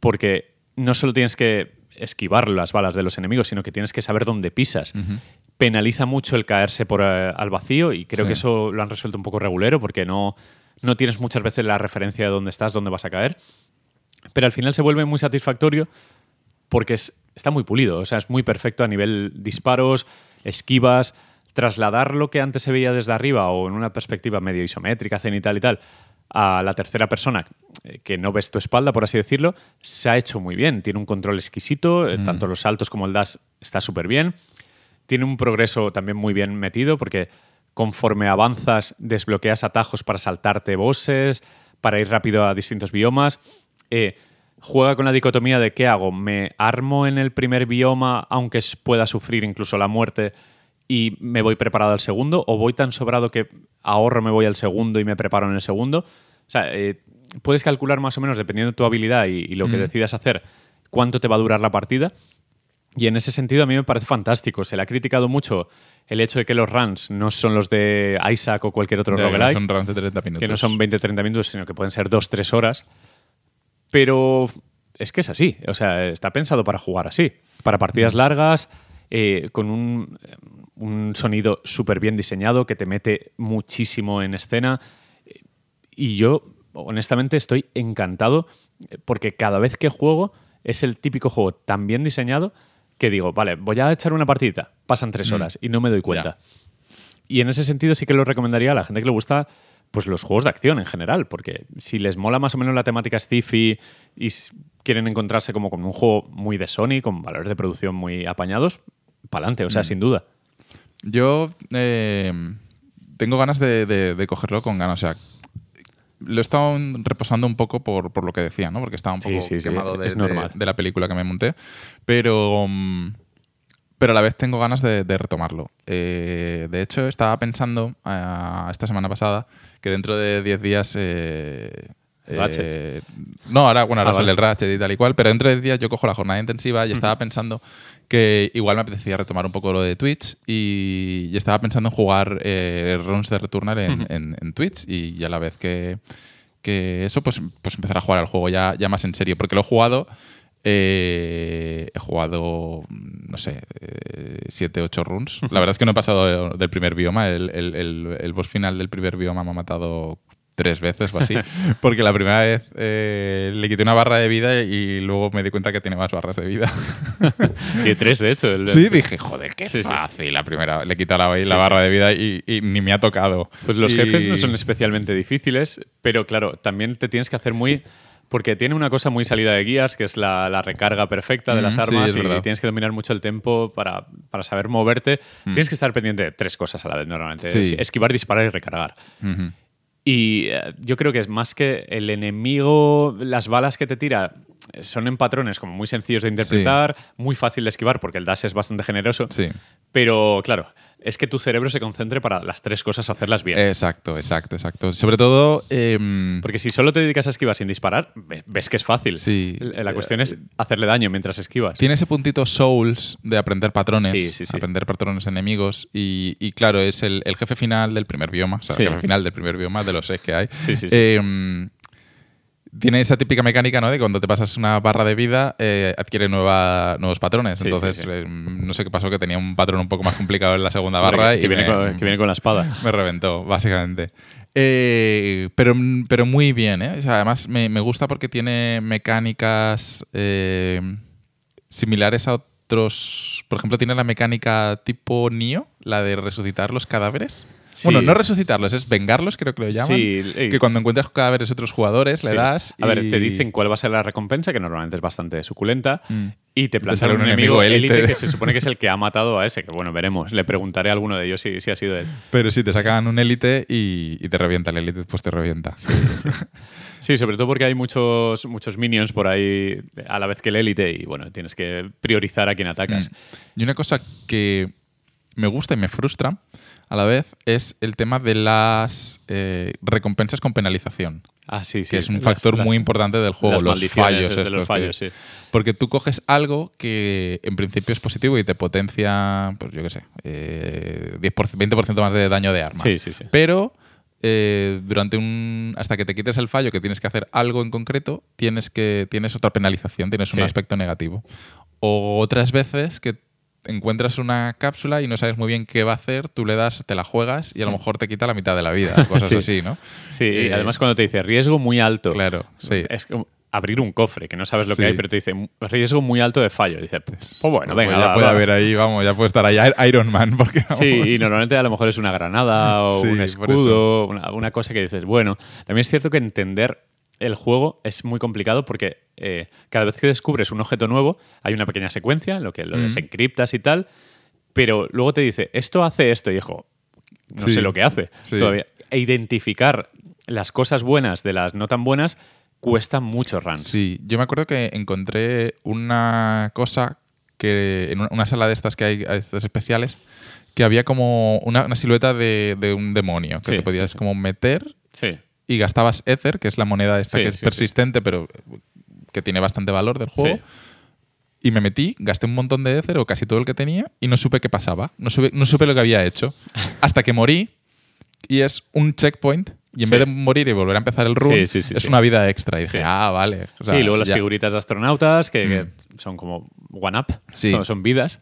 porque no solo tienes que esquivar las balas de los enemigos, sino que tienes que saber dónde pisas. Penaliza mucho el caerse por eh, al vacío y creo Sí. que eso lo han resuelto un poco regulero porque no, no tienes muchas veces la referencia de dónde estás, dónde vas a caer. Pero al final se vuelve muy satisfactorio porque es- está muy pulido, o sea, es muy perfecto a nivel disparos, esquivas, trasladar lo que antes se veía desde arriba o en una perspectiva medio isométrica, cenital y tal, a la tercera persona, eh, que no ves tu espalda, por así decirlo, se ha hecho muy bien. Tiene un control exquisito, eh, tanto los saltos como el dash está súper bien. Tiene un progreso también muy bien metido porque conforme avanzas desbloqueas atajos para saltarte bosses, para ir rápido a distintos biomas. Eh, juega con la dicotomía de qué hago, me armo en el primer bioma aunque pueda sufrir incluso la muerte y me voy preparado al segundo, o voy tan sobrado que ahorro, me voy al segundo y me preparo en el segundo. O sea, eh, puedes calcular más o menos, dependiendo de tu habilidad y, y lo que Mm. decidas hacer, cuánto te va a durar la partida. Y en ese sentido a mí me parece fantástico. Se le ha criticado mucho el hecho de que los runs no son los de Isaac o cualquier otro que no roguelike son runs de 30 minutos. que no son 20-30 minutos, sino que pueden ser 2-3 horas. Pero es que es así. O sea, está pensado para jugar así. Para partidas largas, eh, con un, un sonido súper bien diseñado que te mete muchísimo en escena. Y yo, honestamente, estoy encantado eh, porque cada vez que juego es el típico juego tan bien diseñado que digo, vale, voy a echar una partidita. Pasan tres horas y no me doy cuenta. Y en ese sentido sí que lo recomendaría a la gente que le gusta pues los juegos de acción en general, porque si les mola más o menos la temática sci-fi y quieren encontrarse como con un juego muy de Sony, con valores de producción muy apañados, pa'lante, o sea, sin duda. Yo eh, tengo ganas de, de- de cogerlo con ganas. O sea, lo he estado reposando un poco por, por lo que decía, ¿no? Porque estaba un poco sí, sí, quemado de, es de- normal. de la película que me monté. Pero, mm, pero a la vez tengo ganas de, de retomarlo. Eh, de hecho, estaba pensando ah, esta semana pasada que dentro de 10 días... eh. Eh, no, ahora, bueno, ahora Ah, sale vale. el Ratchet y tal y cual, pero dentro de 10 días yo cojo la jornada intensiva y estaba pensando que igual me apetecía retomar un poco lo de Twitch y, y estaba pensando en jugar eh, runs de Returnal en, en- en Twitch y, a la vez que, que eso, pues, pues empezar a jugar al juego ya, ya más en serio, porque lo he jugado, eh, he jugado, no sé, 7, 8 runs. La verdad es que no he pasado del primer bioma, el, el- el- el boss final del primer bioma me ha matado tres veces o así, porque la primera vez eh, le quité una barra de vida y luego me di cuenta que tiene más barras de vida. Y tres, de hecho. el- Sí, dije, joder, qué Sí, sí. fácil. La primera, le he quitado la, la Sí, barra de vida y, y ni me ha tocado. Pues los Y- jefes no son especialmente difíciles, pero claro, también te tienes que hacer muy... Porque tiene una cosa muy salida de guías, que es la, la recarga perfecta de Mm, las sí, armas es y tienes que dominar mucho el tiempo para, para saber moverte. Tienes que estar pendiente de tres cosas a la vez normalmente. Mm. Sí. Es- esquivar, disparar y recargar. Ujú. Y eh, yo creo que es más que el enemigo, las balas que te tira son en patrones como muy sencillos de interpretar, muy fácil de esquivar porque el dash es bastante generoso. Sí. Pero claro, es que tu cerebro se concentre para las tres cosas hacerlas bien. Exacto, exacto, exacto. Sobre todo, em, Porque si solo te dedicas a esquivar sin disparar, ve- ves que es fácil. Sí. La cuestión es hacerle daño mientras esquivas. tiene ese puntito Souls de aprender patrones, Sí, sí, sí. aprender patrones enemigos. Y, y claro, es el, el jefe final del primer bioma, o sea, el jefe final del primer bioma, de los seis que hay. Sí, sí, sí. Em, tiene esa típica mecánica, ¿no? De cuando te pasas una barra de vida, eh, adquiere nueva, nuevos patrones. Sí, Entonces, sí, sí. eh, no sé qué pasó, que tenía un patrón un poco más complicado en la segunda barra. que, y que viene me- con, que viene con la espada. me reventó, básicamente. Eh, pero, pero muy bien, ¿eh? O sea, además me, me gusta porque tiene mecánicas eh, similares a otros. Por ejemplo, tiene la mecánica tipo Nio, la de resucitar los cadáveres. Sí. Bueno, no resucitarlos, es vengarlos, creo que lo llaman. Sí, que cuando encuentras cadáveres de otros jugadores, le Sí. das. A ver, te dicen cuál va a ser la recompensa, que normalmente es bastante suculenta, Mm. y te Te plantean un un enemigo élite que se supone que es el que ha matado a ese, que bueno, veremos. Le preguntaré a alguno de ellos si, si ha sido él. Pero sí, te sacan un élite y, y te revienta el élite, pues te revienta. Sí, sobre todo porque hay muchos, muchos minions por ahí a la vez que el élite y bueno, tienes que priorizar a quién atacas. Mm. Y una cosa que me gusta y me frustra a la vez es el tema de las eh, recompensas con penalización, Ah, sí, sí. que es un factor las- muy importante del juego, las los fallos. los fallos, que- sí. Porque tú coges algo que en principio es positivo y te potencia, pues yo qué sé, eh, 10%, 20% más de daño de arma. Sí, sí, sí. Pero eh, durante un. hasta que te quites el fallo, que tienes que hacer algo en concreto, tienes que. tienes otra penalización, tienes un aspecto negativo. O otras veces que encuentras una cápsula y no sabes muy bien qué va a hacer, tú le das, te la juegas y a lo mejor te quita la mitad de la vida. Cosas Sí. así, ¿no? Sí, y Eh, además cuando te dice riesgo muy alto. Claro, sí. Es como abrir un cofre, que no sabes lo que hay, pero te dice riesgo muy alto de fallo. Y dices, pues bueno, venga, Pues ya va, puede va. haber ahí, vamos, ya puede estar ahí Iron Man. Porque, vamos, Sí, y normalmente a lo mejor es una granada o Sí, un escudo, una, una cosa que dices, bueno, también es cierto que entender el juego es muy complicado porque eh, cada vez que descubres un objeto nuevo hay una pequeña secuencia en lo que lo Mm. desencriptas y tal, pero luego te dice, esto hace esto, y hijo, no Sí, sé lo que hace sí. todavía. E identificar las cosas buenas de las no tan buenas cuesta mucho runs. Sí, yo me acuerdo que encontré una cosa que en una- sala de estas que hay, estas especiales, que había como una, una silueta de, de un demonio que Sí, te podías como meter Sí. Y gastabas Ether, que es la moneda esta Sí, que es sí, sí. persistente, pero que tiene bastante valor del juego. Sí. Y me metí, gasté un montón de Ether, o casi todo el que tenía, y no supe qué pasaba. No supe, no supe lo que había hecho. Hasta que morí, y es un checkpoint, y en Sí. vez de morir y volver a empezar el run, Sí, sí, sí, es sí. una vida extra. Y dije, Sí. ah, vale. O sea, sí, luego las ya. figuritas de astronautas, que, que Mm. son como one-up, Sí. son, son vidas.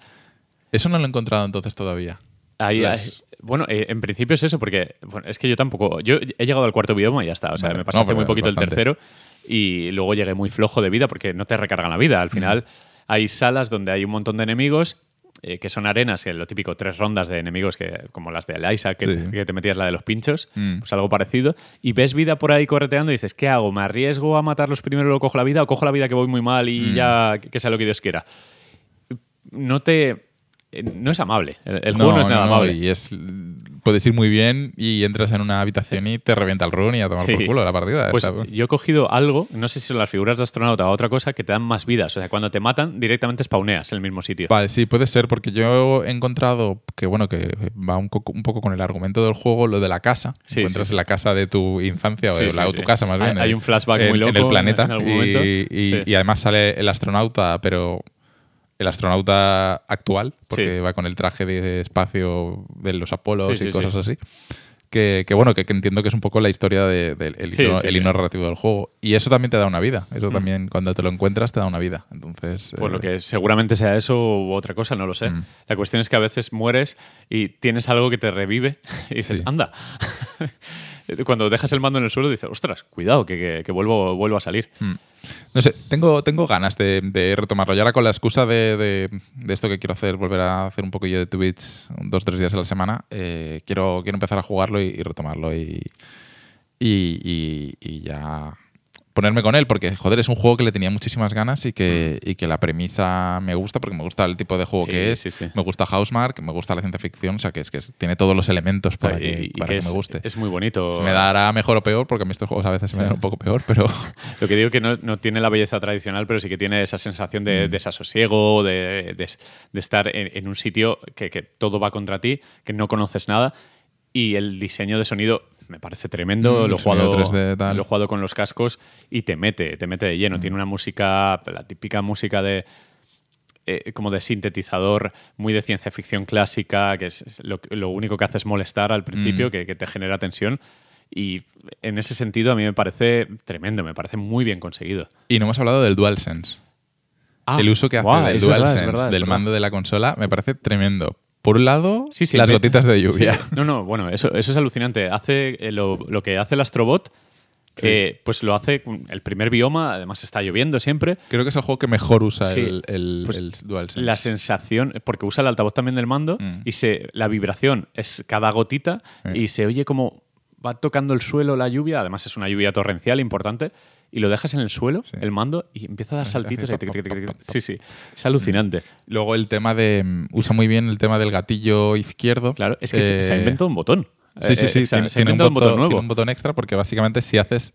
Eso no lo he encontrado entonces todavía. Ahí, Las- bueno, eh, en principio es eso, porque bueno, es que yo tampoco. Yo he llegado al cuarto bioma y ya está. O sea, Vale. me pasé No, hace pero muy poquito el tercero y luego llegué muy flojo de vida porque no te recargan la vida. Al Mm. final hay salas donde hay un montón de enemigos. eh, que son arenas, que lo típico, tres rondas de enemigos, que, como las de Eliza, que, Sí. te, que te metías la de los pinchos, Mm. pues algo parecido. Y ves vida por ahí correteando y dices, ¿qué hago? ¿Me arriesgo a matarlos primero y luego cojo la vida? ¿O cojo la vida que voy muy mal y Mm. ya que sea lo que Dios quiera? No te. Eh, No es amable. El, el juego no es nada amable. Y es, puedes ir muy bien y entras en una habitación y te revienta el run y a tomar Sí. por culo la partida. Pues O sea, yo he cogido algo, no sé si son las figuras de astronauta o otra cosa, que te dan más vidas. O sea, cuando te matan, directamente spawneas en el mismo sitio. Vale, sí, puede ser, porque yo he encontrado que, bueno, que va un, co- un poco con el argumento del juego, lo de la casa. Sí, Encuentras sí, en la casa de tu infancia, o de la, tu casa más bien. hay un flashback en- muy En el loco planeta. en algún y, y además sale el astronauta, pero el astronauta actual, porque Sí. va con el traje de espacio de los Apolos Sí, y sí, cosas sí. así. Que, que bueno, que, que entiendo que es un poco la historia del de, Sí, hilo, el narrativo del juego. Y eso también te da una vida. Eso Mm. también, cuando te lo encuentras, te da una vida. Entonces. Pues eh, lo que seguramente sea eso u otra cosa, no lo sé. Mm. La cuestión es que a veces mueres y tienes algo que te revive y dices, anda. Cuando dejas el mando en el suelo dices, ostras, cuidado, que, que- vuelvo, vuelvo a salir. Mm. No sé, tengo, tengo ganas de, de retomarlo. Y ahora con la excusa de, de- esto que quiero hacer, volver a hacer un poquillo de Twitch dos tres días a la semana, eh, quiero, quiero empezar a jugarlo y, retomarlo y- y ya ponerme con él, porque joder, es un juego que le tenía muchísimas ganas y que, y que la premisa me gusta, porque me gusta el tipo de juego Sí, que es, sí, sí. me gusta Housemark, me gusta la ciencia ficción, o sea que es que es- tiene todos los elementos para Y- que, y para que que es, me guste. es muy bonito. Se me dará mejor o peor, porque a mí estos juegos a veces se me dan un poco peor, pero... Lo que digo que no, no tiene la belleza tradicional, pero sí que tiene esa sensación de Mm. desasosiego, de, de- de estar en, en un sitio que, que todo va contra ti, que no conoces nada. Y el diseño de sonido me parece tremendo. Mm, lo, he jugado, 3D tal. lo he jugado con los cascos y te mete, te mete de lleno. Mm. Tiene una música, la típica música de. eh, como de sintetizador, muy de ciencia ficción clásica, que es, lo, lo único que hace es molestar al principio, Mm. que, que te genera tensión. Y en ese sentido a mí me parece tremendo, me parece muy bien conseguido. Y no hemos hablado del DualSense. Ah, el uso que hace guau, del verdad, DualSense, verdad, del mando de la consola, me parece tremendo. Por un lado, Sí, sí, las me- gotitas de lluvia. Sí. No, no, bueno, eso, eso es alucinante. Hace eh, lo, lo que hace el Astrobot, eh, pues lo hace el primer bioma, además está lloviendo siempre. Creo que es el juego que mejor usa el, el- pues el DualSense. La sensación, porque usa el altavoz también del mando, Mm. y se, la vibración es cada gotita y se oye como va tocando el suelo la lluvia, además es una lluvia torrencial importante, y lo dejas en el suelo, Sí. el mando, y empieza a dar saltitos. ahí, tic, tic, tic. Sí, sí, es alucinante. Luego el tema de... mm, Usa muy bien el tema del gatillo izquierdo. Claro, es que se, se ha Eh, inventado un botón. Sí, sí, Eh, sí. se, ha- tiene, se ha un inventado un botón botón, nuevo. tiene un botón extra porque básicamente si haces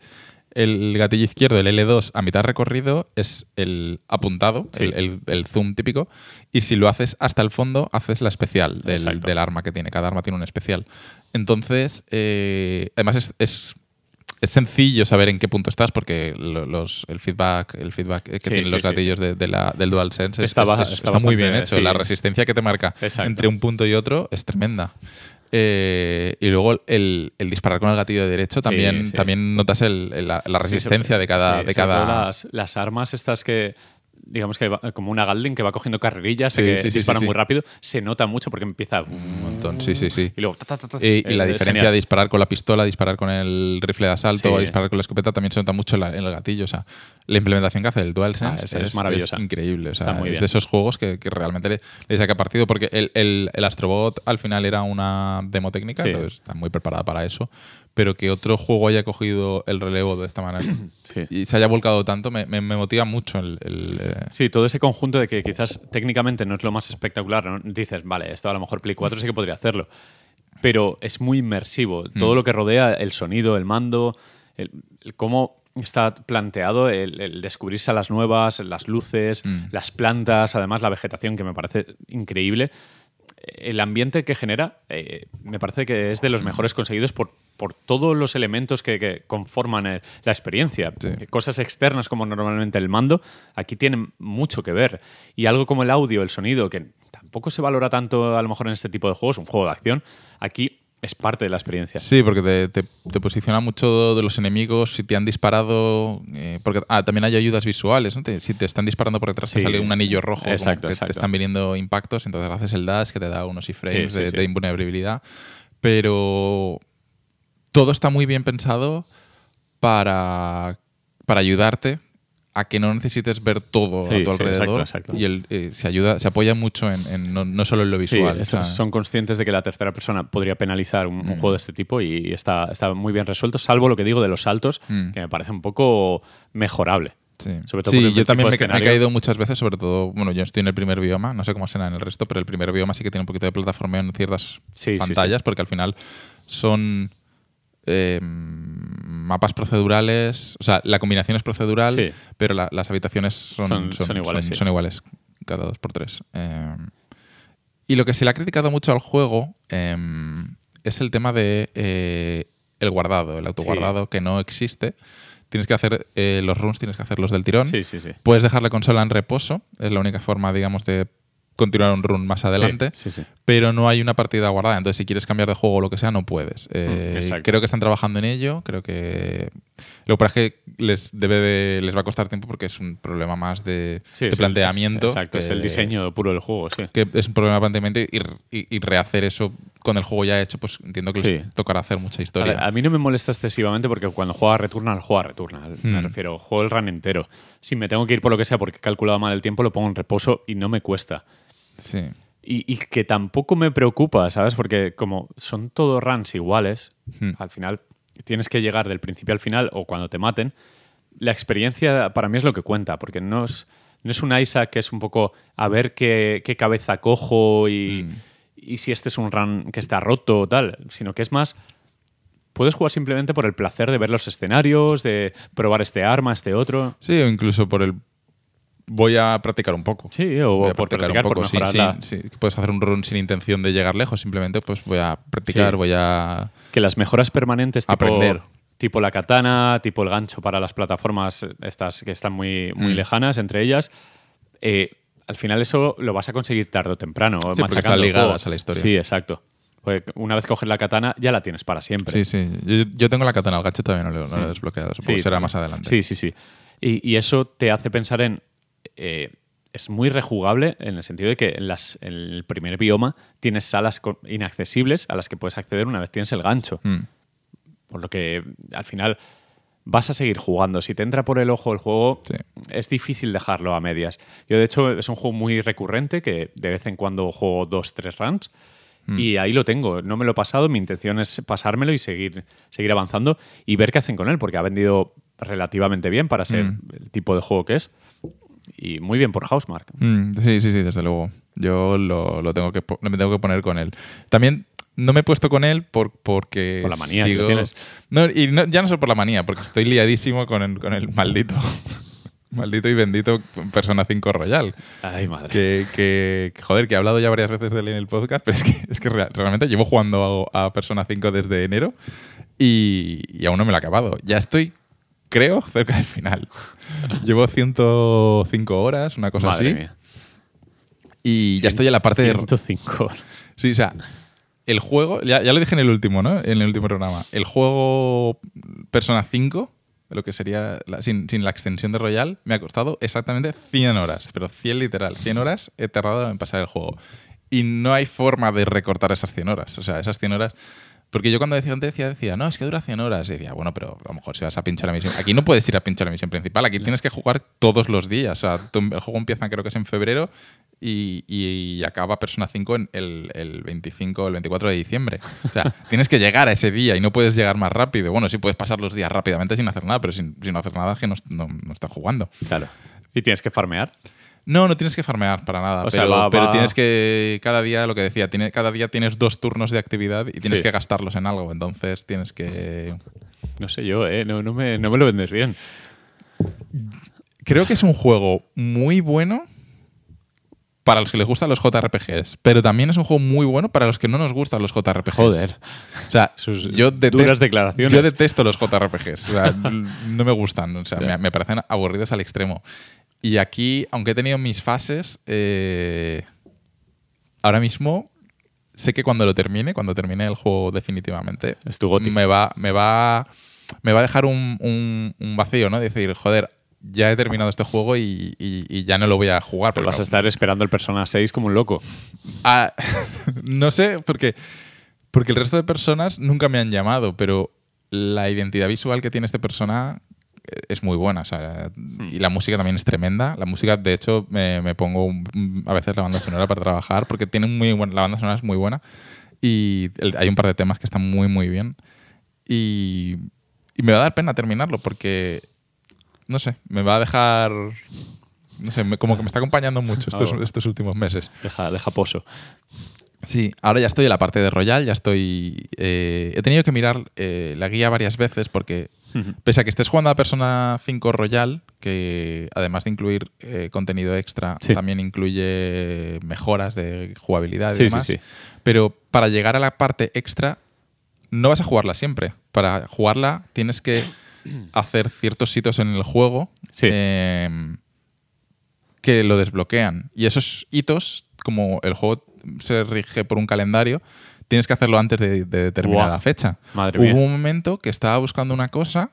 el gatillo izquierdo, el L2, a mitad recorrido, es el apuntado, Sí. el, el- el zoom típico. Y si lo haces hasta el fondo, haces la especial del, arma que tiene. Cada arma tiene un especial. Entonces, eh, además es, es- es sencillo saber en qué punto estás porque lo- los, el feedback, el feedback que Sí, tienen sí, los sí, gatillos de- de la- del DualSense es- Está ba- es- está está muy bien hecho. La resistencia que te marca Exacto. entre un punto y otro es tremenda. Eh, y luego el, el disparar con el gatillo derecho también, sí, también notas el- el- la, resistencia sobre- de cada. de cada las, las armas estas que digamos que va- como una Galdin que va cogiendo carrerillas Sí, que sí, dispara sí, muy rápido se nota mucho porque empieza un montón. Sí, sí, sí. y luego ta, ta, ta. Y, y la Eh, es diferencia genial. de disparar con la pistola, disparar con el rifle de asalto o disparar con la escopeta también se nota mucho en, la- en el gatillo. O sea, la implementación que hace el DualSense Ah, es- es maravillosa. increíble. O sea, Está muy es bien. de esos juegos que, que realmente le, le saca partido porque el, el- el Astrobot al final era una demo técnica, entonces está muy preparada para eso. Pero que otro juego haya cogido el relevo de esta manera Sí. y se haya volcado tanto me, me- me motiva mucho el, el, eh, Sí, todo ese conjunto de que quizás técnicamente no es lo más espectacular. ¿no? Dices, vale, esto a lo mejor Play 4 sí que podría hacerlo. Pero es muy inmersivo. Todo Mm. lo que rodea, el sonido, el mando, el, el cómo está planteado, el, el descubrirse a las nuevas, las luces, Mm. las plantas, además la vegetación, que me parece increíble. El ambiente que genera eh, me parece que es de los mejores conseguidos por, por todos los elementos que, que conforman eh, la experiencia. Sí. Cosas externas como normalmente el mando, aquí tienen mucho que ver. Y algo como el audio, el sonido, que tampoco se valora tanto a lo mejor en este tipo de juegos, un juego de acción, aquí es parte de la experiencia. Sí, porque te, te- te posiciona mucho de los enemigos, si te han disparado, eh, porque ah, también hay ayudas visuales, ¿no? Te- si te están disparando por detrás te sale un anillo rojo, Exacto, te están viniendo impactos, entonces haces el dash que te da unos iframes Sí, sí, de, de invulnerabilidad, pero todo está muy bien pensado para, para ayudarte a que no necesites ver todo Sí, a tu sí, alrededor exacto, exacto. y el, eh, se ayuda se apoya mucho en, en no, no solo en lo visual eso- o sea, son conscientes de que la tercera persona podría penalizar un, un Mm. juego de este tipo y está, está muy bien resuelto, salvo lo que digo de los saltos, Mm. que me parece un poco mejorable. Sí, Sobre todo Sí, yo también me, me he caído muchas veces, sobre todo, bueno, yo estoy en el primer bioma, no sé cómo será en el resto, pero el primer bioma sí que tiene un poquito de plataforma en ciertas sí, pantallas, porque al final son eh, mapas procedurales, o sea, la combinación es procedural, Sí. pero la- las habitaciones son, Son- son iguales, son- sí. son iguales cada dos por tres. Eh, y lo que se le ha criticado mucho al juego eh, es el tema de eh, el guardado, el autoguardado, que no existe. Tienes que hacer eh, los runs, tienes que hacerlos del tirón. Sí, sí, sí. Puedes dejar la consola en reposo, es la única forma, digamos, de continuar un run más adelante, Sí, sí, sí. Pero no hay una partida guardada. Entonces, si quieres cambiar de juego o lo que sea, no puedes. Eh, Mm, exacto. creo que están trabajando en ello. Creo que lo que es que les debe de- les va a costar tiempo porque es un problema más de, Sí, de es el- planteamiento. exacto, es el que- diseño puro del juego, sí. Que es un problema de planteamiento y, y- y rehacer eso con el juego ya hecho, pues entiendo que Sí. les tocará hacer mucha A, historia. ver, a mí no me molesta excesivamente porque cuando juega Returnal, juega Returnal. Me Hmm. refiero, juego el run entero. Si me tengo que ir por lo que sea porque he calculado mal el tiempo, lo pongo en reposo y no me cuesta. Sí. Y, y que tampoco me preocupa, ¿sabes? Porque como son todos runs iguales, Hmm. al final tienes que llegar del principio al final o cuando te maten. La experiencia para mí es lo que cuenta, porque no es, no es un Isaac que es un poco a ver qué, qué cabeza cojo y, y si este es un run que está roto o tal, sino que es más... Puedes jugar simplemente por el placer de ver los escenarios, de probar este arma, este otro. Sí, o incluso por el. Voy a practicar un poco. Sí, o Voy a por practicar, por sin- mejorar sin- la- sí, puedes hacer un run sin intención de llegar lejos, simplemente pues voy a practicar, Sí. voy a. que las mejoras permanentes tipo, Aprender. tipo la katana, tipo el gancho para las plataformas estas que están muy, muy Mm. lejanas entre ellas, eh, al final eso lo vas a conseguir tarde o temprano. porque machacando ligadas a la historia. Sí, exacto. Porque una vez coges la katana ya la tienes para siempre. Sí, sí. Yo, yo tengo la katana, el gacho todavía no lo, no lo he desbloqueado. Supongo Sí, que será más adelante. Sí, sí, sí. Y, y eso te hace pensar en... eh, es muy rejugable en el sentido de que en, las- en el primer bioma tienes salas inaccesibles a las que puedes acceder una vez tienes el gancho. Mm. Por lo que al final vas a seguir jugando. Si te entra por el ojo el juego, Sí. es difícil dejarlo a medias. Yo, de hecho, es un juego muy recurrente que de vez en cuando juego dos, tres runs. Mm. Y ahí lo tengo. No me lo he pasado. Mi intención es pasármelo y seguir, seguir avanzando y ver qué hacen con él, porque ha vendido relativamente bien para ser Mm. el tipo de juego que es. Y muy bien por Housemark. Mm, sí, sí, sí, desde luego. Yo lo, lo tengo que me tengo que poner con él. También no me he puesto con él por, porque. Por la manía que sigo- tienes. No, y no- ya no solo por la manía, porque estoy liadísimo con el, con el maldito. maldito y bendito Persona 5 Royal. Ay, madre. Que, que- joder, que he hablado ya varias veces de él en el podcast, pero es que, es que rea- realmente llevo jugando a, a Persona 5 desde enero y, y aún no me lo he acabado. Ya estoy, creo, cerca del final. llevo 105 horas, una cosa Madre así. mía. Y ya estoy en la parte de... 105. Sí, o sea, el juego, ya, ya lo dije en el último, ¿no? En el último programa. El juego Persona 5, lo que sería la- sin, sin la extensión de Royal, me ha costado exactamente 100 horas, pero 100 literal. 100 horas he tardado en pasar el juego. Y no hay forma de recortar esas 100 horas. O sea, esas 100 horas... Porque yo cuando decía antes decía, decía, no, es que dura 100 horas. Y decía, bueno, pero a lo mejor si vas a pinchar la misión. Aquí no puedes ir a pinchar la misión principal. Aquí tienes que jugar todos los días. O sea, el juego empieza, creo que es en febrero y, y acaba Persona 5 en el, el 25 o el 24 de diciembre. O sea, tienes que llegar a ese día y no puedes llegar más rápido. Bueno, sí puedes pasar los días rápidamente sin hacer nada, pero sin, sin hacer nada es que no, no, no estás jugando. Claro. ¿Y tienes que farmear? No, no tienes que farmear para nada. O sea, pero, va- pero va- tienes que. Cada día, lo que decía, tiene, cada día tienes dos turnos de actividad y tienes Sí. que gastarlos en algo. Entonces tienes que. No sé yo, ¿eh? No, no, me, no me lo vendes bien. Creo que es un juego muy bueno para los que les gustan los JRPGs, pero también es un juego muy bueno para los que no nos gustan los JRPGs. Joder. O sea, Sus yo detesto, duras declaraciones. Yo detesto los JRPGs. O sea, no me gustan. O sea, me, me parecen aburridos al extremo. Y aquí, aunque he tenido mis fases, eh, ahora mismo sé que cuando lo termine, cuando termine el juego definitivamente, Es tu me va, me va, me va a dejar un, un- un vacío, ¿no? Decir, joder, ya he terminado este juego y, y- y ya no lo voy a jugar. Pero vas a estar esperando el Persona 6 como un loco. Ah, no sé, porque, porque el resto de personas nunca me han llamado, pero la identidad visual que tiene este persona es muy buena. o sea, y la música también es tremenda. La música, de hecho, me, me pongo un- a veces la banda sonora para trabajar, porque tiene muy buena, la banda sonora es muy buena. Y el- hay un par de temas que están muy, muy bien. Y, y me va a dar pena terminarlo, porque, no sé, me va a dejar... No sé, me- como que me está acompañando mucho estos, estos últimos meses. Deja, deja pozo. Sí, ahora ya estoy en la parte de Royal, ya estoy... eh, he tenido que mirar eh, la guía varias veces porque, pese a que estés jugando a Persona 5 Royal, que además de incluir eh, contenido extra, Sí. también incluye mejoras de jugabilidad y Sí, sí, demás, sí. pero para llegar a la parte extra no vas a jugarla siempre. Para jugarla tienes que hacer ciertos hitos en el juego eh, que lo desbloquean. Y esos hitos, como el juego se rige por un calendario, tienes que hacerlo antes de, de determinada fecha. Madre Hubo mía. un momento que estaba buscando una cosa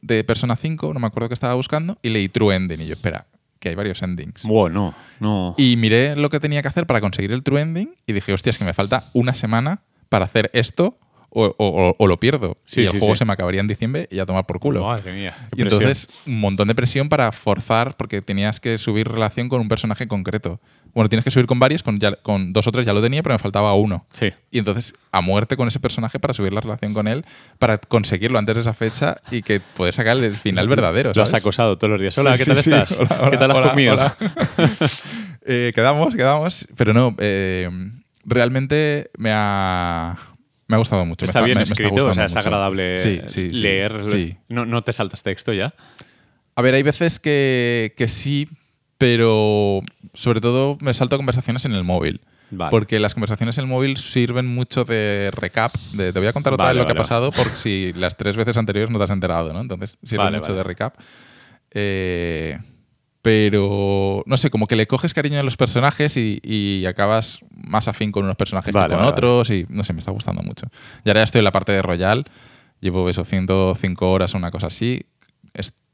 de Persona 5, no me acuerdo qué estaba buscando, y leí True Ending. Y yo, espera, que hay varios endings. Bueno, no. Y miré lo que tenía que hacer para conseguir el true ending y dije, hostia, es que me falta una semana para hacer esto o, o- o- o lo pierdo. Sí, y el sí, juego sí. se me acabaría en diciembre y a tomar por culo. Madre mía. qué y entonces un montón de presión para forzar porque tenías que subir relación con un personaje concreto. Bueno, tienes que subir con varios, con, ya- con dos o tres ya lo tenía, pero me faltaba uno. Sí. Y entonces a muerte con ese personaje para subir la relación con él, para conseguirlo antes de esa fecha y que puedes sacar el final verdadero. Lo has acosado todos los días. Hola, Sí, ¿qué tal estás? Hola, hola, ¿Qué tal has hola, comido? hola. Eh, quedamos, quedamos. Pero no, eh, realmente me ha, me ha gustado mucho. me Está bien me- me está escrito, o sea, es mucho. agradable Sí, sí, sí. leer. No, no te saltas texto ya. A ver, hay veces que, que sí, pero sobre todo me salto conversaciones en el móvil. Vale. Porque las conversaciones en el móvil sirven mucho de recap, de te voy a contar otra Vale, vez lo que ha pasado por si las tres veces anteriores no te has enterado, ¿no? Entonces sirve mucho de recap. Eh, pero, no sé, como que le coges cariño a los personajes y, y acabas más afín con unos personajes Vale, que con vale, otros y, no sé, me está gustando mucho. Y ahora ya estoy en la parte de Royal, llevo eso, 105 horas o una cosa así.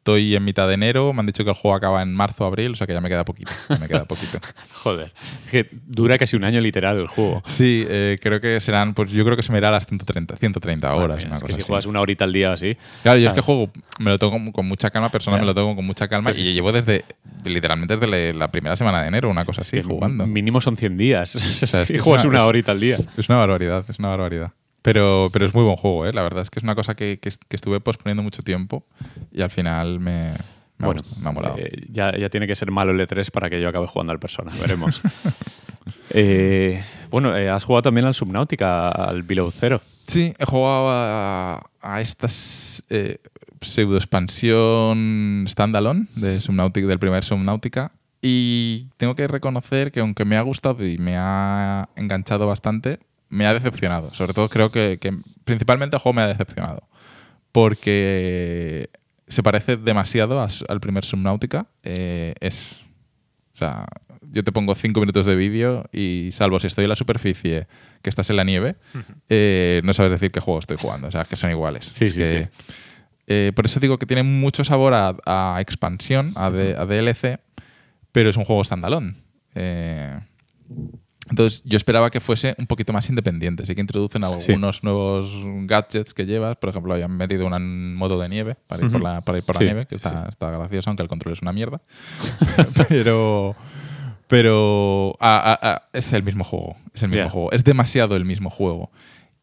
Estoy en mitad de enero, me han dicho que el juego acaba en marzo, abril, o sea que ya me queda poquito. ya me queda poquito. Joder. Que dura casi un año literal el juego. Sí, eh, creo que serán, pues yo creo que se me irá a las 130, 130 Madre horas. mía, una es que si así. juegas una horita al día así. Claro, yo es que juego, me lo tomo con mucha calma, personal me lo tomo con mucha calma y llevo desde, literalmente desde la primera semana de enero, una cosa así, que jugando. Mínimo son 100 días. sea, es si juegas una- horita al día. Es una barbaridad, es una barbaridad. Pero, pero es muy buen juego, ¿eh? La verdad es que es una cosa que, que, que estuve posponiendo mucho tiempo y al final me, me, ha, Bueno, gustado, me ha molado. eh, ya, ya tiene que ser malo el E3 para que yo acabe jugando al Persona. Veremos. Eh, bueno, eh, has jugado también al Subnautica, al Below Zero. Sí, he jugado a, a esta eh, pseudo expansión standalone de Subnautica, del primer Subnautica. Y tengo que reconocer que aunque me ha gustado y me ha enganchado bastante, me ha decepcionado. Sobre todo creo que, que principalmente el juego me ha decepcionado. Porque se parece demasiado a al primer Subnautica. Eh, es. O sea, yo te pongo cinco minutos de vídeo y salvo si estoy en la superficie, que estás en la nieve, eh, no sabes decir qué juego estoy jugando. O sea, que son iguales. Sí, Es sí, que, sí. eh, por eso digo que tiene mucho sabor a, a expansión, a, D- a DLC, pero es un juego standalone. Eh, entonces, yo esperaba que fuese un poquito más independiente. Sí que introducen algunos nuevos gadgets que llevas. Por ejemplo, habían metido un modo de nieve para ir por la, para ir por Sí, la nieve, que está, sí. está gracioso, aunque el control es una mierda. pero pero es el mismo juego. Es el mismo juego. Es demasiado el mismo juego.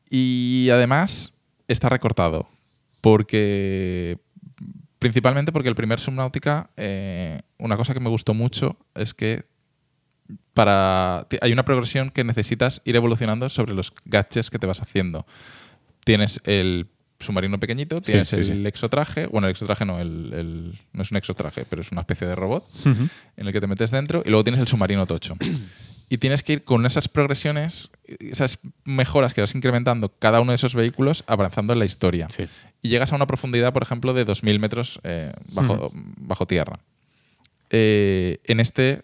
Y además está recortado. Porque. Principalmente porque el primer Subnautica, eh, una cosa que me gustó mucho es que para hay una progresión que necesitas ir evolucionando sobre los gadgets que te vas haciendo. Tienes el submarino pequeñito, tienes sí, el sí. exotraje, bueno, el exotraje no, el, el- no es un exotraje, pero es una especie de robot en el que te metes dentro y luego tienes el submarino tocho. Y tienes que ir con esas progresiones, esas mejoras que vas incrementando cada uno de esos vehículos avanzando en la historia. Y llegas a una profundidad, por ejemplo, de 2.000 metros eh, bajo, bajo tierra. Eh, en este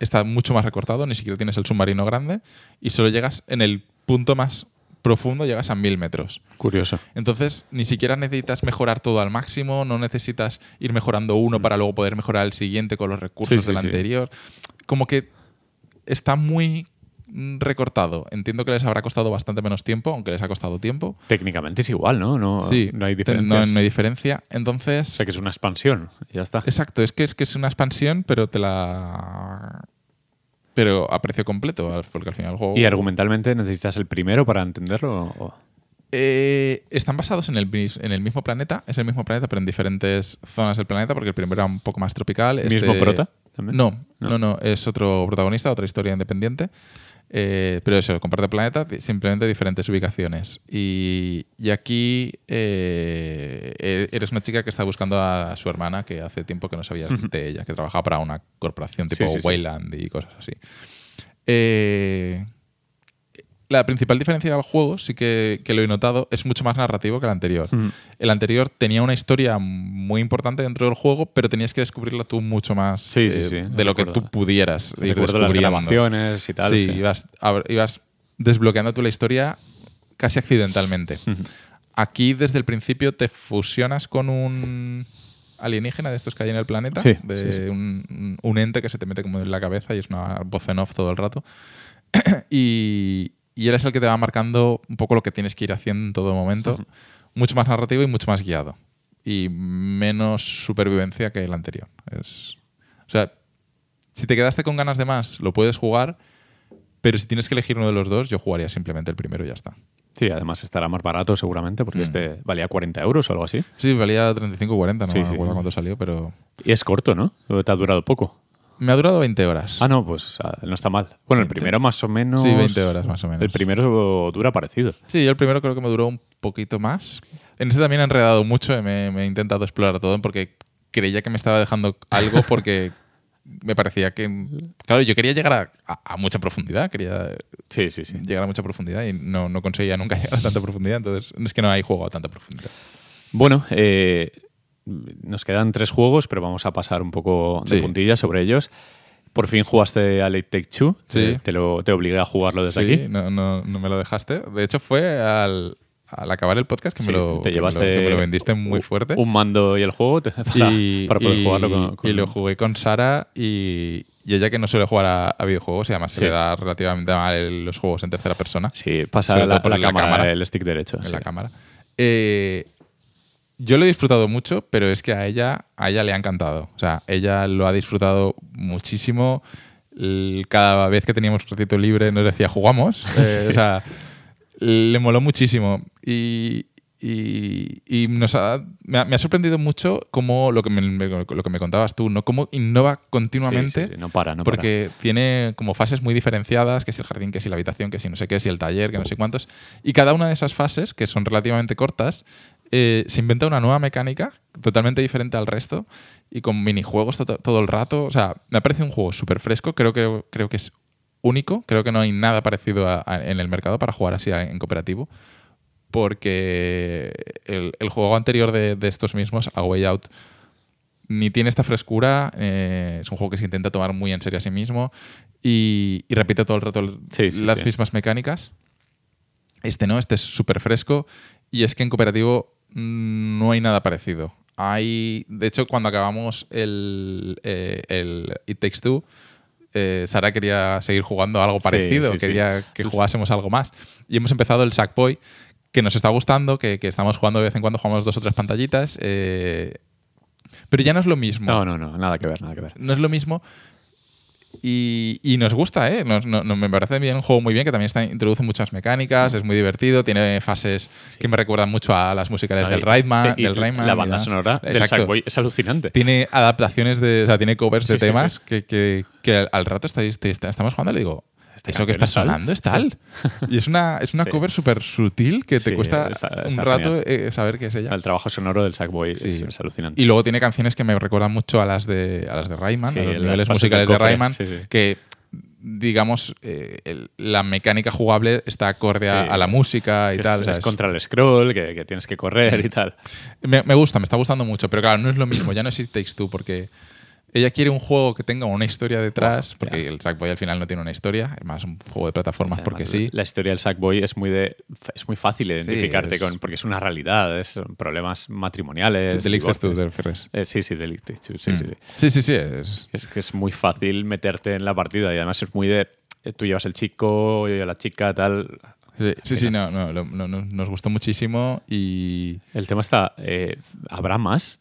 está mucho más recortado, ni siquiera tienes el submarino grande y solo llegas en el punto más profundo, llegas a 1.000 metros. Curioso. Entonces, ni siquiera necesitas mejorar todo al máximo, no necesitas ir mejorando uno para luego poder mejorar el siguiente con los recursos Mm. Sí, del sí. anterior. Como que está muy mm, recortado. Entiendo que les habrá costado bastante menos tiempo, aunque les ha costado tiempo. Técnicamente es igual, ¿no? No, sí, no hay diferencias. No, no hay diferencia. O Entonces, sea que es una expansión. Ya está. exacto, es que es que es una expansión, pero te la pero a precio completo, porque al final el juego ¿Y argumentalmente necesitas el primero para entenderlo? o- Eh, están basados en el, en el mismo planeta, es el mismo planeta, pero en diferentes zonas del planeta, porque el primero era un poco más tropical. ¿Mismo este- prota también? No, No. no, no, es otro protagonista, otra historia independiente. Eh, pero eso, comparte planeta, simplemente diferentes ubicaciones. Y, y aquí eh, e- eres una chica que está buscando a su hermana, que hace tiempo que no sabías de ella, que trabajaba para una corporación tipo Sí, sí, sí. Wayland y cosas así. Eh, la principal diferencia del juego, sí que, que lo he notado, es mucho más narrativo que el anterior. Mm. El anterior tenía una historia muy importante dentro del juego, pero tenías que descubrirla tú mucho más Sí, eh, sí, sí, de lo que tú pudieras ir las descubriendo. grabaciones y tal. sí, sí. Ibas, ibas desbloqueando tú la historia casi accidentalmente. Aquí desde el principio te fusionas con un alienígena de estos que hay en el planeta, Sí, de sí, sí. Un, un ente que se te mete como en la cabeza y es una voz en off todo el rato. y, y eres el que te va marcando un poco lo que tienes que ir haciendo en todo momento. Mucho más narrativo y mucho más guiado. Y menos supervivencia que el anterior. Es, o sea, si te quedaste con ganas de más, lo puedes jugar, pero si tienes que elegir uno de los dos, yo jugaría simplemente el primero y ya está. Sí, además estará más barato seguramente Mm. porque este valía 40 euros o algo así. Sí, valía 35 o 40, no Sí, me sí. acuerdo cuánto salió, pero Y es corto, ¿no? Te ha durado poco. Me ha durado 20 horas. Ah, no, pues no está mal. Bueno, el 20. primero más o menos. Sí, 20 horas más o menos. El primero dura parecido. Sí, yo el primero creo que me duró un poquito más. En este también he enredado mucho, y me, me he intentado explorar todo porque creía que me estaba dejando algo porque me parecía que... Claro, yo quería llegar a, a- a mucha profundidad, quería Sí, sí, sí. llegar a mucha profundidad y no, no conseguía nunca llegar a tanta profundidad, entonces es que no hay juego a tanta profundidad. Bueno, eh, nos quedan tres juegos, pero vamos a pasar un poco de Sí. puntillas sobre ellos. Por fin jugaste a Late Take Two. Sí. Te, lo, te obligué a jugarlo desde Sí, aquí. no, no, no me lo dejaste. De hecho, fue al, al acabar el podcast que, Sí, me, lo, te que llevaste me lo, que me lo vendiste muy fuerte. Un mando y el juego te- para, y, para poder y- jugarlo con, con- y lo jugué con Sara y, y ella que no suele jugar a, a videojuegos y además Sí. se le da relativamente mal los juegos en tercera persona Sí, pasa la, por la la cámara, cámara. el stick derecho. en sí. la cámara. Eh, yo lo he disfrutado mucho, pero es que a ella, a ella le ha encantado. O sea, ella lo ha disfrutado muchísimo. Cada vez que teníamos un ratito libre nos decía, jugamos. Eh, O sea, le moló muchísimo. Y, y- y nos ha, me, ha, me ha sorprendido mucho cómo lo que me, me- lo que me contabas tú, ¿no? Cómo innova continuamente. Sí, sí, sí, no para, no porque tiene como fases muy diferenciadas, que si el jardín, que si la habitación, que si no sé qué, si el taller, que no sé cuántos. Y cada una de esas fases, que son relativamente cortas, eh, se inventa una nueva mecánica totalmente diferente al resto y con minijuegos to- todo el rato. O sea, me parece un juego súper fresco. Creo que, creo que es único. Creo que no hay nada parecido a- a- en el mercado para jugar así en cooperativo. Porque el, el juego anterior de, de estos mismos, A Way Out, ni tiene esta frescura. eh, es un juego que se intenta tomar muy en serio a sí mismo y, y repite todo el rato el- Sí, sí, las sí. mismas mecánicas. Este no, este es súper fresco y es que en cooperativo no hay nada parecido. Hay, de hecho, cuando acabamos el, eh, el It Takes Two, eh, Sara quería seguir jugando algo parecido, sí, sí. quería que jugásemos algo más. Y hemos empezado el Sackboy, que nos está gustando, que, que estamos jugando de vez en cuando, jugamos dos o tres pantallitas. eh, pero ya no es lo mismo. No, no, no, nada que ver, nada que ver. No es lo mismo. Y, y nos gusta, ¿eh? Nos- no- no- me parece bien un juego muy bien, que también está, introduce muchas mecánicas, es muy divertido, tiene fases que me recuerdan mucho a las musicales del Rayman. Y del Rayman la banda sonora del Exacto. Sackboy es alucinante. Tiene adaptaciones de. O sea, tiene covers Sí, de sí, temas. Que, que- que al, rato estáis, te- está- estamos jugando y le digo. Este eso que está es tal. sonando es tal. Y es una, es una Sí. cover súper sutil que te Sí, cuesta está- un rato eh, saber qué es ella. El trabajo sonoro del Sackboy Sí. es, es alucinante. Y luego tiene canciones que me recuerdan mucho a las de, a las de Rayman, a los niveles musicales de Rayman, que digamos eh, el- la mecánica jugable está acorde a, Sí. a la música y Que tal. es, es contra el scroll, que, que tienes que correr y tal. me, me gusta, me está gustando mucho, pero claro, no es lo mismo, ya no es It Takes Two, porque ella quiere un juego que tenga una historia detrás, Wow, porque el Sackboy al final no tiene una historia, es más un juego de plataformas porque sí. La historia del Sackboy es muy de es muy fácil identificarte es- con porque es una realidad, es problemas matrimoniales. Sí, Delictes te refieres. Eh, sí, sí, Delictes sí, Mm. sí, sí. sí, sí, sí, es, Es que es muy fácil meterte en la partida y además es muy de eh, tú llevas el chico, yo la chica, tal. Sí, sí, sí, no, no, no, nos gustó muchísimo y El tema está, eh, ¿habrá más?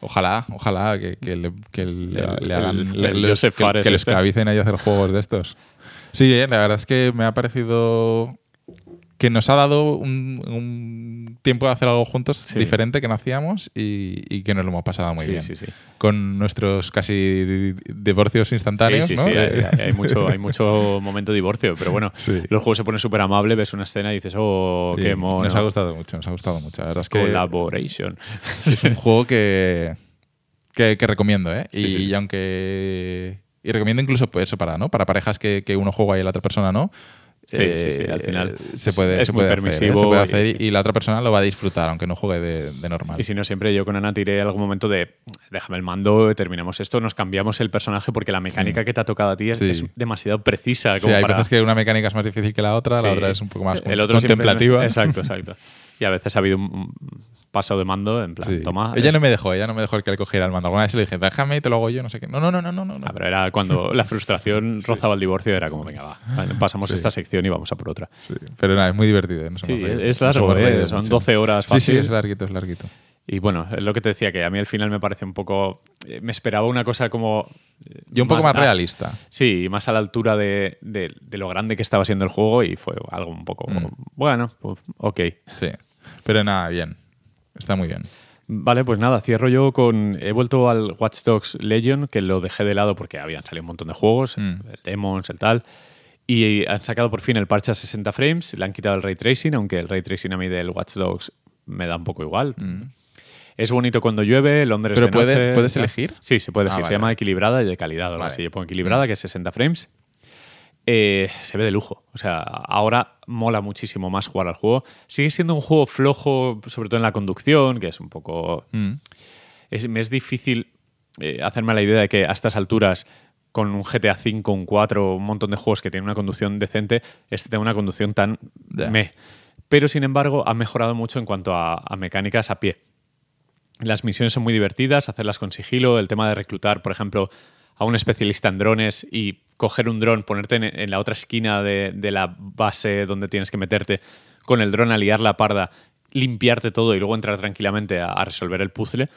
Ojalá, ojalá que, que le, que le- El- le hagan, el- le- el le- Joseph que, que le este. esclavicen ahí a hacer juegos de estos. Sí, eh, la verdad es que me ha parecido que nos ha dado un, un tiempo de hacer algo juntos Sí. diferente que no hacíamos y, y que nos lo hemos pasado muy sí, bien. sí, sí. Con nuestros casi divorcios instantáneos, sí, sí, ¿no? sí, hay, hay mucho, hay mucho momento de divorcio, pero bueno, los juegos se ponen súper amable, ves una escena y dices, oh, qué mono. Nos ha gustado mucho, nos ha gustado mucho. La verdad es que Collaboration. es un juego que, que, que recomiendo, ¿eh? Y aunque. Y recomiendo incluso pues, eso para, ¿no? Para parejas que, que uno juega y la otra persona no. Sí, eh, sí, sí, al final se es- puede, es se muy puede hacer, ¿eh? permisivo Se puede y- hacer y, sí. y la otra persona lo va a disfrutar, aunque no juegue de, de normal. Y si no, siempre yo con Ana tiré algún momento de déjame el mando, terminamos esto, nos cambiamos el personaje porque la mecánica que te ha tocado a ti es, Sí. es demasiado precisa. Sí, Como hay para... veces que una mecánica es más difícil que la otra, la Sí. otra es un poco más El otro contemplativa. es- Exacto, exacto. Y a veces ha habido un paso de mando en plan, Sí. toma. Ella eh, no me dejó, ella no me dejó el que le cogiera el mando. Alguna vez le dije, déjame y te lo hago yo, no sé qué. No, no, no, no, no. no. ah, pero era cuando la frustración rozaba el divorcio, era como, venga, va, vale, pasamos Sí. esta sección y vamos a por otra. Sí, Pero nada, es muy divertido. ¿eh? Nos Sí, reído. es largo, hemos ¿eh? Son mucho. 12 horas Sí, sí, fácil. es larguito, es larguito. Y bueno, es lo que te decía, que a mí al final me parece un poco. eh, Me esperaba una cosa como. eh, Y un poco más a- realista. Sí, más a la altura de, de- de lo grande que estaba siendo el juego y fue algo un poco. Mm. Bueno, pues, ok. Sí. Pero nada, bien. Está muy bien. Vale, pues nada, cierro yo con. He vuelto al Watch Dogs Legion, que lo dejé de lado porque habían salido un montón de juegos, Mm. el Demons, el tal. Y han sacado por fin el parche a 60 frames, le han quitado el ray tracing, aunque el ray tracing a mí del Watch Dogs me da un poco igual. Mm. Es bonito cuando llueve, Londres ¿Pero de puede- noche, puedes elegir? Sí, se puede Ah, elegir. Se llama equilibrada y de calidad Vale. así. Yo pongo equilibrada, que es 60 frames. Eh, se ve de lujo. O sea, ahora mola muchísimo más jugar al juego. Sigue siendo un juego flojo, sobre todo en la conducción, que es un poco... Mm. Es, me es difícil eh, hacerme la idea de que a estas alturas, con un GTA V, un 4, un montón de juegos que tienen una conducción decente, este tenga una conducción tan Ya. meh. Pero, sin embargo, ha mejorado mucho en cuanto a, a mecánicas a pie. Las misiones son muy divertidas, hacerlas con sigilo, el tema de reclutar, por ejemplo, a un especialista en drones y coger un dron, ponerte en, en la otra esquina de, de la base donde tienes que meterte, con el dron a liar la parda, limpiarte todo y luego entrar tranquilamente a, a resolver el puzzle.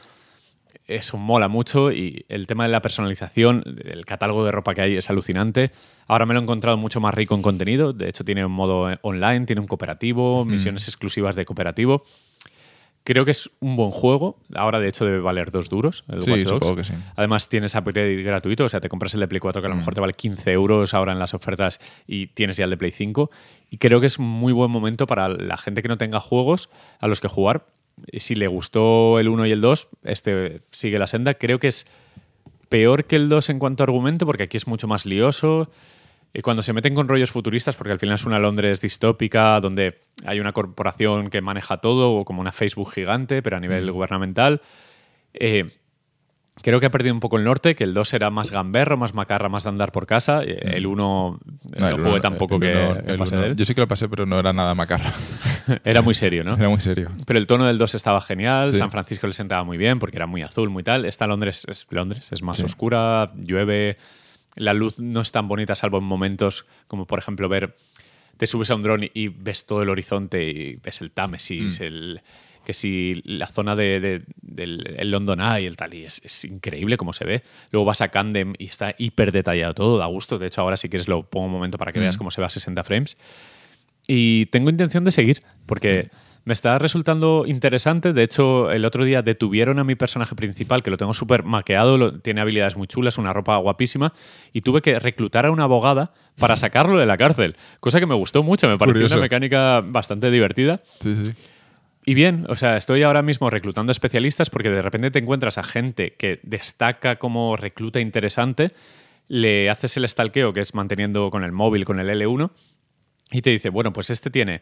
Eso mola mucho y el tema de la personalización, el catálogo de ropa que hay es alucinante. Ahora me lo he encontrado mucho más rico en contenido. De hecho, tiene un modo online, tiene un cooperativo, misiones exclusivas de cooperativo. Creo que es un buen juego. Ahora, de hecho, debe valer dos duros. El Sí, Watch Dogs. supongo que sí. Además, tienes upgrade gratuito. O sea, te compras el de Play 4 que a Mm. lo mejor te vale 15 euros ahora en las ofertas y tienes ya el de Play 5. Y creo que es un muy buen momento para la gente que no tenga juegos a los que jugar. Si le gustó el 1 y el 2, este sigue la senda. Creo que es peor que el 2 en cuanto a argumento, porque aquí es mucho más lioso. Y cuando se meten con rollos futuristas, porque al final es una Londres distópica, donde hay una corporación que maneja todo, o como una Facebook gigante, pero a nivel gubernamental, eh, creo que ha perdido un poco el norte, que el 2 era más gamberro, más macarra, más de andar por casa. eh, El 1 No, no el jugué uno- tampoco el que el uno- de él. Yo sí que lo pasé, pero no era nada macarra. Era muy serio, ¿no? Era muy serio. Pero el tono del 2 estaba genial, Sí. San Francisco le sentaba muy bien porque era muy azul, muy tal. Esta Londres es Londres, es más Sí. oscura, llueve, la luz no es tan bonita salvo en momentos como por ejemplo ver, te subes a un dron y ves todo el horizonte y ves el Támesis, Mm. el, que si la zona de, de- del el London Eye y el tal, y es, es increíble cómo se ve. Luego vas a Camden y está hiper detallado todo, da gusto. De hecho, ahora si quieres lo pongo un momento para que Mm. veas cómo se ve a 60 frames. Y tengo intención de seguir, porque Me está resultando interesante. De hecho, el otro día detuvieron a mi personaje principal, que lo tengo súper maqueado, lo- tiene habilidades muy chulas, una ropa guapísima, y tuve que reclutar a una abogada para sacarlo de la cárcel. Cosa que me gustó mucho, me pareció Curioso. una mecánica bastante divertida. Sí, sí. Y bien, o sea, estoy ahora mismo reclutando especialistas porque de repente te encuentras a gente que destaca como recluta interesante, le haces el stalkeo, que es manteniendo con el móvil, con el L1, y te dice, bueno, pues este tiene,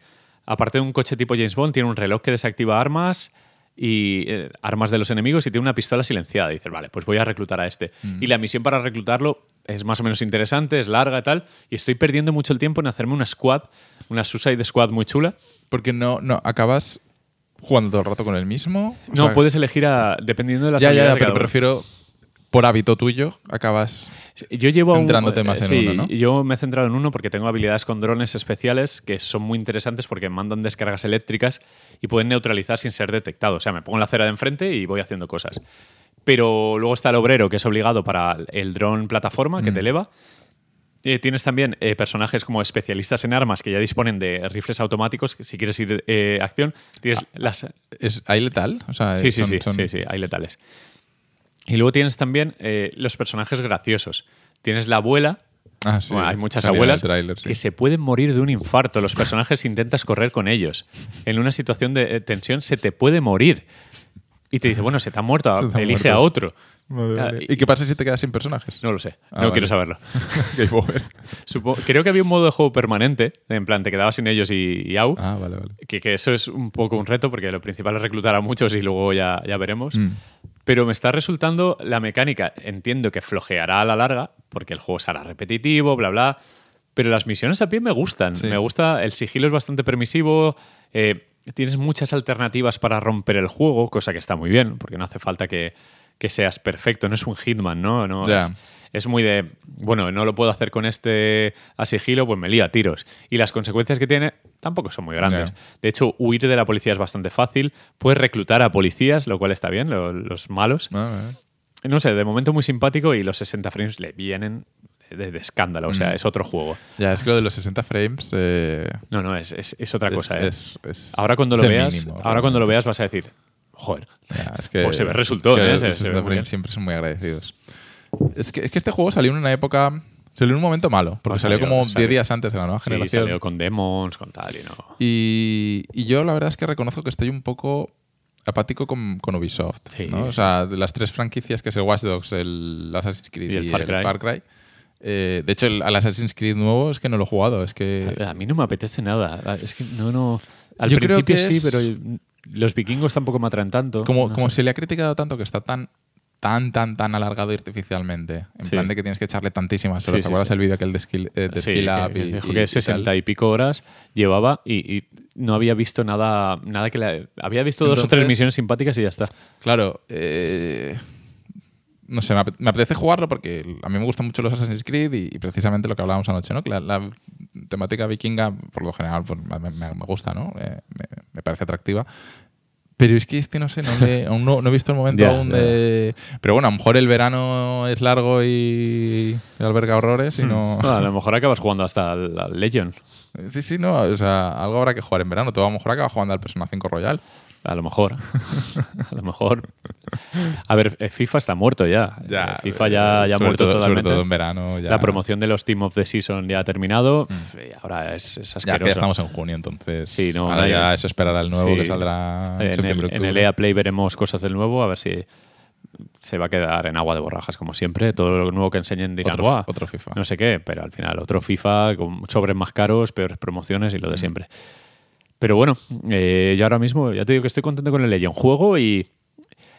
aparte de un coche tipo James Bond, tiene un reloj que desactiva armas y eh, armas de los enemigos y tiene una pistola silenciada. Y dices, vale, pues voy a reclutar a este. Y la misión para reclutarlo es más o menos interesante, es larga y tal, y estoy perdiendo mucho el tiempo en hacerme una squad, una Suicide Squad muy chula. Porque no, no, acabas jugando todo el rato con el mismo. O No, sea, puedes elegir a, dependiendo de las Ya, ya, habilidades ya, pero cada me uno. refiero por hábito tuyo, acabas. Yo llevo a un- centrándote más en sí, uno, ¿no? Yo me he centrado en uno porque tengo habilidades con drones especiales que son muy interesantes porque mandan descargas eléctricas y pueden neutralizar sin ser detectados. O sea, me pongo en la acera de enfrente y voy haciendo cosas. Pero luego está el obrero, que es obligado para el dron plataforma, Mm. que te eleva. Eh, tienes también eh, personajes como especialistas en armas que ya disponen de rifles automáticos. Si quieres ir eh, acción, tienes las, ¿Es, ¿Hay letal? O sea, Sí, sí, son- sí, son- sí, sí, hay letales. Y luego tienes también eh, los personajes graciosos. Tienes la abuela, Ah, sí. bueno, hay muchas abuelas sí. que se pueden morir de un infarto. Los personajes intentas correr con ellos. En una situación de eh, tensión se te puede morir. Y te dice, bueno, se te ha muerto, te ha elige muerto. a otro. Ah, y- ¿Y qué pasa si te quedas sin personajes? No lo sé, Ah, no vale. quiero saberlo. Creo que había un modo de juego permanente, en plan, te quedabas sin ellos y, y au. Ah, vale, vale. Que, que eso es un poco un reto porque lo principal es reclutar a muchos y luego ya, ya veremos. Mm. Pero me está resultando la mecánica. Entiendo que flojeará a la larga porque el juego será repetitivo, bla, bla. Pero las misiones a pie me gustan. Sí. Me gusta, el sigilo es bastante permisivo. eh, tienes muchas alternativas para romper el juego, cosa que está muy bien, porque no hace falta que, que seas perfecto. No es un Hitman, ¿no? no es, es muy de, bueno, no lo puedo hacer con este a sigilo, pues me lío a tiros. Y las consecuencias que tiene tampoco son muy grandes. De hecho, huir de la policía es bastante fácil. Puedes reclutar a policías, lo cual está bien, lo- los malos. Ah, vale. No sé, de momento muy simpático y los 60 frames le vienen de, de escándalo. O sea, Mm. es otro juego. Ya, es que lo de los 60 frames. eh, No, no, es, es- es otra cosa. ¿eh? es- ahora cuando lo veas, mínimo, ahora cuando lo veas vas a decir, joder, Ya, es que, Pues se ve resultó, es que ¿eh? los Se- se ve 60 muy frames bien. siempre son muy agradecidos. Es que, es que este juego salió en una época. Salió en un momento malo, porque Ah, salió, salió- como 10 salió. días antes de la nueva sí, generación. salió con demons, con tal y no. Y, y yo la verdad es que reconozco que estoy un poco apático con, con Ubisoft. Sí, ¿no? O sea, de las tres franquicias que es el Watch Dogs, el Assassin's Creed Y el Far Cry. eh, de hecho, el, al Assassin's Creed nuevo es que no lo he jugado. Es que A mí no me apetece nada. Es que no, no. Al Yo creo principio que sí, es- pero los vikingos tampoco me atraen tanto. como, no como sé. se le ha criticado tanto que está tan tan, tan, tan alargado artificialmente. En Sí. plan de que tienes que echarle tantísimas horas. Sí, ¿Te sí, acuerdas el vídeo aquel de Skill, eh, de Sí, Skill que- Up que y- dijo y- que y 60 tal? y pico horas llevaba y, no había visto nada, nada que le, había visto dos o tres Entonces- misiones simpáticas y ya está. Claro, eh, no sé, me apete- me apetece jugarlo porque a mí me gustan mucho los Assassin's Creed y, y precisamente lo que hablábamos anoche, ¿no? Que la, la temática vikinga, por lo general, pues, me, me- me gusta, ¿no? Eh, me, me parece atractiva. Pero es que este, no sé, no le- aún no, no he visto el momento aún de... Pero bueno, a lo mejor el verano es largo y, alberga horrores y no... Ah, a lo mejor acabas jugando hasta al, al Legion. Sí, sí, no, o sea, algo habrá que jugar en verano. Tú a lo mejor acabas jugando al Persona 5 Royal. A lo mejor. a lo mejor. A ver, eh, FIFA está muerto ya. Eh, FIFA ya, ya ha muerto todo, totalmente. Sobre todo en verano. Ya, La promoción de los Team of the Season ya ha terminado. y ahora es, es Ya asqueroso. que ya estamos en junio, entonces. Sí, no, ahora hay- ya es esperar al nuevo Sí. que saldrá en, en, septiembre, el, en el. EA Play veremos cosas del nuevo, a ver si se va a quedar en agua de borrajas, como siempre. Todo lo nuevo que enseñen dirán, Otro- "Buah, otro FIFA". No sé qué, pero al final otro FIFA con sobres más caros, peores promociones y lo de Mm. siempre. Pero bueno, eh, yo ahora mismo ya te digo que estoy contento con el Legion. Juego y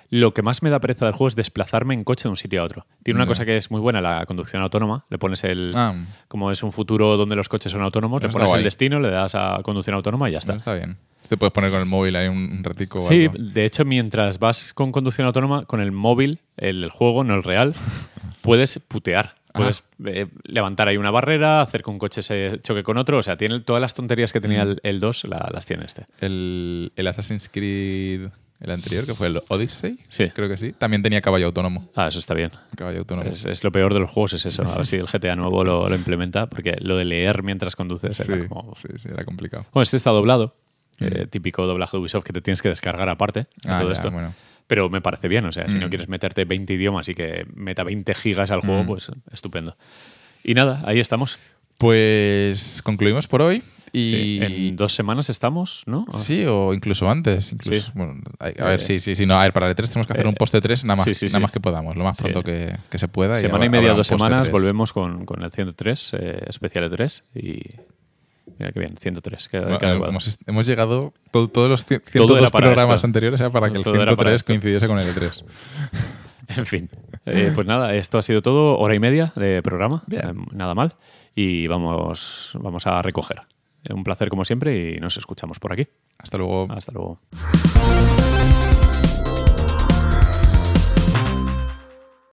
lo que más me da pereza del juego es desplazarme en coche de un sitio a otro. Tiene una cosa que es muy buena, la conducción autónoma. Le pones el... Ah, Como es un futuro donde los coches son autónomos, le pones el guay. destino, le das a conducción autónoma y ya está. no, está bien. Te puedes poner con el móvil ahí un, ratico o Sí, algo. de hecho, mientras vas con conducción autónoma, con el móvil, el, el juego, no el real, puedes putear. Puedes eh, levantar ahí una barrera, hacer que un coche se choque con otro. O sea, tiene todas las tonterías que tenía el, el 2, la- las tiene este. El, el Assassin's Creed, el anterior, que fue el Odyssey, Sí. creo que sí, también tenía caballo autónomo. Ah, eso está bien. Caballo autónomo. Es, es lo peor de los juegos, es eso. A ver si el GTA nuevo lo, lo implementa, porque lo de leer mientras conduces sí, era como... sí, sí, era complicado. Bueno, este está doblado. eh, típico doblaje de Ubisoft que te tienes que descargar aparte de Ah, todo ya, esto. bueno. Pero me parece bien, o sea, si no Mm. quieres meterte 20 idiomas y que meta 20 gigas al juego, Mm. pues estupendo. Y nada, ahí estamos. Pues concluimos por hoy. Y Sí, en dos semanas estamos, ¿no? Sí, o incluso antes. Incluso, Sí. bueno, a ver, Eh, sí, sí, sí. No, a ver, para el E3 tenemos que hacer eh, un post de 3 nada más, sí, nada más que podamos, lo más pronto que, que se pueda. Semana y habrá- media, dos de semanas, 3. volvemos con, con el 103, eh, especial de 3 y... Mira qué bien, 103. queda- Bueno, queda eh, hemos, hemos llegado, todo- todos los cien- Todo 102 era para programas esto. anteriores era para que el Todo era para 103 esto. coincidiese con el E E3. En fin. Eh, pues nada, esto ha sido todo, hora y media de programa. Bien. Eh, nada mal. Y vamos, vamos a recoger. Eh, Un placer como siempre y nos escuchamos por aquí. Hasta luego. Hasta luego.